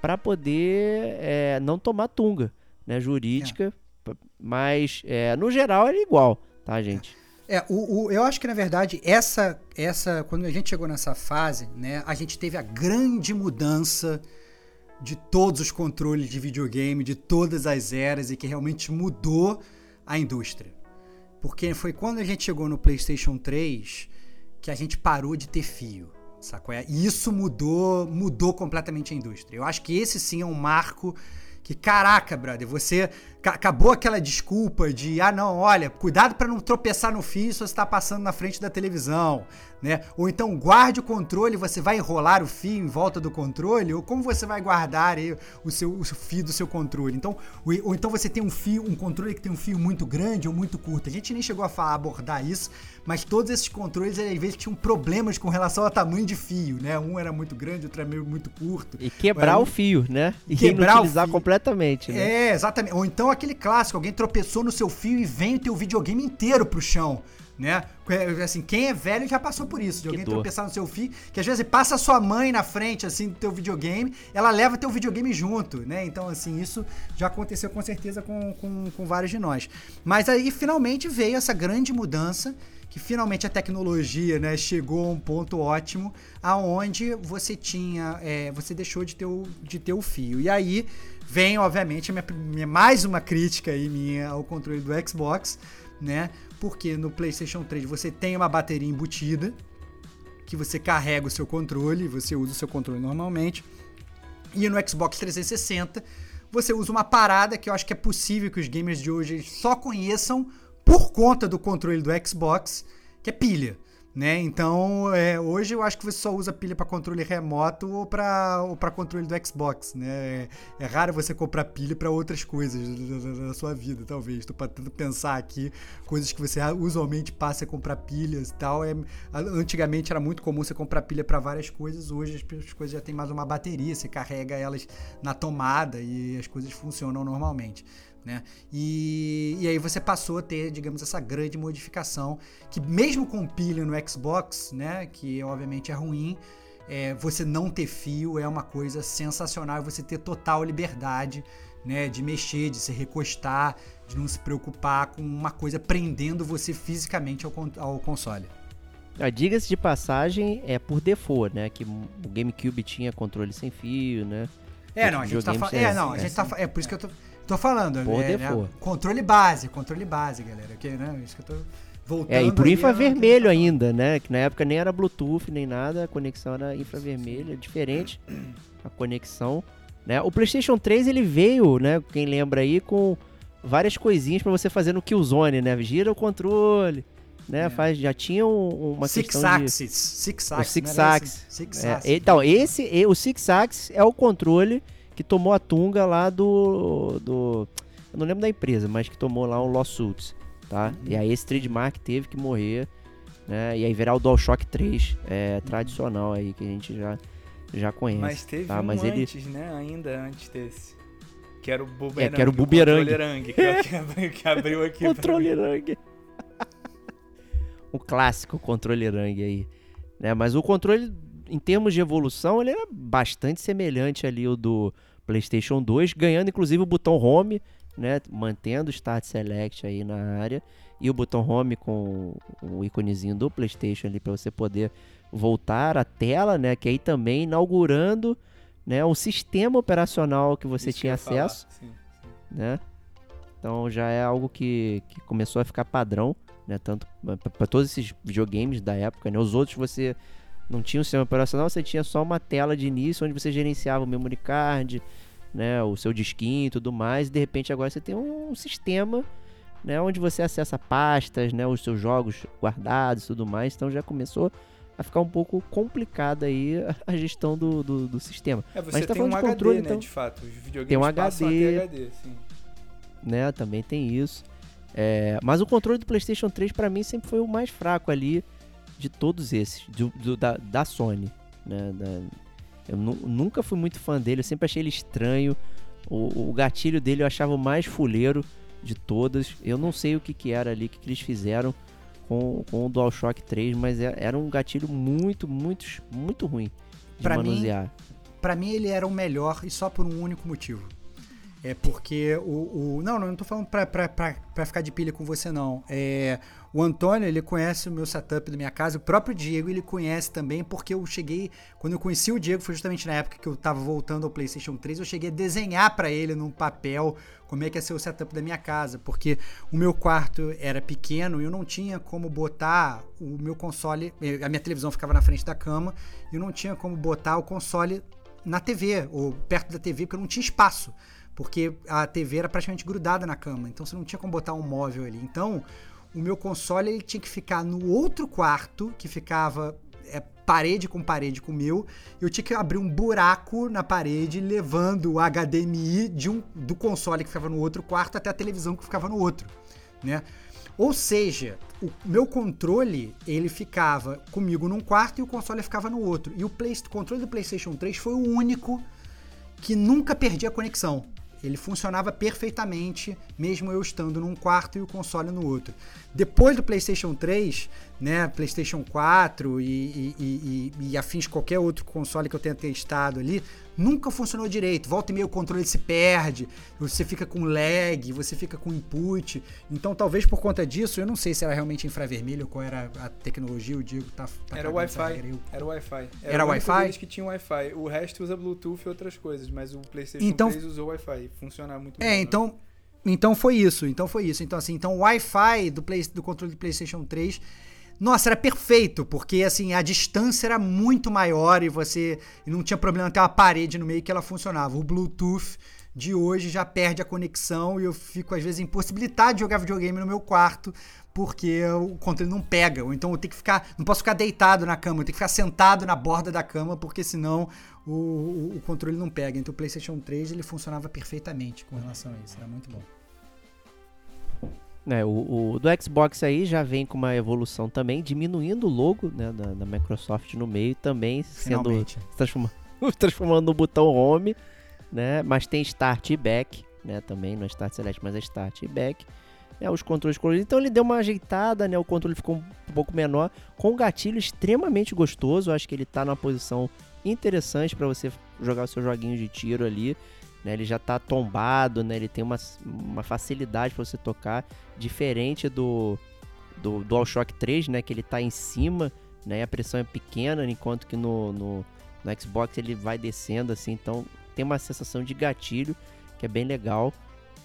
para poder é, não tomar tunga, né? Jurídica. É. Mas é, no geral é igual, tá, gente? É, o, o, eu acho que na verdade essa, essa, quando a gente chegou nessa fase, né, a gente teve a grande mudança de todos os controles de videogame, de todas as eras e que realmente mudou a indústria. Porque foi quando a gente chegou no PlayStation 3 que a gente parou de ter fio. Sacou? E isso mudou, mudou completamente a indústria. Eu acho que esse sim é um marco que, caraca, brother, você acabou aquela desculpa de, ah, não, olha, cuidado para não tropeçar no fio se você está passando na frente da televisão, né? Ou então guarde o controle, você vai enrolar o fio em volta do controle, ou como você vai guardar aí o seu o fio do seu controle. Então, ou, ou, então você tem um fio, um controle que tem um fio muito grande ou muito curto. A gente nem chegou a falar, abordar isso, mas todos esses controles às vezes tinham problemas com relação ao tamanho de fio, né? Um era muito grande, outro era meio muito curto. E quebrar o fio, né? E quebrar inutilizar completamente, né? É, exatamente. Ou então aquele clássico, alguém tropeçou no seu fio e vem o teu videogame inteiro pro chão né? Assim, quem é velho já passou por isso, de alguém tropeçar no seu fio, que às vezes passa a sua mãe na frente, assim, do teu videogame, ela leva teu videogame junto, né? Então, assim, isso já aconteceu com certeza com, com, com vários de nós. Mas aí, finalmente, veio essa grande mudança, que finalmente a tecnologia, né, chegou a um ponto ótimo, aonde você tinha, é, você deixou de ter, o, de ter o fio. E aí, vem, obviamente, minha, minha, mais uma crítica aí minha ao controle do Xbox, né? Porque no PlayStation 3 você tem uma bateria embutida, que você carrega o seu controle, você usa o seu controle normalmente. E no Xbox 360 você usa uma parada que eu acho que é possível que os gamers de hoje só conheçam por conta do controle do Xbox, que é pilha. Né? Então, é, hoje eu acho que você só usa pilha para controle remoto ou para ou controle do Xbox, né? É raro você comprar pilha para outras coisas da, sua vida, talvez. Estou tentando pensar aqui coisas que você usualmente passa a comprar pilhas e tal. É, antigamente era muito comum você comprar pilha para várias coisas, hoje as coisas já tem mais uma bateria, você carrega elas na tomada e as coisas funcionam normalmente. Né? E, e aí você passou a ter, digamos, essa grande modificação que mesmo com pilha no Xbox, né, que obviamente é ruim, é, você não ter fio é uma coisa sensacional, você ter total liberdade, né, de mexer, de se recostar, de não se preocupar com uma coisa prendendo você fisicamente ao, ao console. Ah, Diga-se de passagem, é por default, né, que o GameCube tinha controle sem fio, né? É, não, a gente tá falando. É, não, a gente tá É por isso que eu tô. Tô falando, Por é, default. né, controle base, controle base, galera. Que, né, isso que eu tô voltando. É, e por infravermelho ainda, né? Que na época nem era Bluetooth nem nada, a conexão era infravermelho, é diferente a conexão, né? O PlayStation 3 ele veio, né, quem lembra aí com várias coisinhas pra você fazer no Killzone, né? Gira o controle, né? É. Faz já tinha um- uma Six questão de Axis. Six o Axis. Six Axis. Six É, Axis. então, esse, o Six Axis é o controle que tomou a tunga lá do. do eu não lembro da empresa, mas que tomou lá um lawsuit, tá? Uhum. E aí esse trademark teve que morrer, né? E aí virar o DualShock 3, é Uhum. tradicional aí, que a gente já, já conhece. Mas teve tá? um Mas ele- antes, né? Ainda antes desse. Que era o Buberang. É, que era o controle que, é que abriu- aqui. pra Controle mim. Rang. o clássico controle Rang aí. Né? Mas o controle, em termos de evolução, ele era bastante semelhante ali ao do PlayStation 2, ganhando inclusive o botão Home, né? mantendo o Start Select aí na área. E o botão Home com o íconezinho do PlayStation ali para você poder voltar à tela, né? Que aí também inaugurando né, um sistema operacional que você Isso que tinha falar, acesso sim, sim. né? Então já é algo que, que começou a ficar padrão, né? Tanto para todos esses videogames da época, né? Os outros você não tinha um sistema operacional, você tinha só uma tela de início onde você gerenciava o memory card, né? O seu disquinho e tudo mais. E de repente agora você tem um sistema, né? Onde você acessa pastas, né? Os seus jogos guardados e tudo mais. Então já começou a ficar um pouco complicada aí a gestão do, do, do sistema. É, você tá tem um falando de HD, controle, né? então. De fato. Os videogames Tem um HD. HD, sim. né? Também tem isso. É, mas o controle do PlayStation 3 pra mim sempre foi o mais fraco ali de todos esses, do, do- da, da Sony, né? Da- eu nu- nunca fui muito fã dele, eu sempre achei ele estranho. O, o gatilho dele eu achava o mais fuleiro de todas. Eu não sei o que, que era ali, o que, que eles fizeram com, com o DualShock 3, mas é- era um gatilho muito, muito, muito ruim de Pra mim, manusear. Pra mim ele era o melhor e só por um único motivo. É porque o. o não, não, não tô falando pra, pra, pra, pra ficar de pilha com você, não. É, o Antônio, ele conhece o meu setup da minha casa. O próprio Diego, ele conhece também, porque eu cheguei. Quando eu conheci o Diego, foi justamente na época que eu tava voltando ao PlayStation 3. Eu cheguei a desenhar pra ele num papel como é que ia ser o setup da minha casa. Porque o meu quarto era pequeno e eu não tinha como botar o meu console. A minha televisão ficava na frente da cama e eu não tinha como botar o console na TV, ou perto da TV, porque eu não tinha espaço. Porque a TV era praticamente grudada na cama, então você não tinha como botar um móvel ali. Então, o meu console ele tinha que ficar no outro quarto, que ficava é, parede com parede com o meu. Eu tinha que abrir um buraco na parede, levando o HDMI de um, do console que ficava no outro quarto até a televisão que ficava no outro, né? Ou seja, o meu controle, ele ficava comigo num quarto e o console ficava no outro. E o, Play, o controle do PlayStation 3 foi o único que nunca perdia a conexão. Ele funcionava perfeitamente, mesmo eu estando num quarto e o console no outro. Depois do PlayStation 3, né, PlayStation 4 e, e, e, e, afins qualquer outro console que eu tenha testado ali, nunca funcionou direito. Volta e meia o controle se perde, você fica com lag, você fica com input. Então, talvez por conta disso, eu não sei se era realmente infravermelho, qual era a tecnologia, o Diego tá, tá Era Wi-Fi. Era Wi-Fi. Era único Wi-Fi? que tinha Wi-Fi. O resto usa Bluetooth e outras coisas, mas o PlayStation Então- 3 usou Wi-Fi. Funciona muito bem. É, né? Então, foi isso. Então foi isso. Então assim, então o Wi-Fi do, Play, do controle do PlayStation 3, nossa, era perfeito, porque assim, a distância era muito maior e você não tinha problema ter uma parede no meio que ela funcionava. O Bluetooth de hoje já perde a conexão e eu fico às vezes impossibilitado de jogar videogame no meu quarto porque o controle não pega, ou então eu tenho que ficar, não posso ficar deitado na cama, eu tenho que ficar sentado na borda da cama porque senão o, o, o controle não pega. Então o PlayStation 3 ele funcionava perfeitamente com relação a isso, era muito bom. É, o, o, do Xbox aí já vem com uma evolução também, diminuindo o logo né, da, da Microsoft no meio, também sendo Finalmente. transformando, transformando no botão Home, né? Mas tem Start e Back, né? Também não é Start Select, mas é Start e Back. É, os controles coloridos. Então ele deu uma ajeitada, né? O controle ficou um pouco menor, com um gatilho extremamente gostoso. Eu acho que ele tá numa posição interessante para você jogar o seu joguinho de tiro ali. Né, ele já tá tombado, né? Ele tem uma, uma facilidade para você tocar, diferente do, do DualShock 3, né? Que ele tá em cima, né? A pressão é pequena, enquanto que no, no, no Xbox ele vai descendo, assim. Então tem uma sensação de gatilho que é bem legal,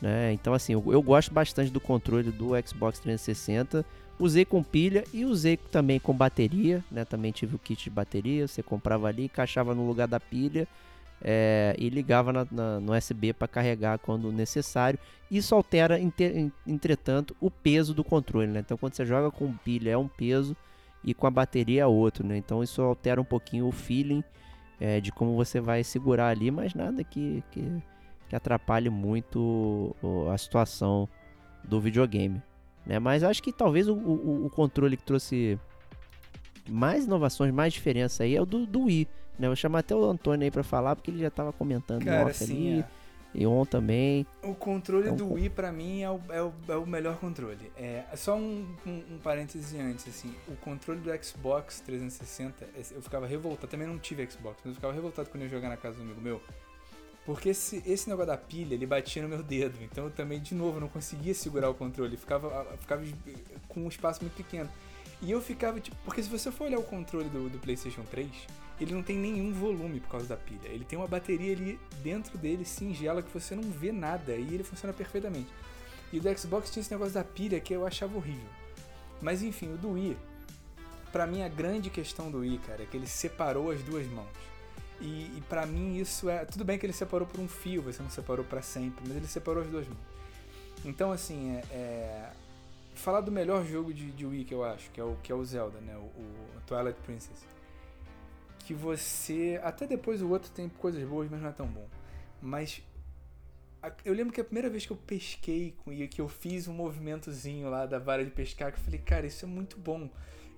né? Então assim, eu, eu gosto bastante do controle do Xbox 360. Usei com pilha e usei também com bateria, né? Também tive o kit de bateria, você comprava ali, encaixava no lugar da pilha é, e ligava na, na, no USB para carregar quando necessário. Isso altera, entretanto, o peso do controle. Né? Então, quando você joga com pilha é um peso e com a bateria é outro. Né? Então, isso altera um pouquinho o feeling é, de como você vai segurar ali, mas nada que, que, que atrapalhe muito a situação do videogame. Né? Mas acho que talvez o, o, o controle que trouxe mais inovações, mais diferença aí é o do, do Wii. Né? Vou chamar até o Antônio aí pra falar, porque ele já tava comentando Cara, off sim, ali. é. E on também. O controle um do Wii, pra mim, é o, é o, é o melhor controle. É só um, um, um parêntese antes, assim. O controle do Xbox 360, esse- eu ficava revoltado. Também não tive Xbox, mas eu ficava revoltado quando eu ia jogar na casa do amigo meu. Porque esse, esse negócio da pilha, ele batia no meu dedo. Então eu também, de novo, não conseguia segurar o controle. Ficava, ficava com um espaço muito pequeno. E eu ficava, tipo... Porque se você for olhar o controle do, do PlayStation 3, ele não tem nenhum volume por causa da pilha. Ele tem uma bateria ali dentro dele, singela, que você não vê nada. E ele funciona perfeitamente. E o do Xbox tinha esse negócio da pilha que eu achava horrível. Mas enfim, o do Wii... Pra mim, a grande questão do Wii, cara, é que ele separou as duas mãos. E, e para mim isso é. Tudo bem que ele separou por um fio, você não separou pra sempre, mas ele separou as duas mãos. Então, assim, é, é- falar do melhor jogo de, de Wii que eu acho, que é o, que é o Zelda, né? O, o Twilight Princess. Que você. Até depois o outro tem coisas boas, mas não é tão bom. Mas. Eu lembro que a primeira vez que eu pesquei com e que eu fiz um movimentozinho lá da vara de pescar, que eu falei, cara, isso é muito bom.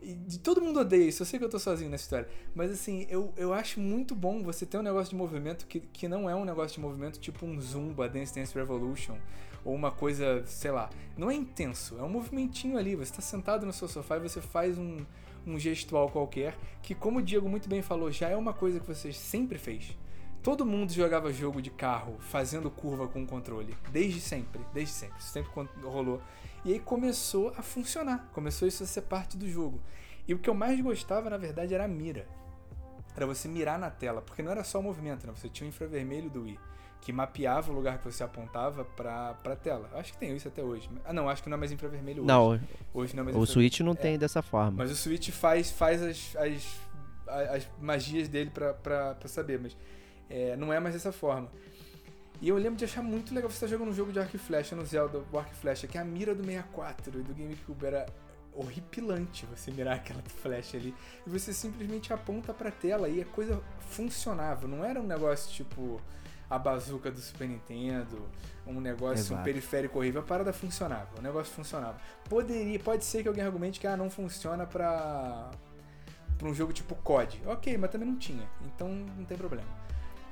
E todo mundo odeia isso, eu sei que eu tô sozinho nessa história. Mas assim, eu, eu acho muito bom você ter um negócio de movimento que, que não é um negócio de movimento tipo um Zumba, Dance Dance Revolution, ou uma coisa, sei lá. Não é intenso, é um movimentinho ali. Você tá sentado no seu sofá e você faz um, um gestual qualquer, que como o Diego muito bem falou, já é uma coisa que você sempre fez. Todo mundo jogava jogo de carro fazendo curva com o controle, desde sempre, desde sempre. Sempre rolou. E aí começou a funcionar, começou isso a ser parte do jogo. E o que eu mais gostava, na verdade, era a mira. Era você mirar na tela, porque não era só o movimento, né? Você tinha o infravermelho do Wii, que mapeava o lugar que você apontava pra, pra tela. Acho que tem isso até hoje. Ah, não, acho que não é mais infravermelho hoje. Não, hoje não é mais o. Switch não É. tem dessa forma. Mas o Switch faz, faz as, as, as magias dele pra, pra, pra saber, mas é, não é mais dessa forma. E eu lembro de achar muito legal você estar jogando um jogo de arco e flecha no Zelda, o arco e flecha, que é a mira do 64 e do GameCube era horripilante você mirar aquela flecha ali. E você simplesmente aponta pra tela e a coisa funcionava. Não era um negócio tipo a bazuca do Super Nintendo, um negócio, um Exato. periférico horrível. A parada funcionava, o negócio funcionava. Poderia, pode ser que alguém argumente que ah, não funciona pra, pra um jogo tipo COD. Ok, mas também não tinha, então não tem problema.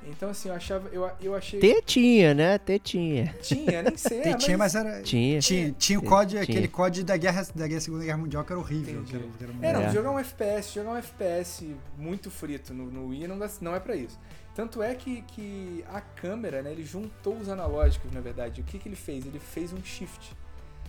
Então assim, eu achava, eu, eu achei... Tetinha, né? Tetinha. Tinha, nem sei. tinha, mas era. Tinha. Tinha, tinha o. COD, Tinha. aquele COD da guerra, da guerra, Segunda Guerra Mundial que era horrível. Que era, que era É, não, É. jogar um FPS, jogar um FPS muito frito no, no Wii não, dá- não é pra isso. Tanto é que, que a câmera, né, ele juntou os analógicos, na verdade. O que, que ele fez? Ele fez um shift.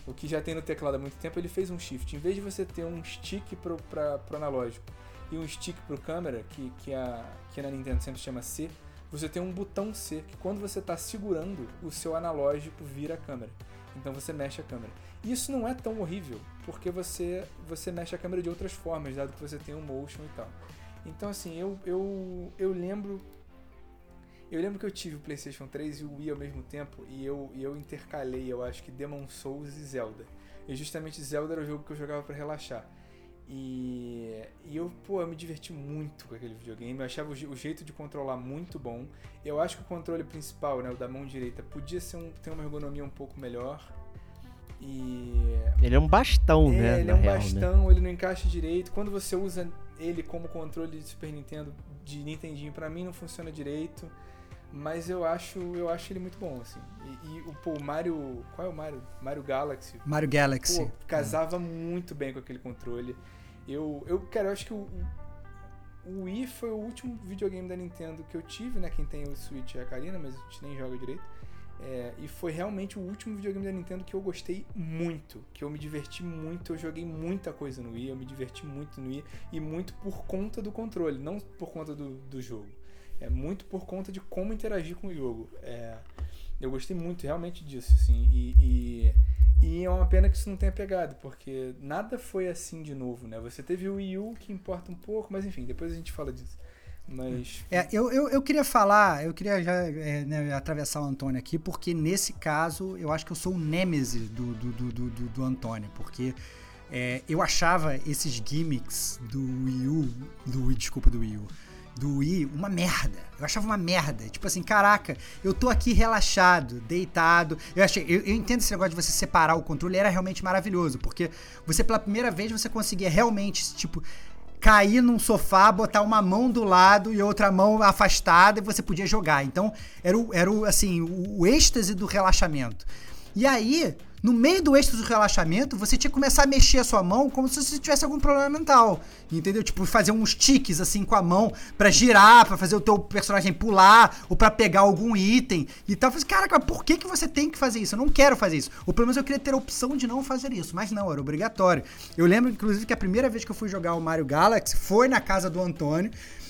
O que já tem no teclado há muito tempo, ele fez um shift. Em vez de você ter um stick pro, pra, pro analógico e um stick pro câmera, que, que, a, que na Nintendo sempre chama C, você tem um botão C, que quando você está segurando, o seu analógico vira a câmera. Então você mexe a câmera. E isso não é tão horrível, porque você, você mexe a câmera de outras formas, dado que você tem um motion e tal. Então assim, eu, eu, eu lembro. Eu lembro que eu tive o PlayStation 3 e o Wii ao mesmo tempo, e eu, e eu intercalei, eu acho que Demon Souls e Zelda. E justamente Zelda era o jogo que eu jogava para relaxar. E, e eu, pô, eu me diverti muito com aquele videogame. Eu achava o, o, jeito de controlar muito bom. Eu acho que o controle principal, né, o da mão direita, podia ser um, ter uma ergonomia um pouco melhor. E. Ele é um bastão, é, né? Ele é um real, bastão, né? ele não encaixa direito. Quando você usa ele como controle de Super Nintendo, de Nintendinho, pra mim não funciona direito. Mas eu acho, eu acho ele muito bom, assim. E, e o pô, o Mario. Qual é o Mario? Mario Galaxy. Mario Galaxy. Pô, casava é. muito bem com aquele controle. Eu, eu, cara, eu acho que o, o Wii foi o último videogame da Nintendo que eu tive, né? Quem tem o Switch é a Karina, mas a gente nem joga direito. É, e foi realmente o último videogame da Nintendo que eu gostei muito, que eu me diverti muito, eu joguei muita coisa no Wii, eu me diverti muito no Wii, e muito por conta do controle, não por conta do, do jogo. É muito por conta de como interagir com o jogo. É, eu gostei muito realmente disso, assim, e, e e é uma pena que isso não tenha pegado, porque nada foi assim de novo, né? Você teve o Wii U que importa um pouco, mas enfim, depois a gente fala disso. Mas. É, eu, eu, eu queria falar, eu queria já é, né, atravessar o Antônio aqui, porque nesse caso eu acho que eu sou o nêmese do, do, do, do, do Antônio, porque é, eu achava esses gimmicks do Wii U, do desculpa, do Wii U do Wii uma merda. Eu achava uma merda. Tipo assim, caraca, eu tô aqui relaxado, deitado. Eu achei, eu, eu, entendo esse negócio de você separar o controle, era realmente maravilhoso, porque você pela primeira vez você conseguia realmente, tipo, cair num sofá, botar uma mão do lado e outra mão afastada e você podia jogar. Então, era o, era o assim, o, o êxtase do relaxamento. E aí, no meio do êxtase do relaxamento, você tinha que começar a mexer a sua mão como se você tivesse algum problema mental. Entendeu? Tipo, fazer uns tiques assim com a mão para girar, para fazer o teu personagem pular, ou para pegar algum item e tal. Eu falei, caraca, por que, que você tem que fazer isso? Eu não quero fazer isso. Ou pelo menos eu queria ter a opção de não fazer isso. Mas não, era obrigatório. Eu lembro, inclusive, que a primeira vez que eu fui jogar o Mario Galaxy foi na casa do Antônio.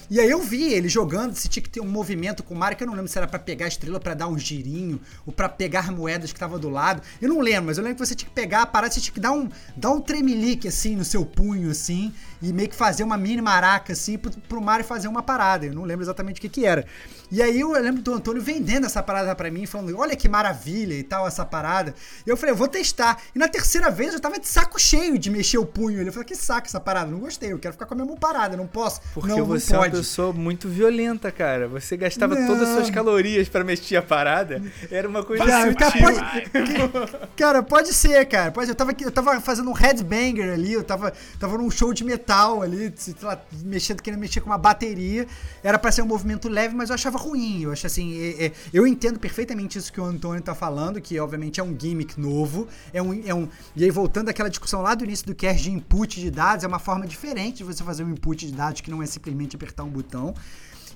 E aí eu vi ele jogando, se tinha que ter um movimento com o Mario, que eu não lembro se era para pegar a estrela para dar um girinho, ou para pegar moedas que tava do lado. Eu não lembro, mas eu lembro que você tinha que pegar a parada, você tinha que dar um, dar um tremelique assim no seu punho, assim, e meio que fazer uma mini maraca, assim, pro, pro Mario fazer uma parada. Eu não lembro exatamente o que que era. E aí eu lembro do Antônio vendendo essa parada para mim, falando, olha que maravilha e tal, essa parada. E eu falei, eu vou testar. E na terceira vez eu tava de saco cheio de mexer o punho. Ele falou, que saco essa parada, não gostei, eu quero ficar com a minha mão parada, não posso. Porque não, você não é uma pessoa muito violenta, cara. Você gastava não. todas as suas calorias para mexer a parada. Era uma coisa cara, sutil. Pode, cara, pode ser, cara. Pode, eu, tava, eu tava fazendo um headbanger ali, eu tava, tava num show de metal ali, sei lá, mexendo, querendo mexer com uma bateria. Era para ser um movimento leve, mas eu achava ruim. Eu acho assim, é, é, eu entendo perfeitamente isso que o Antônio tá falando, que obviamente é um gimmick novo, é um, é um. E aí, voltando àquela discussão lá do início do cast de input de dados, é uma forma diferente de você fazer um input de dados que não é simplesmente apertar um botão.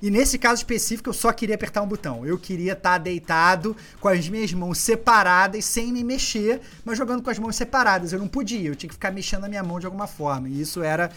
E nesse caso específico, eu só queria apertar um botão. Eu queria estar tá deitado com as minhas mãos separadas, sem me mexer, mas jogando com as mãos separadas. Eu não podia, eu tinha que ficar mexendo a minha mão de alguma forma. E isso era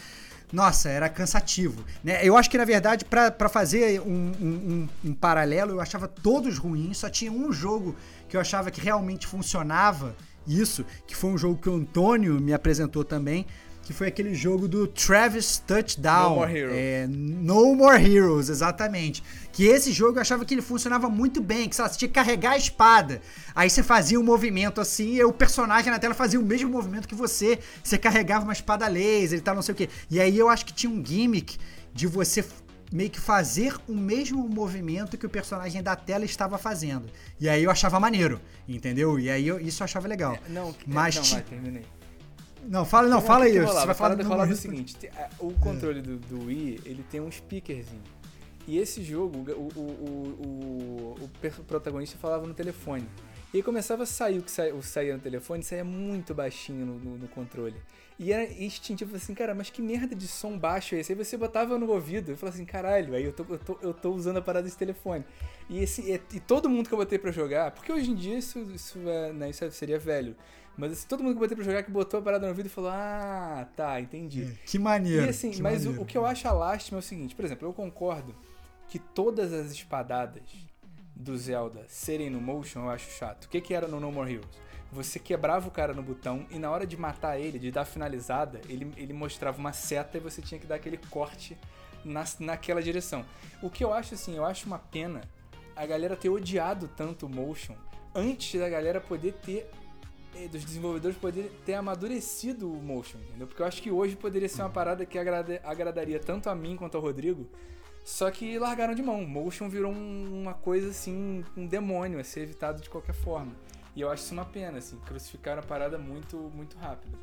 nossa, era cansativo. Né? Eu acho que, na verdade, para fazer um, um, um, um, paralelo, eu achava todos ruins, só tinha um jogo que eu achava que realmente funcionava isso, que foi um jogo que o Antônio me apresentou também, que foi aquele jogo do Travis Touchdown. No More Heroes. É, no More Heroes, exatamente. Que esse jogo eu achava que ele funcionava muito bem, que sei lá, você tinha que carregar a espada. Aí você fazia um movimento assim, e o personagem na tela fazia o mesmo movimento que você. Você carregava uma espada laser e tal, não sei o quê. E aí eu acho que tinha um gimmick de você meio que fazer o mesmo movimento que o personagem da tela estava fazendo. E aí eu achava maneiro, entendeu? E aí eu, isso eu achava legal. É, não, Mas não, vai, terminei. Não, fala, não, fala aí. Você vai falar do rolar o seguinte: o controle do, do Wii, ele tem um speakerzinho. E esse jogo, o, o, o, o, protagonista falava no telefone. E começava a sair o que saía, saía no telefone, saía muito baixinho no, no, no, controle. E era instintivo assim, cara, mas que merda de som baixo é esse? Aí você botava no ouvido e falava assim, caralho, aí eu tô, eu tô, eu tô usando a parada desse telefone. E, esse, e, e todo mundo que eu botei pra jogar, porque hoje em dia isso, isso, é, né, isso seria velho. Mas assim, todo mundo que botei pra jogar que botou a parada no ouvido e falou: Ah, tá, entendi. É, que maneiro. E assim, que mas maneiro. O, o, que eu acho a lástima é o seguinte: por exemplo, eu concordo que todas as espadadas do Zelda serem no motion eu acho chato. O que, que era no No More Heroes? Você quebrava o cara no botão e na hora de matar ele, de dar finalizada, ele, ele mostrava uma seta e você tinha que dar aquele corte na, naquela direção. O que eu acho assim, eu acho uma pena a galera ter odiado tanto o motion antes da galera poder ter dos desenvolvedores poder ter amadurecido o motion, entendeu? Porque eu acho que hoje poderia ser uma parada que agrada, agradaria tanto a mim quanto ao Rodrigo, só que largaram de mão. Motion virou um- uma coisa assim, um demônio a ser evitado de qualquer forma. E eu acho isso uma pena, assim, crucificaram a parada muito, muito rápido.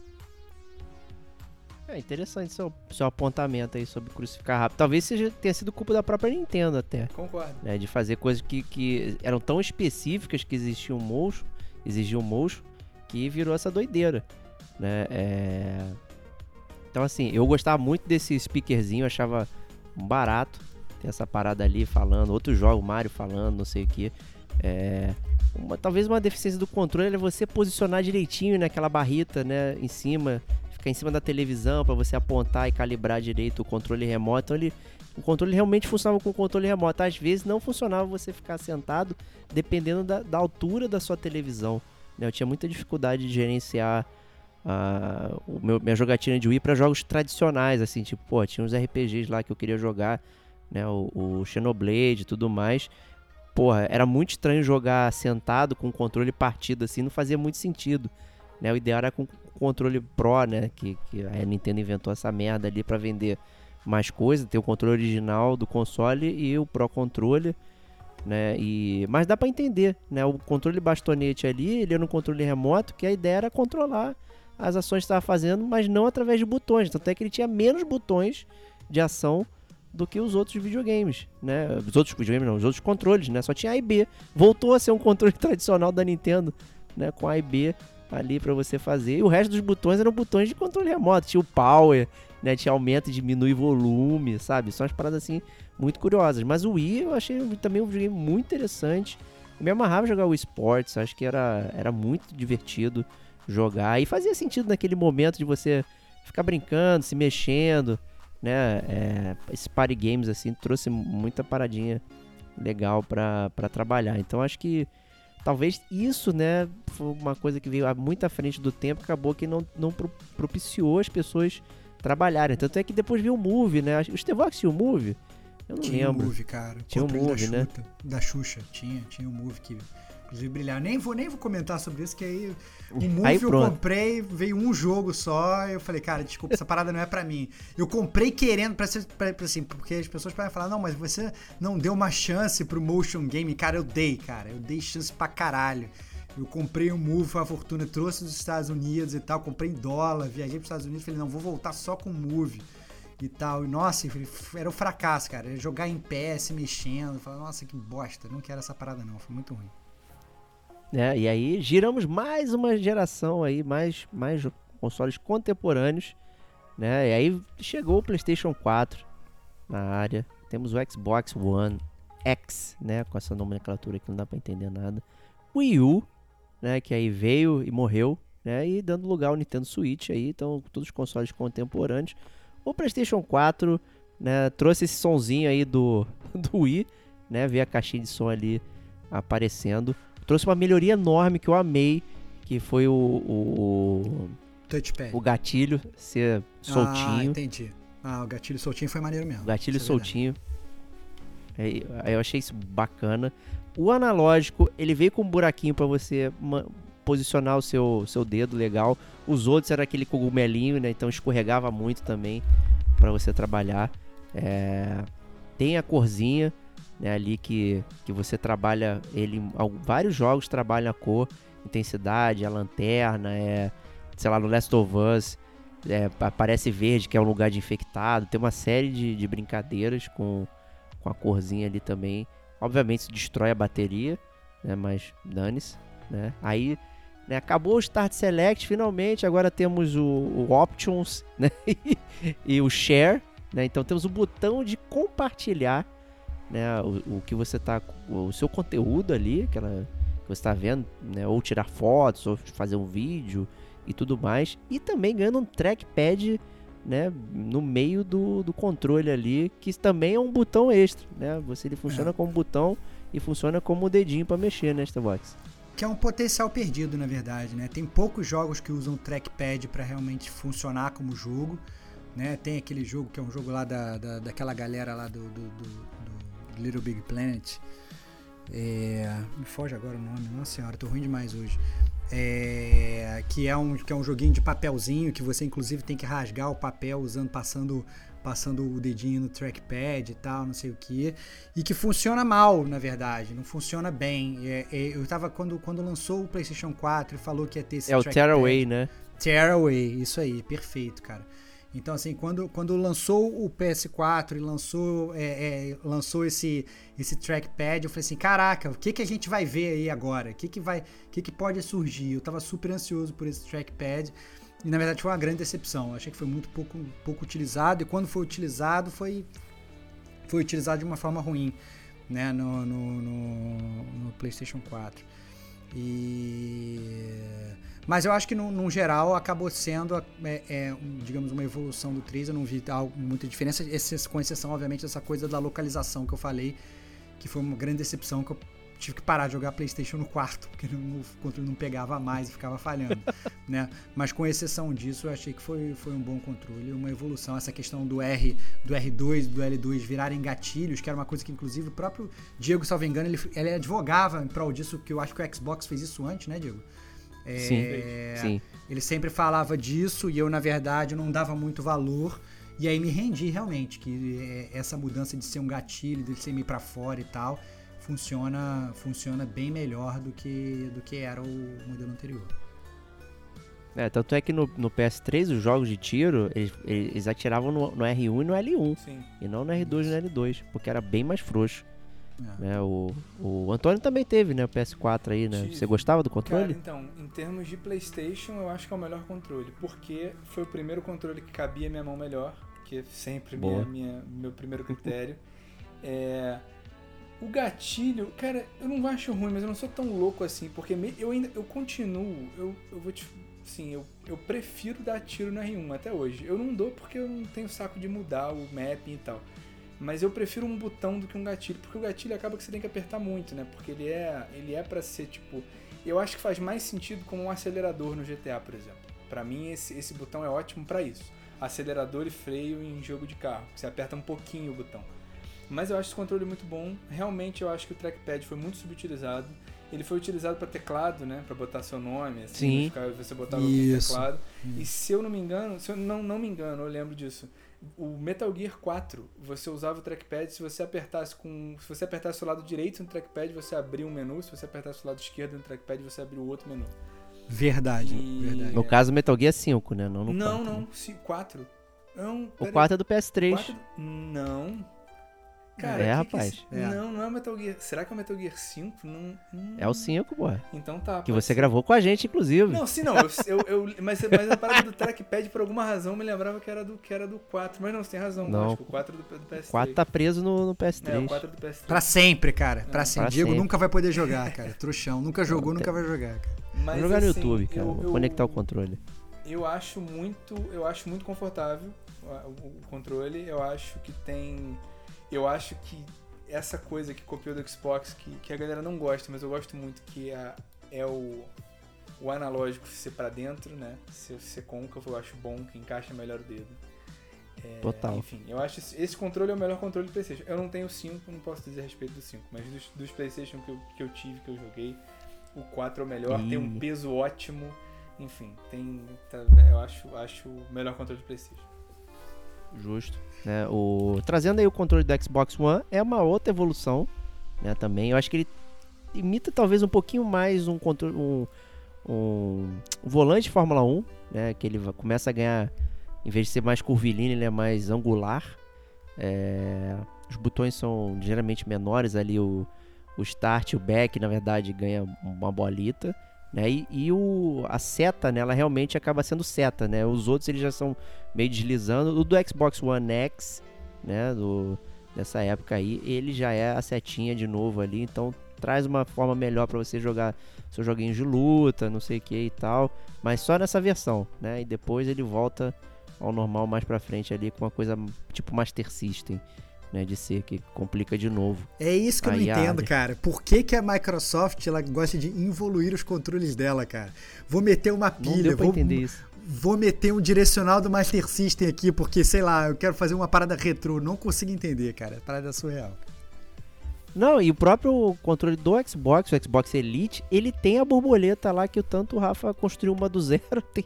É interessante seu, seu apontamento aí sobre crucificar rápido. Talvez seja, tenha sido culpa da própria Nintendo até. Concordo. né, de fazer coisas que, que eram tão específicas que existiam motion, exigiam motion, que virou essa doideira, né? É... Então assim, eu gostava muito desse speakerzinho, achava barato ter essa parada ali falando, outro jogo, Mario falando, não sei o que. É... Uma, talvez uma deficiência do controle é você posicionar direitinho naquela barrita, né, em cima, ficar em cima da televisão para você apontar e calibrar direito o controle remoto. Então ele o controle realmente funcionava com o controle remoto. Às vezes não funcionava você ficar sentado, dependendo da, da altura da sua televisão. Né? Eu tinha muita dificuldade de gerenciar ah, o meu, minha jogatina de Wii para jogos tradicionais, assim, tipo, pô, tinha uns RPGs lá que eu queria jogar, né? O, o Xenoblade e tudo mais. Porra, era muito estranho jogar sentado com o controle partido, assim, não fazia muito sentido. Né? O ideal era com o controle Pro, né? Que, que a Nintendo inventou essa merda ali para vender mais coisa, ter o controle original do console e o Pro Controle, né? E mas dá para entender, né? O controle bastonete ali, ele era um controle remoto que a ideia era controlar as ações que estava fazendo, mas não através de botões. Tanto é que ele tinha menos botões de ação do que os outros videogames, né? Os outros videogames não, os outros controles, né? Só tinha A e B. Voltou a ser um controle tradicional da Nintendo, né? Com A e B ali para você fazer. E o resto dos botões eram botões de controle remoto. Tinha o power, né? Tinha aumento e diminui volume, sabe? São umas paradas assim muito curiosas. Mas o Wii eu achei também um videogame muito interessante. Eu me amarrava jogar o Sports, acho que era, era muito divertido jogar. E fazia sentido naquele momento de você ficar brincando, se mexendo, né? É, esse party games assim trouxe muita paradinha legal pra trabalhar. Então acho que talvez isso, né, foi uma coisa que veio muito à frente do tempo, acabou que não, não pro- propiciou as pessoas trabalharem. Tanto é que depois veio o Move, né? O Stevox tinha o Move? Eu não Tinha o lembro. Move, cara. Tinha o Move, da né? Xuta- Da Xuxa. Tinha, tinha o Move que inclusive brilhar. Nem vou, nem vou comentar sobre isso, que aí o Move Aí eu comprei, veio um jogo só, eu falei, cara, desculpa, essa parada não é pra mim. Eu comprei querendo, pra ser, pra, assim, porque as pessoas podem falar, não, mas você não deu uma chance pro motion game. Cara, eu dei, cara, eu dei chance pra caralho. Eu comprei um Move, uma fortuna, trouxe dos Estados Unidos e tal, comprei em dólar, viajei pros Estados Unidos, falei, não, vou voltar só com o Move e tal. E nossa, era um fracasso, cara. Jogar em pé, se mexendo. Falar, nossa, que bosta. Não quero essa parada, não. Foi muito ruim. né? E aí giramos mais uma geração aí, mais, mais consoles contemporâneos, né? E aí chegou o PlayStation 4 na área. Temos o Xbox One X, né? Com essa nomenclatura que não dá pra entender nada. O Wii U, né? Que aí veio e morreu, né? E dando lugar ao Nintendo Switch aí, então todos os consoles contemporâneos. O PlayStation 4, né? Trouxe esse sonzinho aí do, do Wii, né? Ver a caixinha de som ali aparecendo trouxe uma melhoria enorme que eu amei, que foi o, o, Touchpad. o gatilho ser Ah, soltinho. entendi. Ah, o gatilho soltinho foi maneiro mesmo. o gatilho é soltinho. É, eu achei isso bacana. O analógico, ele veio com um buraquinho pra você posicionar o seu, seu dedo legal. Os outros era aquele cogumelinho, né? Então escorregava muito também pra você trabalhar. É, Tem a corzinha, né? Ali que, que você trabalha ele. Vários jogos trabalham a cor, intensidade, a lanterna, é, sei lá, no Last of Us. é, aparece verde, que é um lugar de infectado. Tem uma série de, de brincadeiras com, com a corzinha ali também. Obviamente destrói a bateria, né? Mas dane-se, né? Aí né, acabou o Start Select finalmente. Agora temos o, o Options né? e o Share. Né? Então temos o botão de compartilhar né? o, o que você tá. O seu conteúdo ali, aquela que você está vendo, né? Ou tirar fotos, ou fazer um vídeo e tudo mais. E também ganhando um trackpad né, no meio do, do controle ali, que também é um botão extra, né? Você ele funciona É. como botão e funciona como dedinho para mexer nesta box. Que é um potencial perdido, na verdade, né? Tem poucos jogos que usam trackpad pra realmente funcionar como jogo, né? Tem aquele jogo que é um jogo lá da, da, daquela galera lá do, do, do- do Little Big Planet, É, me foge agora o nome, nossa senhora, tô ruim demais hoje. É, que, é um, que é um joguinho de papelzinho que você inclusive tem que rasgar o papel usando, passando passando o dedinho no trackpad e tal, não sei o que, e que funciona mal, na verdade, não funciona bem. É, é, eu tava quando, quando lançou o PlayStation 4 e falou que ia ter esse É o Tearaway, né? Tearaway, isso aí, perfeito, cara. Então, assim, quando, quando lançou o PS4 e lançou, é, é, lançou esse, esse trackpad, eu falei assim, caraca, o que, que a gente vai ver aí agora? O que, que, vai, o que, que pode surgir? Eu tava super ansioso por esse trackpad. E na verdade foi uma grande decepção. Eu achei que foi muito pouco, pouco utilizado. E quando foi utilizado, foi, foi utilizado de uma forma ruim né, no, no, no, no PlayStation 4. E... Mas eu acho que, no, no geral, acabou sendo, é, é, digamos, uma evolução do 3. Eu não vi algo, muita diferença, com exceção, obviamente, dessa coisa da localização que eu falei, que foi uma grande decepção que eu tive que parar de jogar PlayStation no quarto, porque não, o controle não pegava mais e ficava falhando, né? Mas com exceção disso, eu achei que foi, foi um bom controle, uma evolução. Essa questão do R, do R2 do L2 virarem gatilhos, que era uma coisa que inclusive o próprio Diego, salvo engano, ele, ele advogava em prol disso, que eu acho que o Xbox fez isso antes, né, Diego? É, sim, sim. Ele sempre falava disso e eu, na verdade, não dava muito valor. E aí me rendi realmente, que é, essa mudança de ser um gatilho, de ser meio pra fora e tal, funciona, funciona bem melhor do que, do que era o modelo anterior. É, tanto é que no, no PS3 os jogos de tiro, eles, eles atiravam no, no, R1 e no L1. Sim. E não no R2 e no L2, porque era bem mais frouxo. É. Né, o, o Antônio também teve, né? O PS4 aí, né? Você gostava do controle? Cara, então, em termos de Playstation, eu acho que é o melhor controle. Porque foi o primeiro controle que cabia minha mão melhor. Que é sempre minha, minha, meu primeiro critério. é, o gatilho, cara, eu não acho ruim, mas eu não sou tão louco assim, porque eu ainda eu continuo, eu, eu vou te. Sim, eu, eu prefiro dar tiro no R1 até hoje. Eu não dou porque eu não tenho saco de mudar o mapping e tal. Mas eu prefiro um botão do que um gatilho, porque o gatilho acaba que você tem que apertar muito, né? Porque ele é, ele é para ser tipo, eu acho que faz mais sentido como um acelerador no GTA, por exemplo. Para mim esse, esse botão é ótimo para isso. Acelerador e freio em jogo de carro. Você aperta um pouquinho o botão. Mas eu acho esse controle muito bom. Realmente eu acho que o trackpad foi muito subutilizado. Ele foi utilizado para teclado, né? Para botar seu nome, assim, Sim. você botava no teclado. Hum. E se eu não me engano, se eu não, não me engano, eu lembro disso. O Metal Gear 4, você usava o trackpad, se você apertasse com, se você apertasse o lado direito no trackpad, você abria um menu, se você apertasse o lado esquerdo no trackpad, você abria o outro menu. Verdade, e... verdade. No caso, Metal Gear 5, né? Não, no não, 4, não, né? 4. Não, o 4 é do PS3. 4... Não. Cara, é, que rapaz. Que... É. Não, não é o Metal Gear. Será que é o Metal Gear 5? Não, não... É o 5, pô. Então tá. Que você ser. gravou com a gente, inclusive. Não, sim, não. Eu, eu, eu, mas, mas a parada do trackpad, por alguma razão, me lembrava que era do, que era do 4. Mas não, você tem razão. Não. Acho que o 4 é do, do PS3. O 4 tá preso no, no PS3. É, o 4 é do PS3. Pra sempre, cara. Pra É. sempre. Pra Diego sempre. nunca vai poder jogar, cara. Trouxão. Nunca jogou, nunca vai jogar, cara. Mas, Vou jogar no assim, YouTube, cara. eu- Vou eu- conectar o controle. Eu acho muito, eu acho muito confortável o, o controle. Eu acho que tem, eu acho que essa coisa que copiou do Xbox que, que a galera não gosta, mas eu gosto muito que é, é o o analógico ser pra dentro, né? Ser, ser côncavo, eu acho bom, que encaixa melhor o dedo. É, Total. Enfim, eu acho esse, esse controle é o melhor controle do PlayStation. Eu não tenho o 5, não posso dizer a respeito do 5, mas dos, dos PlayStation que eu, que eu tive, que eu joguei, o 4 é o melhor, tem um peso ótimo. Enfim, tem. tá- eu acho, acho o melhor controle do PlayStation. Justo. Né? O... Trazendo aí o controle do Xbox One, é uma outra evolução, né, também. Eu acho que ele imita talvez um pouquinho mais um controle, um, um, volante de Fórmula 1, né, que ele começa a ganhar, em vez de ser mais curvilíneo, ele é mais angular. É, Os botões são geralmente menores ali, o, o start e o back, na verdade, ganha uma bolita. Né? E, e o, a seta, né, ela realmente acaba sendo seta, né? Os outros eles já são meio deslizando. O do Xbox One X, né, do, dessa época aí, ele já é a setinha de novo ali, então traz uma forma melhor para você jogar seu joguinho de luta, não sei o que e tal, mas só nessa versão, né? E depois ele volta ao normal mais pra frente ali com uma coisa tipo Master System, né, de ser que complica de novo. É isso que eu não entendo, área. cara. Por que, que a Microsoft ela gosta de involuir os controles dela, cara? Vou meter uma pilha, vou, entender isso. vou meter um direcional do Master System aqui, porque, sei lá, eu quero fazer uma parada retrô. Não consigo entender, cara. Parada surreal. Não, e o próprio controle do Xbox, o Xbox Elite, ele tem a borboleta lá que o tanto o Rafa construiu uma do zero, tem,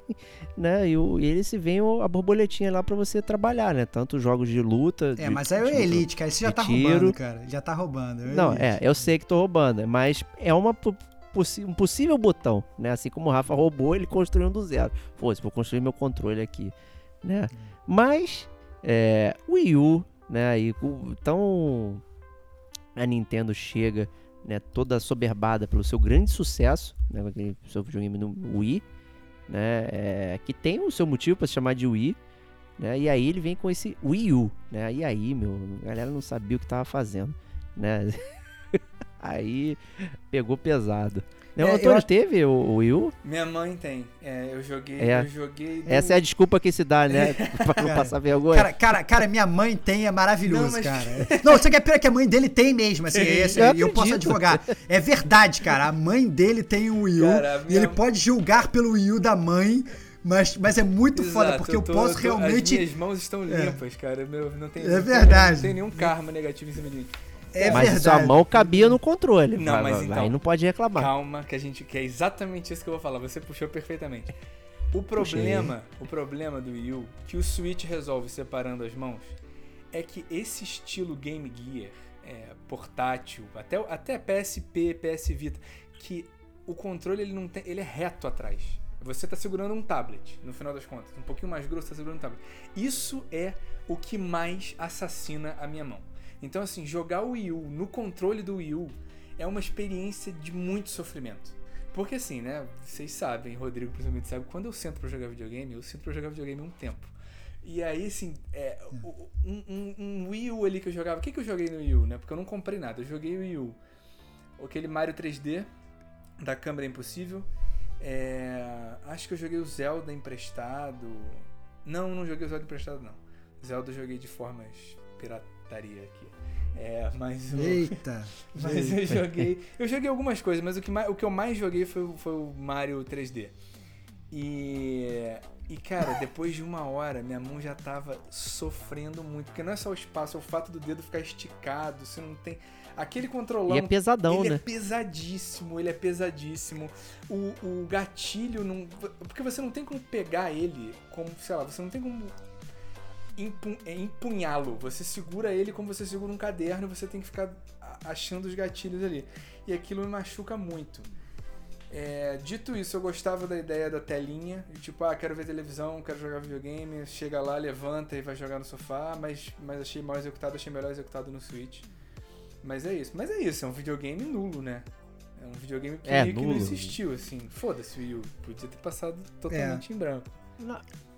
né? E, o, e ele se vem a borboletinha lá pra você trabalhar, né? Tanto jogos de luta. É, de- mas aí é o Elite, cara. Você já tá tiro. roubando, cara. Já tá roubando. o Não, é, eu sei que tô roubando, mas é uma um possível botão, né? Assim como o Rafa roubou, ele construiu um do zero. Pô, se vou construir meu controle aqui, né? Mas, é, o Wii U, né? Então, a Nintendo chega, né? Toda soberbada pelo seu grande sucesso, né? Aquele seu videogame no Wii, né? é, que tem o seu motivo para se chamar de Wii, né? E aí ele vem com esse Wii U, né? E aí, meu, a galera não sabia o que tava fazendo, né? aí pegou pesado. É, o eu Antônio acho- teve o, o Wii U? Minha mãe tem. É, eu joguei. É. Eu joguei. do- Essa é a desculpa que se dá, né? pra não passar vergonha. Cara, cara, cara, minha mãe tem, é maravilhoso, Não, mas- cara. Não, você quer pior que a mãe dele tem mesmo, assim, é esse, Eu e eu posso advogar. É verdade, cara. A mãe dele tem um Wii U Cara, a e minha- ele pode julgar pelo Wii U da mãe, mas, mas é muito foda, Exato, porque eu, tô- posso tô- realmente. As minhas mãos estão É. limpas, cara. Meu, não tem, É não tem- verdade. Não tem nenhum karma negativo em cima de mim. É mas verdade. sua mão cabia no controle. Não, mas então- Aí não pode reclamar. Calma, que a gente que é exatamente isso que eu vou falar. Você puxou perfeitamente. O problema, o problema do Wii U que o Switch resolve separando as mãos é que esse estilo Game Gear é, portátil, até até PSP, PS Vita, que o controle ele não tem, ele é reto atrás. Você tá segurando um tablet, no final das contas, um pouquinho mais grosso, tá segurando um tablet. Isso é o que mais assassina a minha mão. Então assim, jogar o Wii U no controle do Wii U é uma experiência de muito sofrimento. Porque assim, né? Vocês sabem, Rodrigo principalmente sabe, quando eu sento pra jogar videogame, eu sinto pra jogar videogame um tempo. E aí, assim, é, um, um- um Wii U ali que eu jogava. O que, que eu joguei no Wii U, né? Porque eu não comprei nada. Eu joguei o Wii U. Aquele Mario 3D, da câmera impossível. É, acho que eu joguei o Zelda emprestado. Não, não joguei o Zelda emprestado, não. Zelda eu joguei de formas pirataria aqui. É, mas o... Eita. Mas eu joguei. Eu joguei algumas coisas, mas o que, mais, o que eu mais joguei foi, o- foi o Mario 3D. E. E, cara, depois de uma hora, minha mão já tava sofrendo muito. Porque não é só o espaço, é o fato do dedo ficar esticado. Você não tem. Aquele controlão. E é pesadão, ele né? é pesadíssimo, ele é pesadíssimo. O, o gatilho não. Porque você não tem como pegar ele como, sei lá, você não tem como empu- é, empunhá-lo. Você segura ele como você segura um caderno e você tem que ficar achando os gatilhos ali. E aquilo me machuca muito. É, dito isso, eu gostava da ideia da telinha. Tipo, ah, quero ver televisão, quero jogar videogame. Chega lá, levanta e vai jogar no sofá. Mas, mas achei mal executado, achei melhor executado no Switch. Mas é isso. Mas é isso, é um videogame nulo, né? É um videogame que, É, meio que não existiu, assim. Foda-se o Wii U. Podia ter passado totalmente em branco.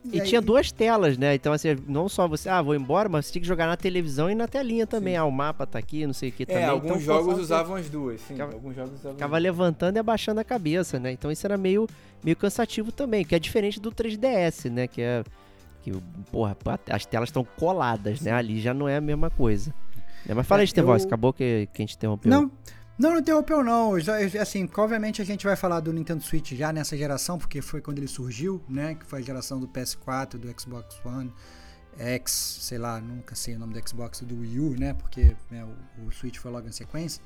E, aí- tinha duas telas, né? Então, assim, não só você, ah, vou embora, mas você tinha que jogar na televisão e na telinha também. Ah, o mapa tá aqui, não sei o que também. É, alguns então, jogos forçava- usavam as duas, sim. Ficava- alguns jogos usavam Ficava as duas. levantando e abaixando a cabeça, né? Então isso era meio, meio cansativo também, que é diferente do 3DS, né? Que é. Que, porra, as telas estão coladas, né? Ali já não é a mesma coisa. Né? Mas fala É, aí, Stevox, eu- acabou que, que a gente interrompeu. Não, não, não interrompeu não. Já- eu- Assim, obviamente a gente vai falar do Nintendo Switch já nessa geração, porque foi quando ele surgiu, né? Que foi a geração do PS4, do Xbox One, X, sei lá, nunca sei o nome do Xbox do Wii U, né? Porque né, o, o Switch foi logo em sequência.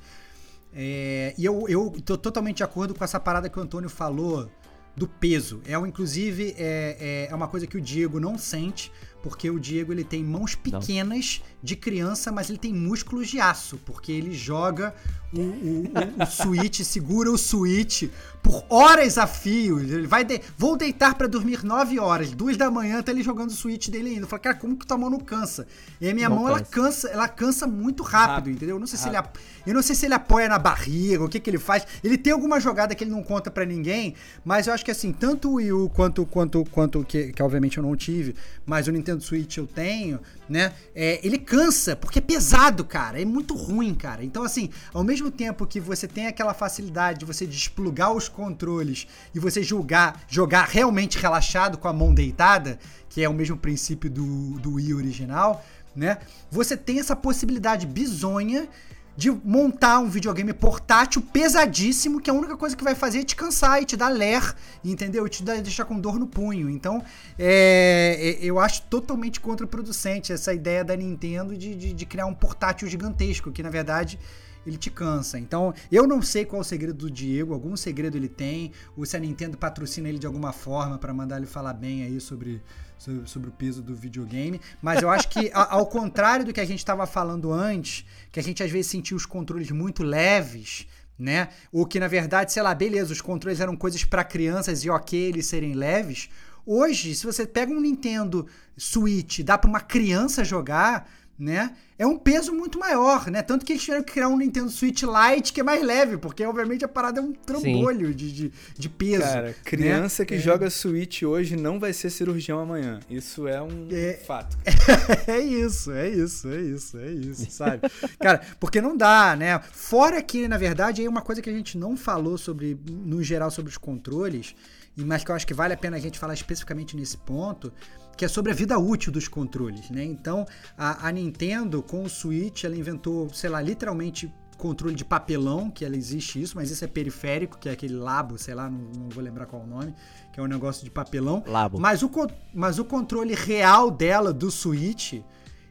É, e eu, eu tô totalmente de acordo com essa parada que o Antônio falou do peso. É, inclusive, é, é, é uma coisa que o Diego não sente, porque o Diego ele tem mãos pequenas de criança, mas ele tem músculos de aço, porque ele joga o, o, o, o Switch, segura o Switch por horas a fio. Ele vai de... Vou deitar pra dormir 9 horas, duas da manhã, tá ele jogando o Switch dele ainda. Eu falo, cara, como que tua mão não cansa? E a minha Não mão, ela cansa. cansa, ela cansa muito rápido, Rápido, entendeu? Eu não sei se ele eu não sei se ele apoia na barriga, o que que ele faz. Ele tem alguma jogada que ele não conta pra ninguém, mas eu acho que assim, tanto o Wii U quanto quanto quanto que, que obviamente eu não tive, mas o Nintendo Switch eu tenho, né? É, ele cansa porque é pesado, cara. É muito ruim, cara. Então assim, ao mesmo tempo que você tem aquela facilidade de você desplugar os controles e você julgar, jogar realmente relaxado com a mão deitada, que é o mesmo princípio do, do Wii original, né? Você tem essa possibilidade bizonha de montar um videogame portátil pesadíssimo, que a única coisa que vai fazer é te cansar e te dar ler, entendeu? E te deixar com dor no punho. Então, é, é- eu acho totalmente contraproducente essa ideia da Nintendo de, de, de criar um portátil gigantesco, que na verdade ele te cansa. Então, eu não sei qual é o segredo do Diego, algum segredo ele tem, ou se a Nintendo patrocina ele de alguma forma para mandar ele falar bem aí sobre, sobre, sobre, o peso do videogame. Mas eu acho que, ao contrário do que a gente estava falando antes, que a gente às vezes sentia os controles muito leves, né? Ou que na verdade, sei lá, beleza, os controles eram coisas para crianças e ok eles serem leves. Hoje, se você pega um Nintendo Switch, dá para uma criança jogar, né? É um peso muito maior, né? Tanto que eles tiveram que criar um Nintendo Switch Lite que é mais leve, porque obviamente a parada é um trambolho de, de, de, peso. Cara, né? criança né? que é. joga Switch hoje não vai ser cirurgião amanhã. Isso é um é, fato. É isso, é isso, é isso, é isso, sabe? Cara, porque não dá, né? Fora que, na verdade, aí uma coisa que a gente não falou sobre, no geral, sobre os controles, mas que eu acho que vale a pena a gente falar especificamente nesse ponto, que é sobre a vida útil dos controles, né? Então, a, a Nintendo com o Switch, ela inventou, sei lá, literalmente controle de papelão, que ela existe isso, mas isso é periférico, que é aquele labo, sei lá, não, não, vou lembrar qual é o nome, que é um negócio de papelão. Labo. Mas o, mas o controle real dela, do Switch,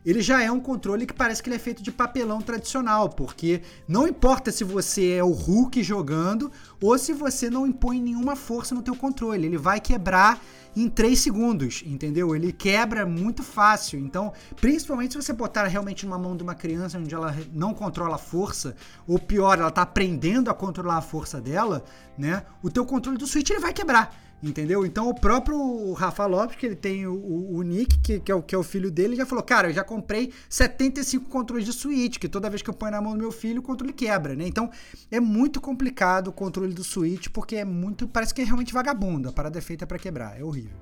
ele já é um controle que parece que ele é feito de papelão tradicional, porque não importa se você é o Hulk jogando ou se você não impõe nenhuma força no teu controle, ele vai quebrar em 3 segundos, entendeu? Ele quebra muito fácil. Então, principalmente se você botar realmente numa mão de uma criança onde ela não controla a força, ou pior, ela tá aprendendo a controlar a força dela, né? O teu controle do Switch ele vai quebrar. Entendeu? Então o próprio Rafa Lopes, que ele tem o, o, Nick, que, que, é o, que é o filho dele, já falou: Cara, eu já comprei 75 controles de Switch, que toda vez que eu ponho na mão do meu filho, o controle quebra, né? Então é muito complicado o controle do Switch, porque é muito. Parece que é realmente vagabundo. A parada é feita para quebrar. É horrível.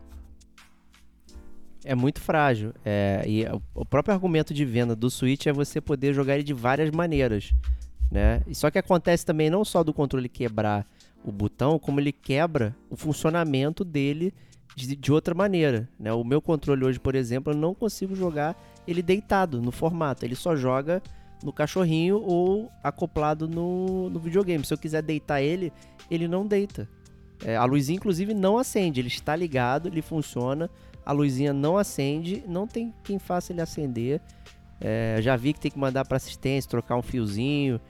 É muito frágil. É, e o próprio argumento de venda do Switch é você poder jogar ele de várias maneiras. Né? Só que acontece também não só do controle quebrar o botão, como ele quebra o funcionamento dele de, de, outra maneira. Né? O meu controle hoje, por exemplo, eu não consigo jogar ele deitado no formato. Ele só joga no cachorrinho ou acoplado no, no videogame. Se eu quiser deitar ele, ele não deita. É, a luzinha, inclusive, não acende. Ele está ligado, ele funciona. A luzinha não acende, não tem quem faça ele acender. É, já vi que tem que mandar para assistência, trocar um fiozinho.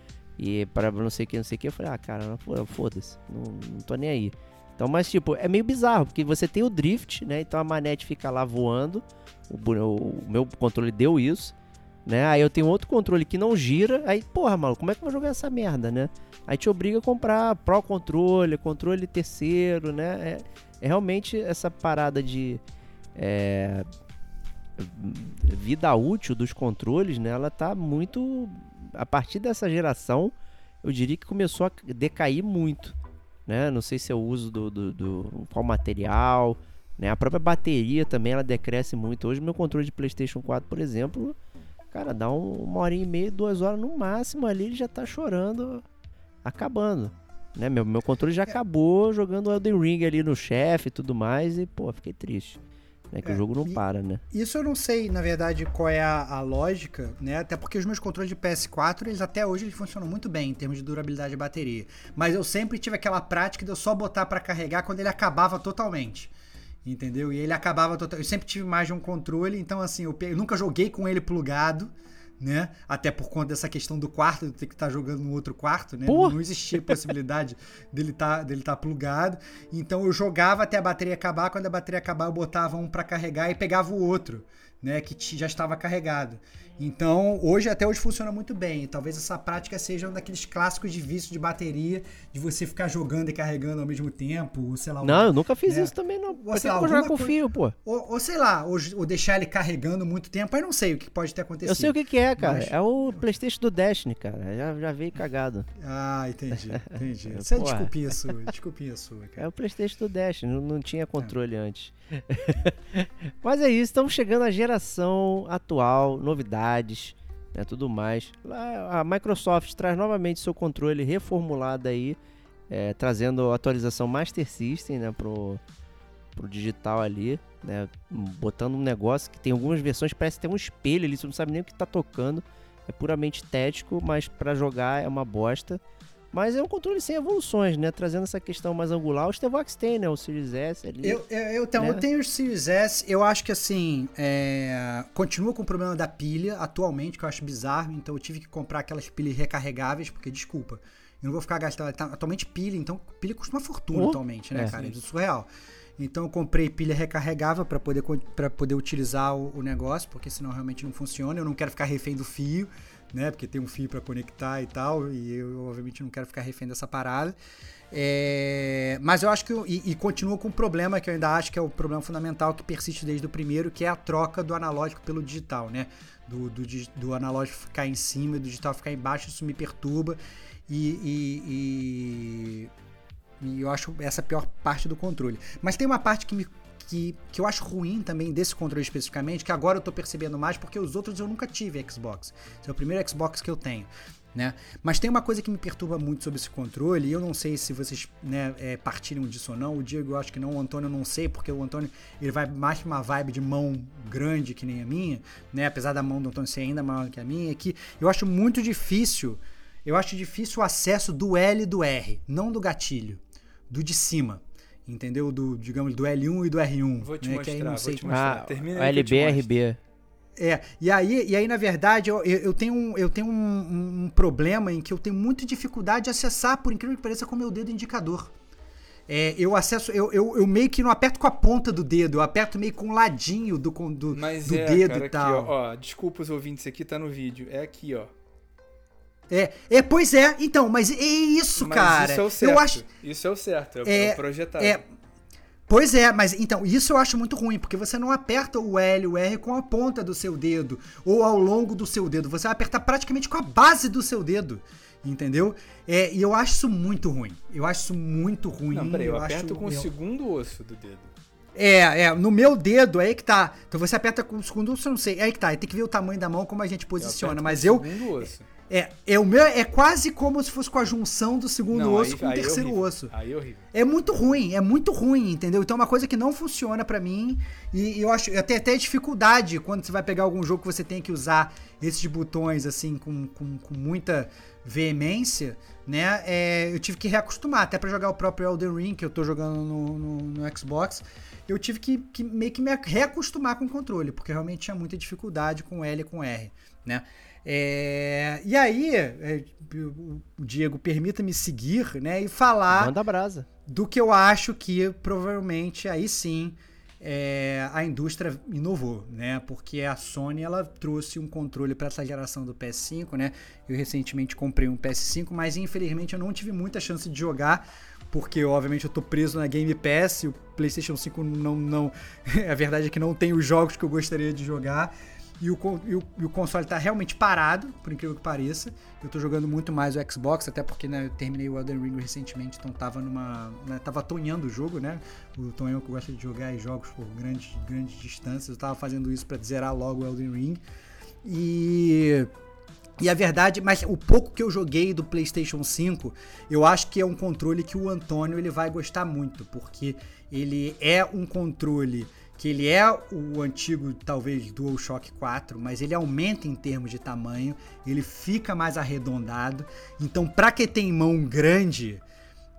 E para não sei o que, não sei o que, eu falei, ah, cara, foda-se, não, não tô nem aí. Então, mas tipo, é meio bizarro, porque você tem o drift, né? Então a manete fica lá voando. O, o, meu controle deu isso, né? Aí eu tenho outro controle que não gira. Aí, porra, mano, como é que eu vou jogar essa merda, né? Aí te obriga a comprar Pro Controle, controle terceiro, né? É, é realmente essa parada de. É, vida útil dos controles, né? Ela tá muito a partir dessa geração, eu diria que começou a decair muito. Né? Não sei se é o uso do, do, do qual material, né? A própria bateria também ela decresce muito. Hoje meu controle de PlayStation 4, por exemplo, cara, dá um, uma hora e meia, duas horas no máximo ali, ele já tá chorando, acabando. Né? Meu, meu controle já acabou jogando Elden Ring ali no chefe e tudo mais, e pô, fiquei triste né? Que é, o jogo não para, né? Isso eu não sei, na verdade, qual é a, a, lógica, né? Até porque os meus controles de PS4, eles até hoje eles funcionam muito bem em termos de durabilidade de bateria. Mas eu sempre tive aquela prática de eu só botar para carregar quando ele acabava totalmente. Entendeu? E ele acabava totalmente. Eu sempre tive mais de um controle, então assim, eu, eu nunca joguei com ele plugado né? Até por conta dessa questão do quarto, de ter que estar tá jogando no outro quarto, né? Não, não existia possibilidade dele tá, dele tá plugado. Então eu jogava até a bateria acabar, quando a bateria acabar eu botava um para carregar e pegava o outro, né, que já estava carregado. Então, hoje até hoje funciona muito bem. Talvez essa prática seja um daqueles clássicos de vício de bateria, de você ficar jogando e carregando ao mesmo tempo, sei lá. Não, eu nunca fiz né? isso também, não. Ou, sei lá, jogar com fio, pô. Ou, ou, sei lá, ou, ou, deixar ele carregando muito tempo, aí não sei o que pode ter acontecido. Eu sei o que, que é, cara. Mas... É o Playstation do Destiny, cara. Já, já veio cagado. Ah, entendi, entendi. Isso é desculpinha sua, desculpinha sua, cara. É o Playstation do Destiny, não, não tinha controle é. antes. Mas é isso, estamos chegando à geração atual, novidades né, tudo mais. A Microsoft traz novamente seu controle reformulado aí, é, trazendo a atualização Master System né, pro, pro digital ali, né, botando um negócio que tem algumas versões parece ter um espelho ali, você não sabe nem o que está tocando, é puramente estético, mas para jogar é uma bosta. Mas é um controle sem evoluções, né? Trazendo essa questão mais angular. O Stevox tem, né? O Series S ali. Eu, eu, eu, então, né? eu tenho o Series S, eu acho que assim, é, continua com o problema da pilha atualmente, que eu acho bizarro, então eu tive que comprar aquelas pilhas recarregáveis, porque, desculpa, eu não vou ficar gastando, tá, atualmente pilha, então pilha custa uma fortuna Oh, atualmente, né, é. cara, isso é surreal. Então eu comprei pilha recarregável para poder, poder utilizar o, o negócio, porque senão realmente não funciona, eu não quero ficar refém do fio, né, porque tem um fio para conectar e tal, e eu obviamente não quero ficar refém dessa parada. É, mas eu acho que. E, e continua com um problema que eu ainda acho que é o problema fundamental que persiste desde o primeiro, que é a troca do analógico pelo digital, né? Do, do, do analógico ficar em cima e do digital ficar embaixo, isso me perturba. E, e- e- e eu acho essa a pior parte do controle. Mas tem uma parte que me. Que, que eu acho ruim também desse controle especificamente, que agora eu tô percebendo mais, porque os outros eu nunca tive Xbox. Esse é o primeiro Xbox que eu tenho né? Mas tem uma coisa que me perturba muito sobre esse controle, e eu não sei se vocês né, é, partilham disso ou não. O Diego eu acho que não, o Antônio eu não sei, porque o Antônio ele vai mais pra uma vibe de mão grande que nem a minha, né? Apesar da mão do Antônio ser ainda maior que a minha, que eu acho muito difícil, eu acho difícil o acesso do L e do R, não do gatilho, do de cima. Entendeu? Do, digamos, do L1 e do R1. Vou te né? que aí mostrar, não vou sei te mostrar. Ah, Termina aí LB. RB. é, e aí, e aí na verdade, eu, eu tenho, um, eu tenho um, um- problema em que eu tenho muita dificuldade de acessar, por incrível que pareça, com o meu dedo indicador. É, eu acesso, eu, eu, eu meio que não aperto com a ponta do dedo, eu aperto meio com o ladinho do, do, Mas do é, dedo cara, e tal. aqui, ó, ó. Desculpa os ouvintes, aqui tá no vídeo. É aqui, ó. É, é, pois é, então, mas é isso, Mas cara. isso é o certo. Eu acho, Isso é o certo, é, o- É, é o projetado. é, Pois é, mas então, isso eu acho muito ruim, porque você não aperta o L, o R com a ponta do seu dedo, ou ao longo do seu dedo, você vai apertar praticamente com a base do seu dedo, entendeu? É, e eu acho isso muito ruim. Eu acho isso muito ruim. Não, peraí, eu, acho- aperto com o eu- segundo osso do dedo. É, é, no meu dedo, aí que tá. Então você aperta com o segundo, eu não sei, aí que tá. Tem que ver o tamanho da mão, como a gente posiciona, aperto mas com eu... o segundo osso. É, é, o meu é quase como se fosse com a junção do segundo Não, osso aí- com o é terceiro horrível. osso. Aí é horrível. É muito ruim, é muito ruim, entendeu? Então é uma coisa que não funciona pra mim e eu acho, eu tenho até dificuldade quando você vai pegar algum jogo que você tem que usar esses botões assim com, com, com muita veemência, né? É, eu tive que reacostumar, até pra jogar o próprio Elden Ring que eu tô jogando no, no, no Xbox, eu tive que, que meio que me reacostumar com o controle, porque realmente tinha muita dificuldade com L e com R, né? É, e aí, é, Diego, permita-me seguir, né, e falar Manda brasa. do que eu acho que provavelmente aí sim é, a indústria inovou, né? Porque a Sony ela trouxe um controle para essa geração do PS5, né? Eu recentemente comprei um PS5, mas infelizmente eu não tive muita chance de jogar. Porque, obviamente, eu tô preso na Game Pass e o PlayStation 5 não. não a verdade é que não tem os jogos que eu gostaria de jogar. E o, e o, e o console tá realmente parado, por incrível que pareça. Eu tô jogando muito mais o Xbox, até porque né, eu terminei o Elden Ring recentemente, então tava numa. Né, tava tonhando o jogo, né? O Tonhão que gosta de jogar jogos por grandes, grandes distâncias. Eu tava fazendo isso pra zerar logo o Elden Ring. E. E a verdade, mas o pouco que eu joguei do PlayStation 5, eu acho que é um controle que o Antônio ele vai gostar muito, porque ele é um controle que ele é o antigo, talvez, DualShock 4, mas ele aumenta em termos de tamanho, ele fica mais arredondado. Então, pra quem tem mão grande,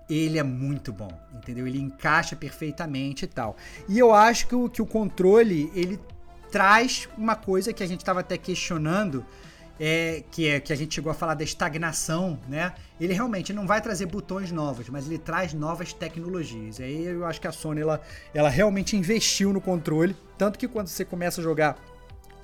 ele é muito bom, entendeu? Ele encaixa perfeitamente e tal. E eu acho que o, que o controle, ele traz uma coisa que a gente estava até questionando, é, que é que a gente chegou a falar da estagnação, né? Ele realmente não vai trazer botões novos, mas ele traz novas tecnologias. E aí eu acho que a Sony ela, ela realmente investiu no controle, tanto que quando você começa a jogar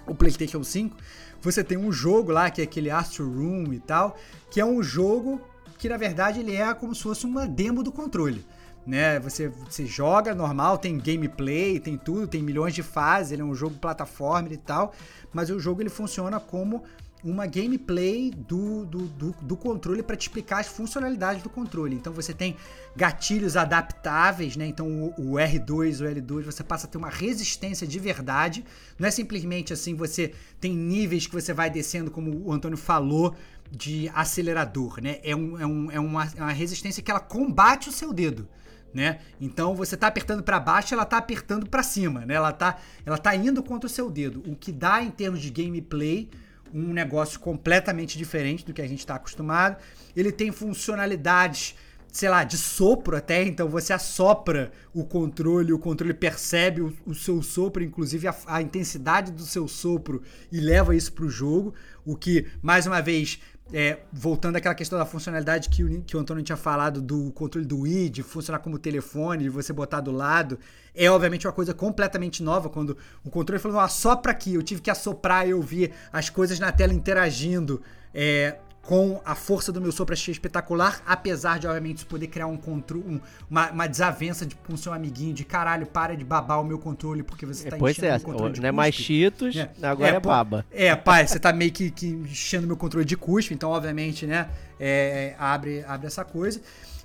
o PlayStation 5, você tem um jogo lá que é aquele Astro Room e tal, que é um jogo que na verdade ele é como se fosse uma demo do controle. Né, você, você joga normal, tem gameplay, tem tudo, tem milhões de fases, ele é um jogo plataforma e tal, mas o jogo ele funciona como uma gameplay do, do, do, do controle para te explicar as funcionalidades do controle. Então você tem gatilhos adaptáveis, né? Então o, o R2, o L2, você passa a ter uma resistência de verdade. Não é simplesmente assim, você tem níveis que você vai descendo, como o Antônio falou, de acelerador, né? É, um, é, um, é uma, é uma resistência que ela combate o seu dedo. Né? Então você tá apertando para baixo, ela tá apertando para cima, né? Ela tá, ela tá indo contra o seu dedo, o que dá em termos de gameplay um negócio completamente diferente do que a gente está acostumado. Ele tem funcionalidades, sei lá, de sopro até, então você assopra o controle, o controle percebe o, o seu sopro, inclusive a, a, intensidade do seu sopro e leva isso para o jogo, o que, mais uma vez, é, voltando àquela questão da funcionalidade que o, que o Antônio tinha falado do controle do Wii, de funcionar como telefone, de você botar do lado, é obviamente uma coisa completamente nova. Quando o controle falou, assopra aqui, eu tive que assoprar e eu vi as coisas na tela interagindo. É, com a força do meu sopro achei espetacular, apesar de, obviamente, isso poder criar um controle, um, uma, uma, desavença de, com seu amiguinho de caralho, para de babar o meu controle porque você tá é, pois enchendo é, o controle de Não é mais Cheetos, é. agora é, é baba. É, pai, você tá meio que, que enchendo meu controle de cuspe, então, obviamente, né, é, abre, abre essa coisa.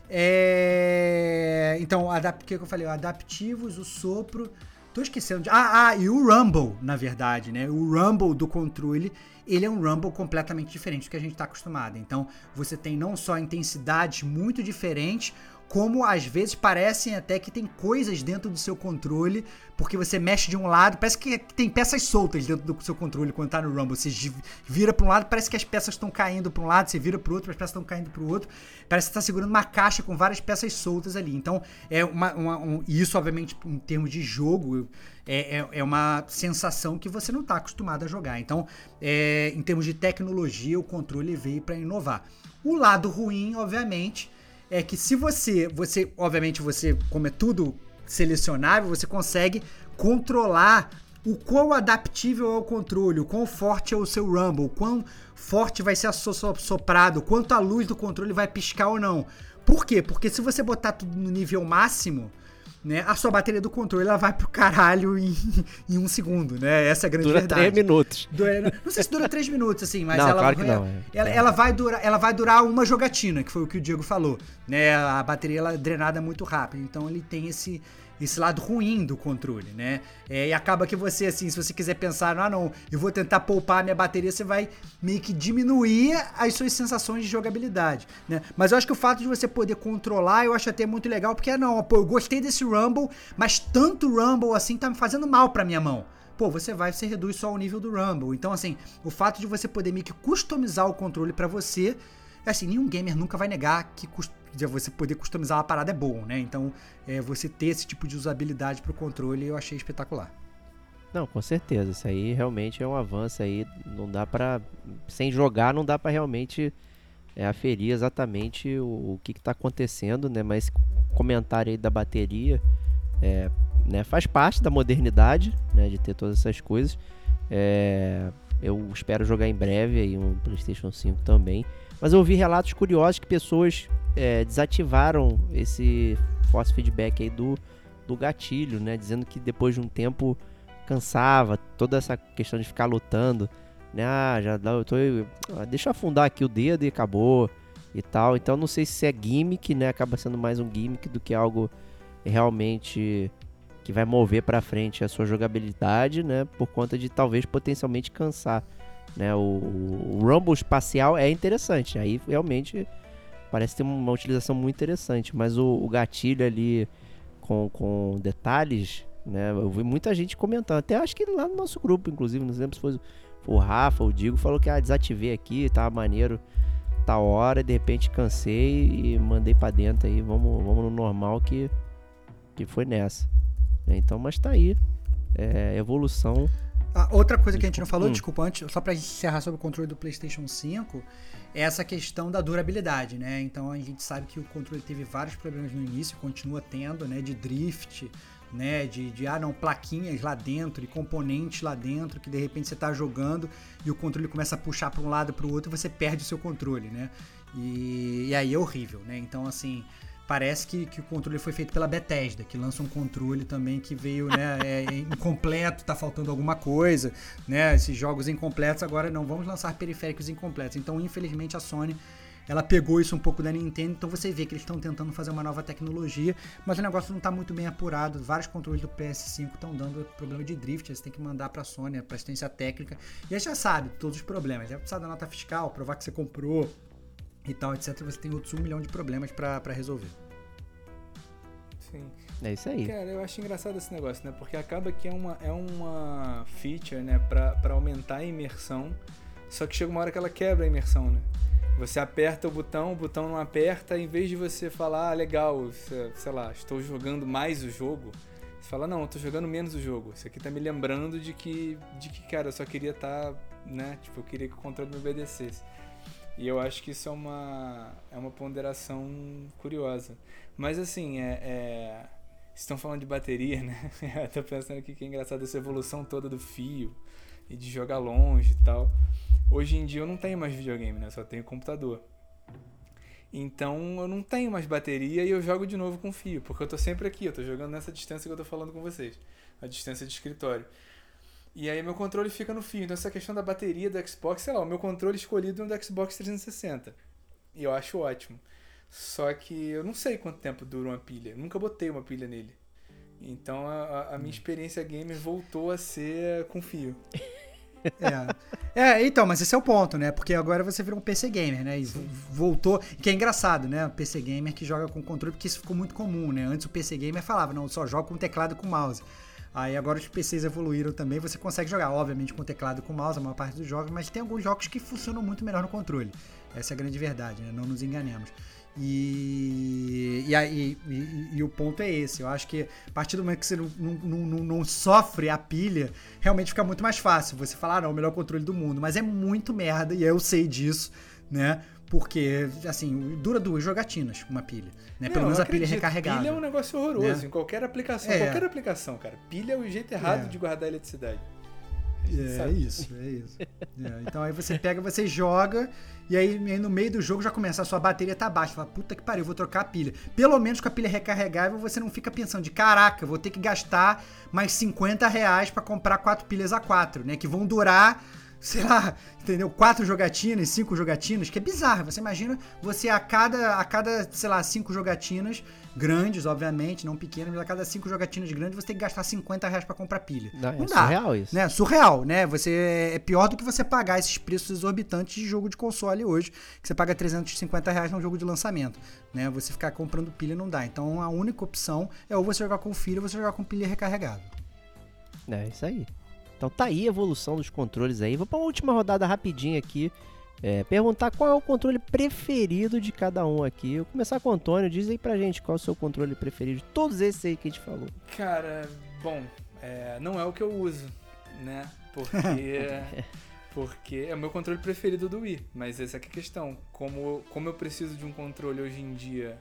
É, então, o que eu falei? Adaptivos, o sopro... Tô esquecendo de... Ah, ah, e o Rumble, na verdade, né? O Rumble do controle ele é um Rumble completamente diferente do que a gente está acostumado. Então você tem não só intensidades muito diferentes, como às vezes parecem até que tem coisas dentro do seu controle, porque você mexe de um lado, parece que tem peças soltas dentro do seu controle quando tá no Rumble. Você vira para um lado, parece que as peças estão caindo para um lado, você vira para outro, as peças estão caindo para o outro. Parece que está segurando uma caixa com várias peças soltas ali. Então, é uma, uma um, isso obviamente em termos de jogo, é, é, é, uma sensação que você não está acostumado a jogar. Então, é, em termos de tecnologia, o controle veio para inovar. O lado ruim, obviamente, é que se você, você, obviamente, você, como é tudo selecionável, você consegue controlar o quão adaptível é o controle, o quão forte é o seu rumble, o quão forte vai ser soprado, quanto a luz do controle vai piscar ou não. Por quê? Porque se você botar tudo no nível máximo, né? A sua bateria do controle ela vai pro caralho em, em um segundo, né? Essa é a grande dura verdade. Três minutos. Dura, não sei se dura três minutos, assim, mas não, ela, claro que não. Ela, ela, vai durar, ela vai durar uma jogatina, que foi o que o Diego falou. Né? A bateria ela é drenada muito rápido. Então ele tem esse esse lado ruim do controle, né? É, e acaba que você, assim, se você quiser pensar, ah, não, eu vou tentar poupar minha bateria, você vai meio que diminuir as suas sensações de jogabilidade, né? Mas eu acho que o fato de você poder controlar, eu acho até muito legal, porque, não, pô, eu gostei desse Rumble, mas tanto Rumble assim tá me fazendo mal pra minha mão pô, você vai, você reduz só o nível do Rumble. Então, assim, o fato de você poder meio que customizar o controle para você, assim, nenhum gamer nunca vai negar que de você poder customizar uma parada é bom, né? Então, é, você ter esse tipo de usabilidade para o controle eu achei espetacular. Não, com certeza. Isso aí realmente é um avanço aí. Não dá para sem jogar, não dá para realmente é, aferir exatamente o, o que está acontecendo, né? Mas comentário aí da bateria, é, né? Faz parte da modernidade, né? De ter todas essas coisas. É, eu espero jogar em breve aí um PlayStation 5 também. Mas eu ouvi relatos curiosos que pessoas é, desativaram esse force feedback aí do, do gatilho, né? Dizendo que depois de um tempo cansava, toda essa questão de ficar lutando, né? Ah, já eu tô, deixa eu afundar aqui o dedo e acabou e tal. Então não sei se é gimmick, né? Acaba sendo mais um gimmick do que algo realmente que vai mover para frente a sua jogabilidade, né? Por conta de talvez potencialmente cansar, né? O, o Rumble espacial é interessante, aí realmente parece ter uma utilização muito interessante, mas o, o gatilho ali com, com detalhes, né? Eu vi muita gente comentando, até acho que lá no nosso grupo, inclusive, não lembro se foi o Rafa, o Digo, falou que ah, desativei aqui, tava maneiro, tá hora, e de repente cansei e mandei para dentro aí, vamos, vamos no normal que, que foi nessa. Então, mas tá aí, é, evolução. Ah, outra coisa que a gente não falou, hum. desculpa, antes, só pra encerrar sobre o controle do PlayStation 5, é essa questão da durabilidade, né? Então a gente sabe que o controle teve vários problemas no início, continua tendo, né? De drift, né? De, de ah, não, plaquinhas lá dentro e componentes lá dentro que de repente você está jogando e o controle começa a puxar para um lado para o outro e você perde o seu controle, né? E, e aí é horrível, né? Então, assim, parece que, que o controle foi feito pela Bethesda, que lança um controle também que veio né, é, é incompleto, tá faltando alguma coisa, né? Esses jogos incompletos agora não vamos lançar periféricos incompletos. Então, infelizmente, a Sony ela pegou isso um pouco da Nintendo, então você vê que eles estão tentando fazer uma nova tecnologia, mas o negócio não está muito bem apurado. Vários controles do PS5 estão dando problema de drift, você tem que mandar para a Sony, para assistência técnica, e aí já sabe todos os problemas. Já precisa da nota fiscal, provar que você comprou, e tal, etc. Você tem outros um milhão de problemas para resolver. Sim. É isso aí. Cara, eu acho engraçado esse negócio, né? Porque acaba que é uma, é uma feature, né, para aumentar a imersão. Só que chega uma hora que ela quebra a imersão, né? Você aperta o botão, o botão não aperta, em vez de você falar, ah, legal, sei lá, estou jogando mais o jogo, você fala, não, eu tô jogando menos o jogo. Isso aqui tá me lembrando de que, de que cara, eu só queria estar, tá, né? Tipo, eu queria que o controle me obedecesse. E eu acho que isso é uma, é uma ponderação curiosa. Mas assim, é, é... estão falando de bateria, né? eu tô pensando aqui que é engraçado essa evolução toda do fio e de jogar longe e tal. Hoje em dia eu não tenho mais videogame, né? Só tenho computador. Então eu não tenho mais bateria e eu jogo de novo com fio, porque eu tô sempre aqui, eu tô jogando nessa distância que eu tô falando com vocês, a distância de escritório. E aí meu controle fica no fio. Então essa questão da bateria do Xbox, sei lá, o meu controle escolhido é um do Xbox 360. E eu acho ótimo. Só que eu não sei quanto tempo dura uma pilha. Eu nunca botei uma pilha nele. Então a, a minha experiência gamer voltou a ser com fio. É. é, então, mas esse é o ponto, né? Porque agora você virou um PC gamer, né? E voltou. Que é engraçado, né? PC gamer que joga com controle, porque isso ficou muito comum, né? Antes o PC gamer falava, não, só joga com teclado e com mouse. Aí agora os PCs evoluíram também, você consegue jogar, obviamente, com teclado e com mouse, a maior parte dos jogos, mas tem alguns jogos que funcionam muito melhor no controle. Essa é a grande verdade, né? Não nos enganemos. E, e, e, e, e, o ponto é esse. Eu acho que a partir do momento que você não, não, não, não, sofre a pilha, realmente fica muito mais fácil. Você falar, ah, não, o melhor controle do mundo. Mas é muito merda, e eu sei disso, né? Porque, assim, dura duas jogatinas uma pilha. Né? Pelo menos a pilha é recarregável. Pilha é um negócio horroroso né? em qualquer aplicação. É. Qualquer aplicação, cara. Pilha é o jeito errado é. de guardar eletricidade. É, é isso, é isso. É, então aí você pega, você joga, e aí, no meio do jogo já começa, a sua bateria tá baixa. Fala, puta que pariu, vou trocar a pilha. Pelo menos com a pilha recarregável, você não fica pensando de caraca, vou ter que gastar mais 50 reais pra comprar quatro pilhas a quatro, né? Que vão durar sei lá, entendeu? Quatro jogatinas, cinco jogatinas, que é bizarro. Você imagina você a cada, a cada, sei lá, cinco jogatinas, grandes, obviamente, não pequenas, mas a cada cinco jogatinas grandes você tem que gastar 50 reais pra comprar pilha. Não, não é dá. Surreal isso. Né? Surreal, né? Você é pior do que você pagar esses preços exorbitantes de jogo de console hoje, que você paga 350 reais num jogo de lançamento. Né? Você ficar comprando pilha não dá. Então a única opção é ou você jogar com filho ou você jogar com pilha recarregável. É isso aí. Então tá aí a evolução dos controles aí. Vou para uma última rodada rapidinho aqui. É, perguntar qual é o controle preferido de cada um aqui. Eu vou começar com o Antônio. Diz aí pra gente qual é o seu controle preferido de todos esses aí que a gente falou. Cara, bom, é, não é o que eu uso, né? Porque. porque é o meu controle preferido do Wii. Mas essa é a questão. Como, como eu preciso de um controle hoje em dia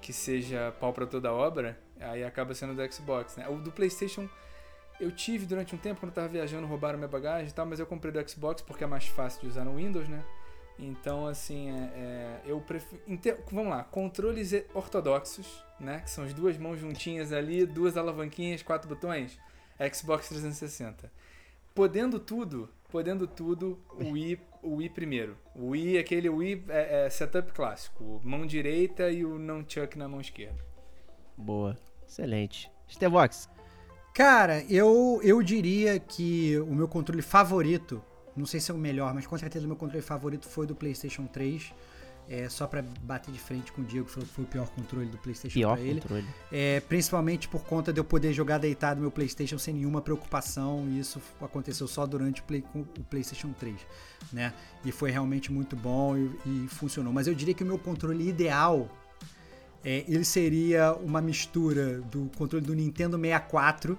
que seja pau pra toda obra, aí acaba sendo do Xbox, né? O do PlayStation eu tive durante um tempo, quando eu tava viajando, roubaram minha bagagem e tal, mas eu comprei do Xbox porque é mais fácil de usar no Windows, né? Então, assim, é, é, eu prefiro. Vamos lá, controles ortodoxos, né? Que são as duas mãos juntinhas ali, duas alavanquinhas, quatro botões. Xbox 360. Podendo tudo, podendo tudo, o Wii, o Wii primeiro. O Wii, aquele Wii é, é setup clássico. Mão direita e o nunchuck na mão esquerda. Boa. Excelente. Stevox, Cara, eu, eu diria que o meu controle favorito, não sei se é o melhor, mas com certeza o meu controle favorito foi do PlayStation 3. É, só para bater de frente com o Diego, que foi o pior controle do PlayStation pior pra ele. Controle. É, principalmente por conta de eu poder jogar deitado no meu PlayStation sem nenhuma preocupação, e isso aconteceu só durante o, Play, o PlayStation 3, né? E foi realmente muito bom e, e funcionou. Mas eu diria que o meu controle ideal é, ele seria uma mistura do controle do Nintendo 64,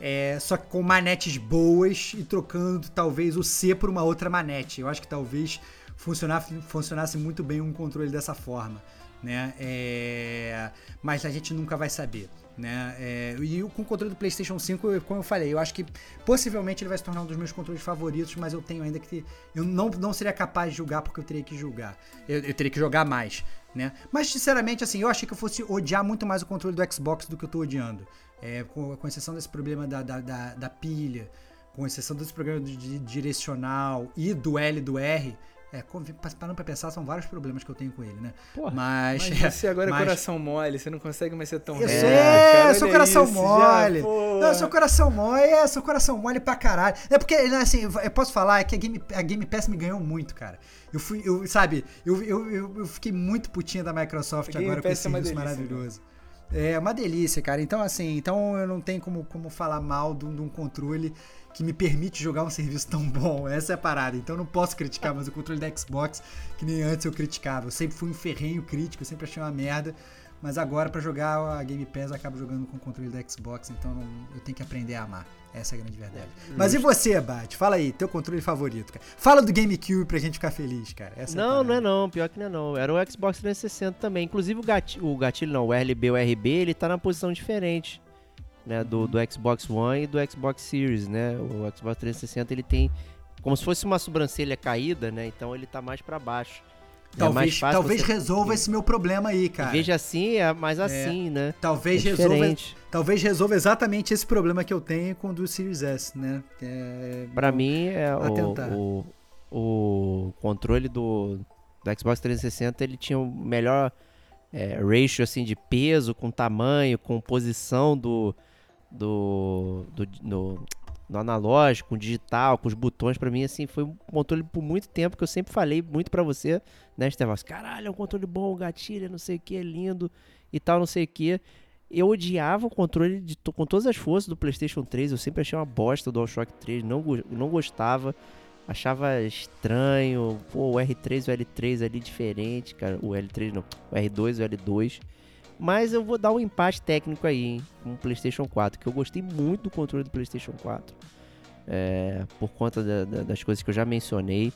é, só que com manetes boas e trocando talvez o C por uma outra manete. Eu acho que talvez funcionasse, funcionasse muito bem um controle dessa forma. Né? É, mas a gente nunca vai saber. Né? É, e com o controle do PlayStation 5, como eu falei, eu acho que possivelmente ele vai se tornar um dos meus controles favoritos, mas eu tenho ainda que. Eu não, não seria capaz de julgar porque eu teria que julgar. Eu, eu teria que jogar mais né? Mas, sinceramente, assim, eu achei que eu fosse odiar muito mais o controle do Xbox do que eu tô odiando. É, com, com exceção desse problema da, da, da, da pilha, com exceção desse problema de direcional e do L do R, é, parando pra pensar, são vários problemas que eu tenho com ele, né? Porra, mas, mas você agora é mas... é coração mole, você não consegue mais ser tão Eu sou, é, eu sou coração isso, mole. Já, não, eu sou coração mole, é, sou coração mole pra caralho. É porque, né, assim, eu posso falar que a Game, a Game Pass me ganhou muito, cara. Eu fui, eu, sabe, eu, eu, eu, eu fiquei muito putinha da Microsoft agora com esse é serviço maravilhoso. É uma delícia, cara. Então, assim, então eu não tenho como, como falar mal de um, de um controle que me permite jogar um serviço tão bom. Essa é a parada. Então eu não posso criticar, mas o controle da Xbox, que nem antes eu criticava. Eu sempre fui um ferrenho crítico, eu sempre achei uma merda. Mas agora, para jogar a Game Pass, eu acabo jogando com o controle da Xbox, então não- eu tenho que aprender a amar. Essa é a grande verdade. Mas e você, Bate? Fala aí, teu controle favorito, cara. Fala do GameCube pra gente ficar feliz, cara. Essa é Não, não é não, pior que não é não. Era o Xbox 360 também. Inclusive o gatilho, o gatilho não, o RB, o RB, ele tá na posição diferente, né, do, do Xbox One e do Xbox Series, né? O Xbox 360 ele tem como se fosse uma sobrancelha caída, né? Então ele tá mais pra baixo. é Talvez, fácil talvez você- resolva esse meu problema aí, cara. De assim, é mais assim, né? Talvez é resolva, diferente. talvez resolva exatamente esse problema que eu tenho com o do Series S, né? É, Pra mim, é o, o, o controle do, do Xbox 360 ele tinha o melhor é, ratio assim, de peso, com tamanho, com posição do, do, do, do analógico, com digital, com os botões. Pra mim, assim, foi um controle por muito tempo que eu sempre falei muito pra você, né, Estevão? Caralho, é um controle bom, gatilho, não sei o que, é lindo e tal, não sei o que. Eu odiava o controle de com todas as forças do PlayStation 3. Eu sempre achei uma bosta do DualShock 3. Não, não gostava. Achava estranho. Pô, o R3 e o L3 ali diferente, cara. O L3 não. O R2 e o L2. Mas eu vou dar um empate técnico aí, hein, com o PlayStation 4. Que eu gostei muito do controle do PlayStation 4. É, por conta da- da- das coisas que eu já mencionei.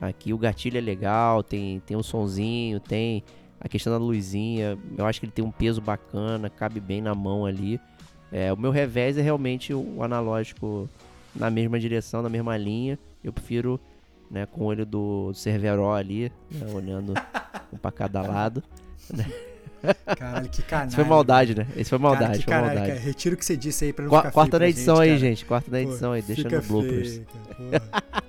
Aqui o gatilho é legal, tem, tem um sonzinho, tem a questão da luzinha. Eu acho que ele tem um peso bacana, cabe bem na mão ali. É, o meu revés é realmente o analógico na mesma direção, na mesma linha. Eu prefiro né, com o olho do Cerveró ali, né, olhando um pra cada lado. Caralho, que canalha. Isso foi maldade, né? Isso foi Cara, maldade, que foi maldade. cara. Retiro o que você disse aí pra não Qua- ficar Corta na edição aí, cara. gente. Corta na Pô, edição aí, deixa no bloopers. cara.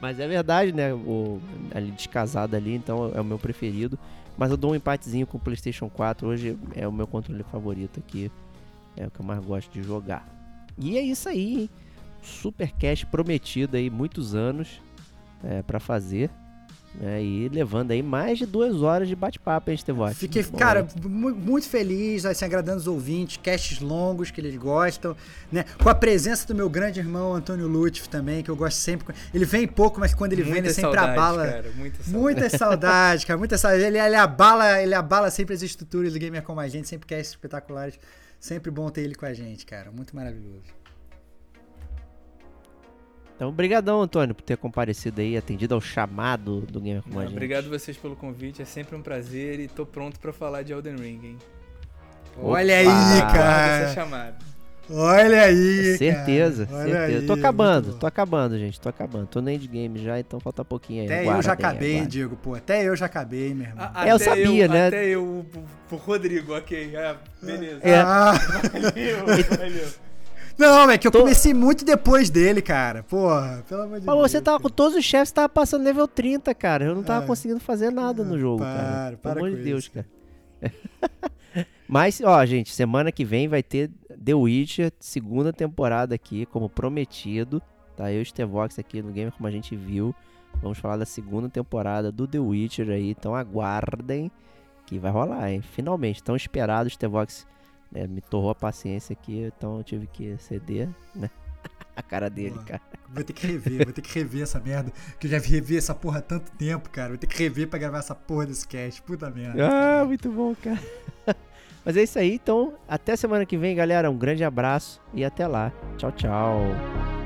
Mas é verdade, né? O, ali descasado ali, então é o meu preferido. Mas eu dou um empatezinho com o PlayStation 4. Hoje é o meu controle favorito aqui. É o que eu mais gosto de jogar. E é isso aí, hein? Super cash prometido aí, muitos anos é, para fazer. Né? E levando aí mais de duas horas de bate-papo, hein, Estevão? Fiquei, Bom, cara, muito feliz, assim, agradando os ouvintes, casts longos que eles gostam, né? Com a presença do meu grande irmão Antônio Lutfi também, que eu gosto sempre. Ele vem pouco, mas quando ele vem, ele Muita sempre saudade, abala. Cara, muita saudade. Muita saudade, cara, muita saudade. Ele, ele, abala, ele abala sempre as estruturas do Gamer Como a Gente, sempre casts espetaculares. Sempre bom ter ele com a gente, cara. Muito maravilhoso. Então, obrigadão, Antônio, por ter comparecido aí, atendido ao chamado do Gamer Como a Gente. obrigado vocês pelo convite, é sempre um prazer e tô pronto pra falar de Elden Ring, hein? Olha aí, Opa! Cara. essa chamada. Olha aí, Certeza, cara. Olha certeza. aí, tô acabando, tô acabando, gente. Tô acabando. Tô no endgame já, então falta pouquinho aí. Até eu já acabei, aguardem. Diego, pô. Até eu já acabei, meu irmão. A- É, eu até sabia, né? Até eu, pro, pro Rodrigo, ok. Ah, beleza. É. Ah, Valeu, valeu. Não, é que eu Tô- comecei muito depois dele, cara. Porra, pelo amor de Mas Deus. você tava com todos os chefes, tava passando level 30, cara. Eu não tava Ah. conseguindo fazer nada no jogo, para, cara. para Pelo amor com de Deus, isso. cara. Mas, ó, gente, semana que vem vai ter The Witcher, segunda temporada aqui, como prometido. Tá? Eu e o Stevox aqui no Gamer Como a gente viu. Vamos falar da segunda temporada do The Witcher aí. Então aguardem que vai rolar, hein? Finalmente, tão esperado. O Stevox né, me torrou a paciência aqui, então eu tive que ceder, né? A cara dele, Boa. cara. Vou ter que rever, vou ter que rever essa merda. Que eu já revi essa porra há tanto tempo, cara. Vou ter que rever pra gravar essa porra desse cast. Puta merda. Ah, muito bom, cara. Mas é isso aí, então até semana que vem, galera. Um grande abraço e até lá. Tchau, tchau.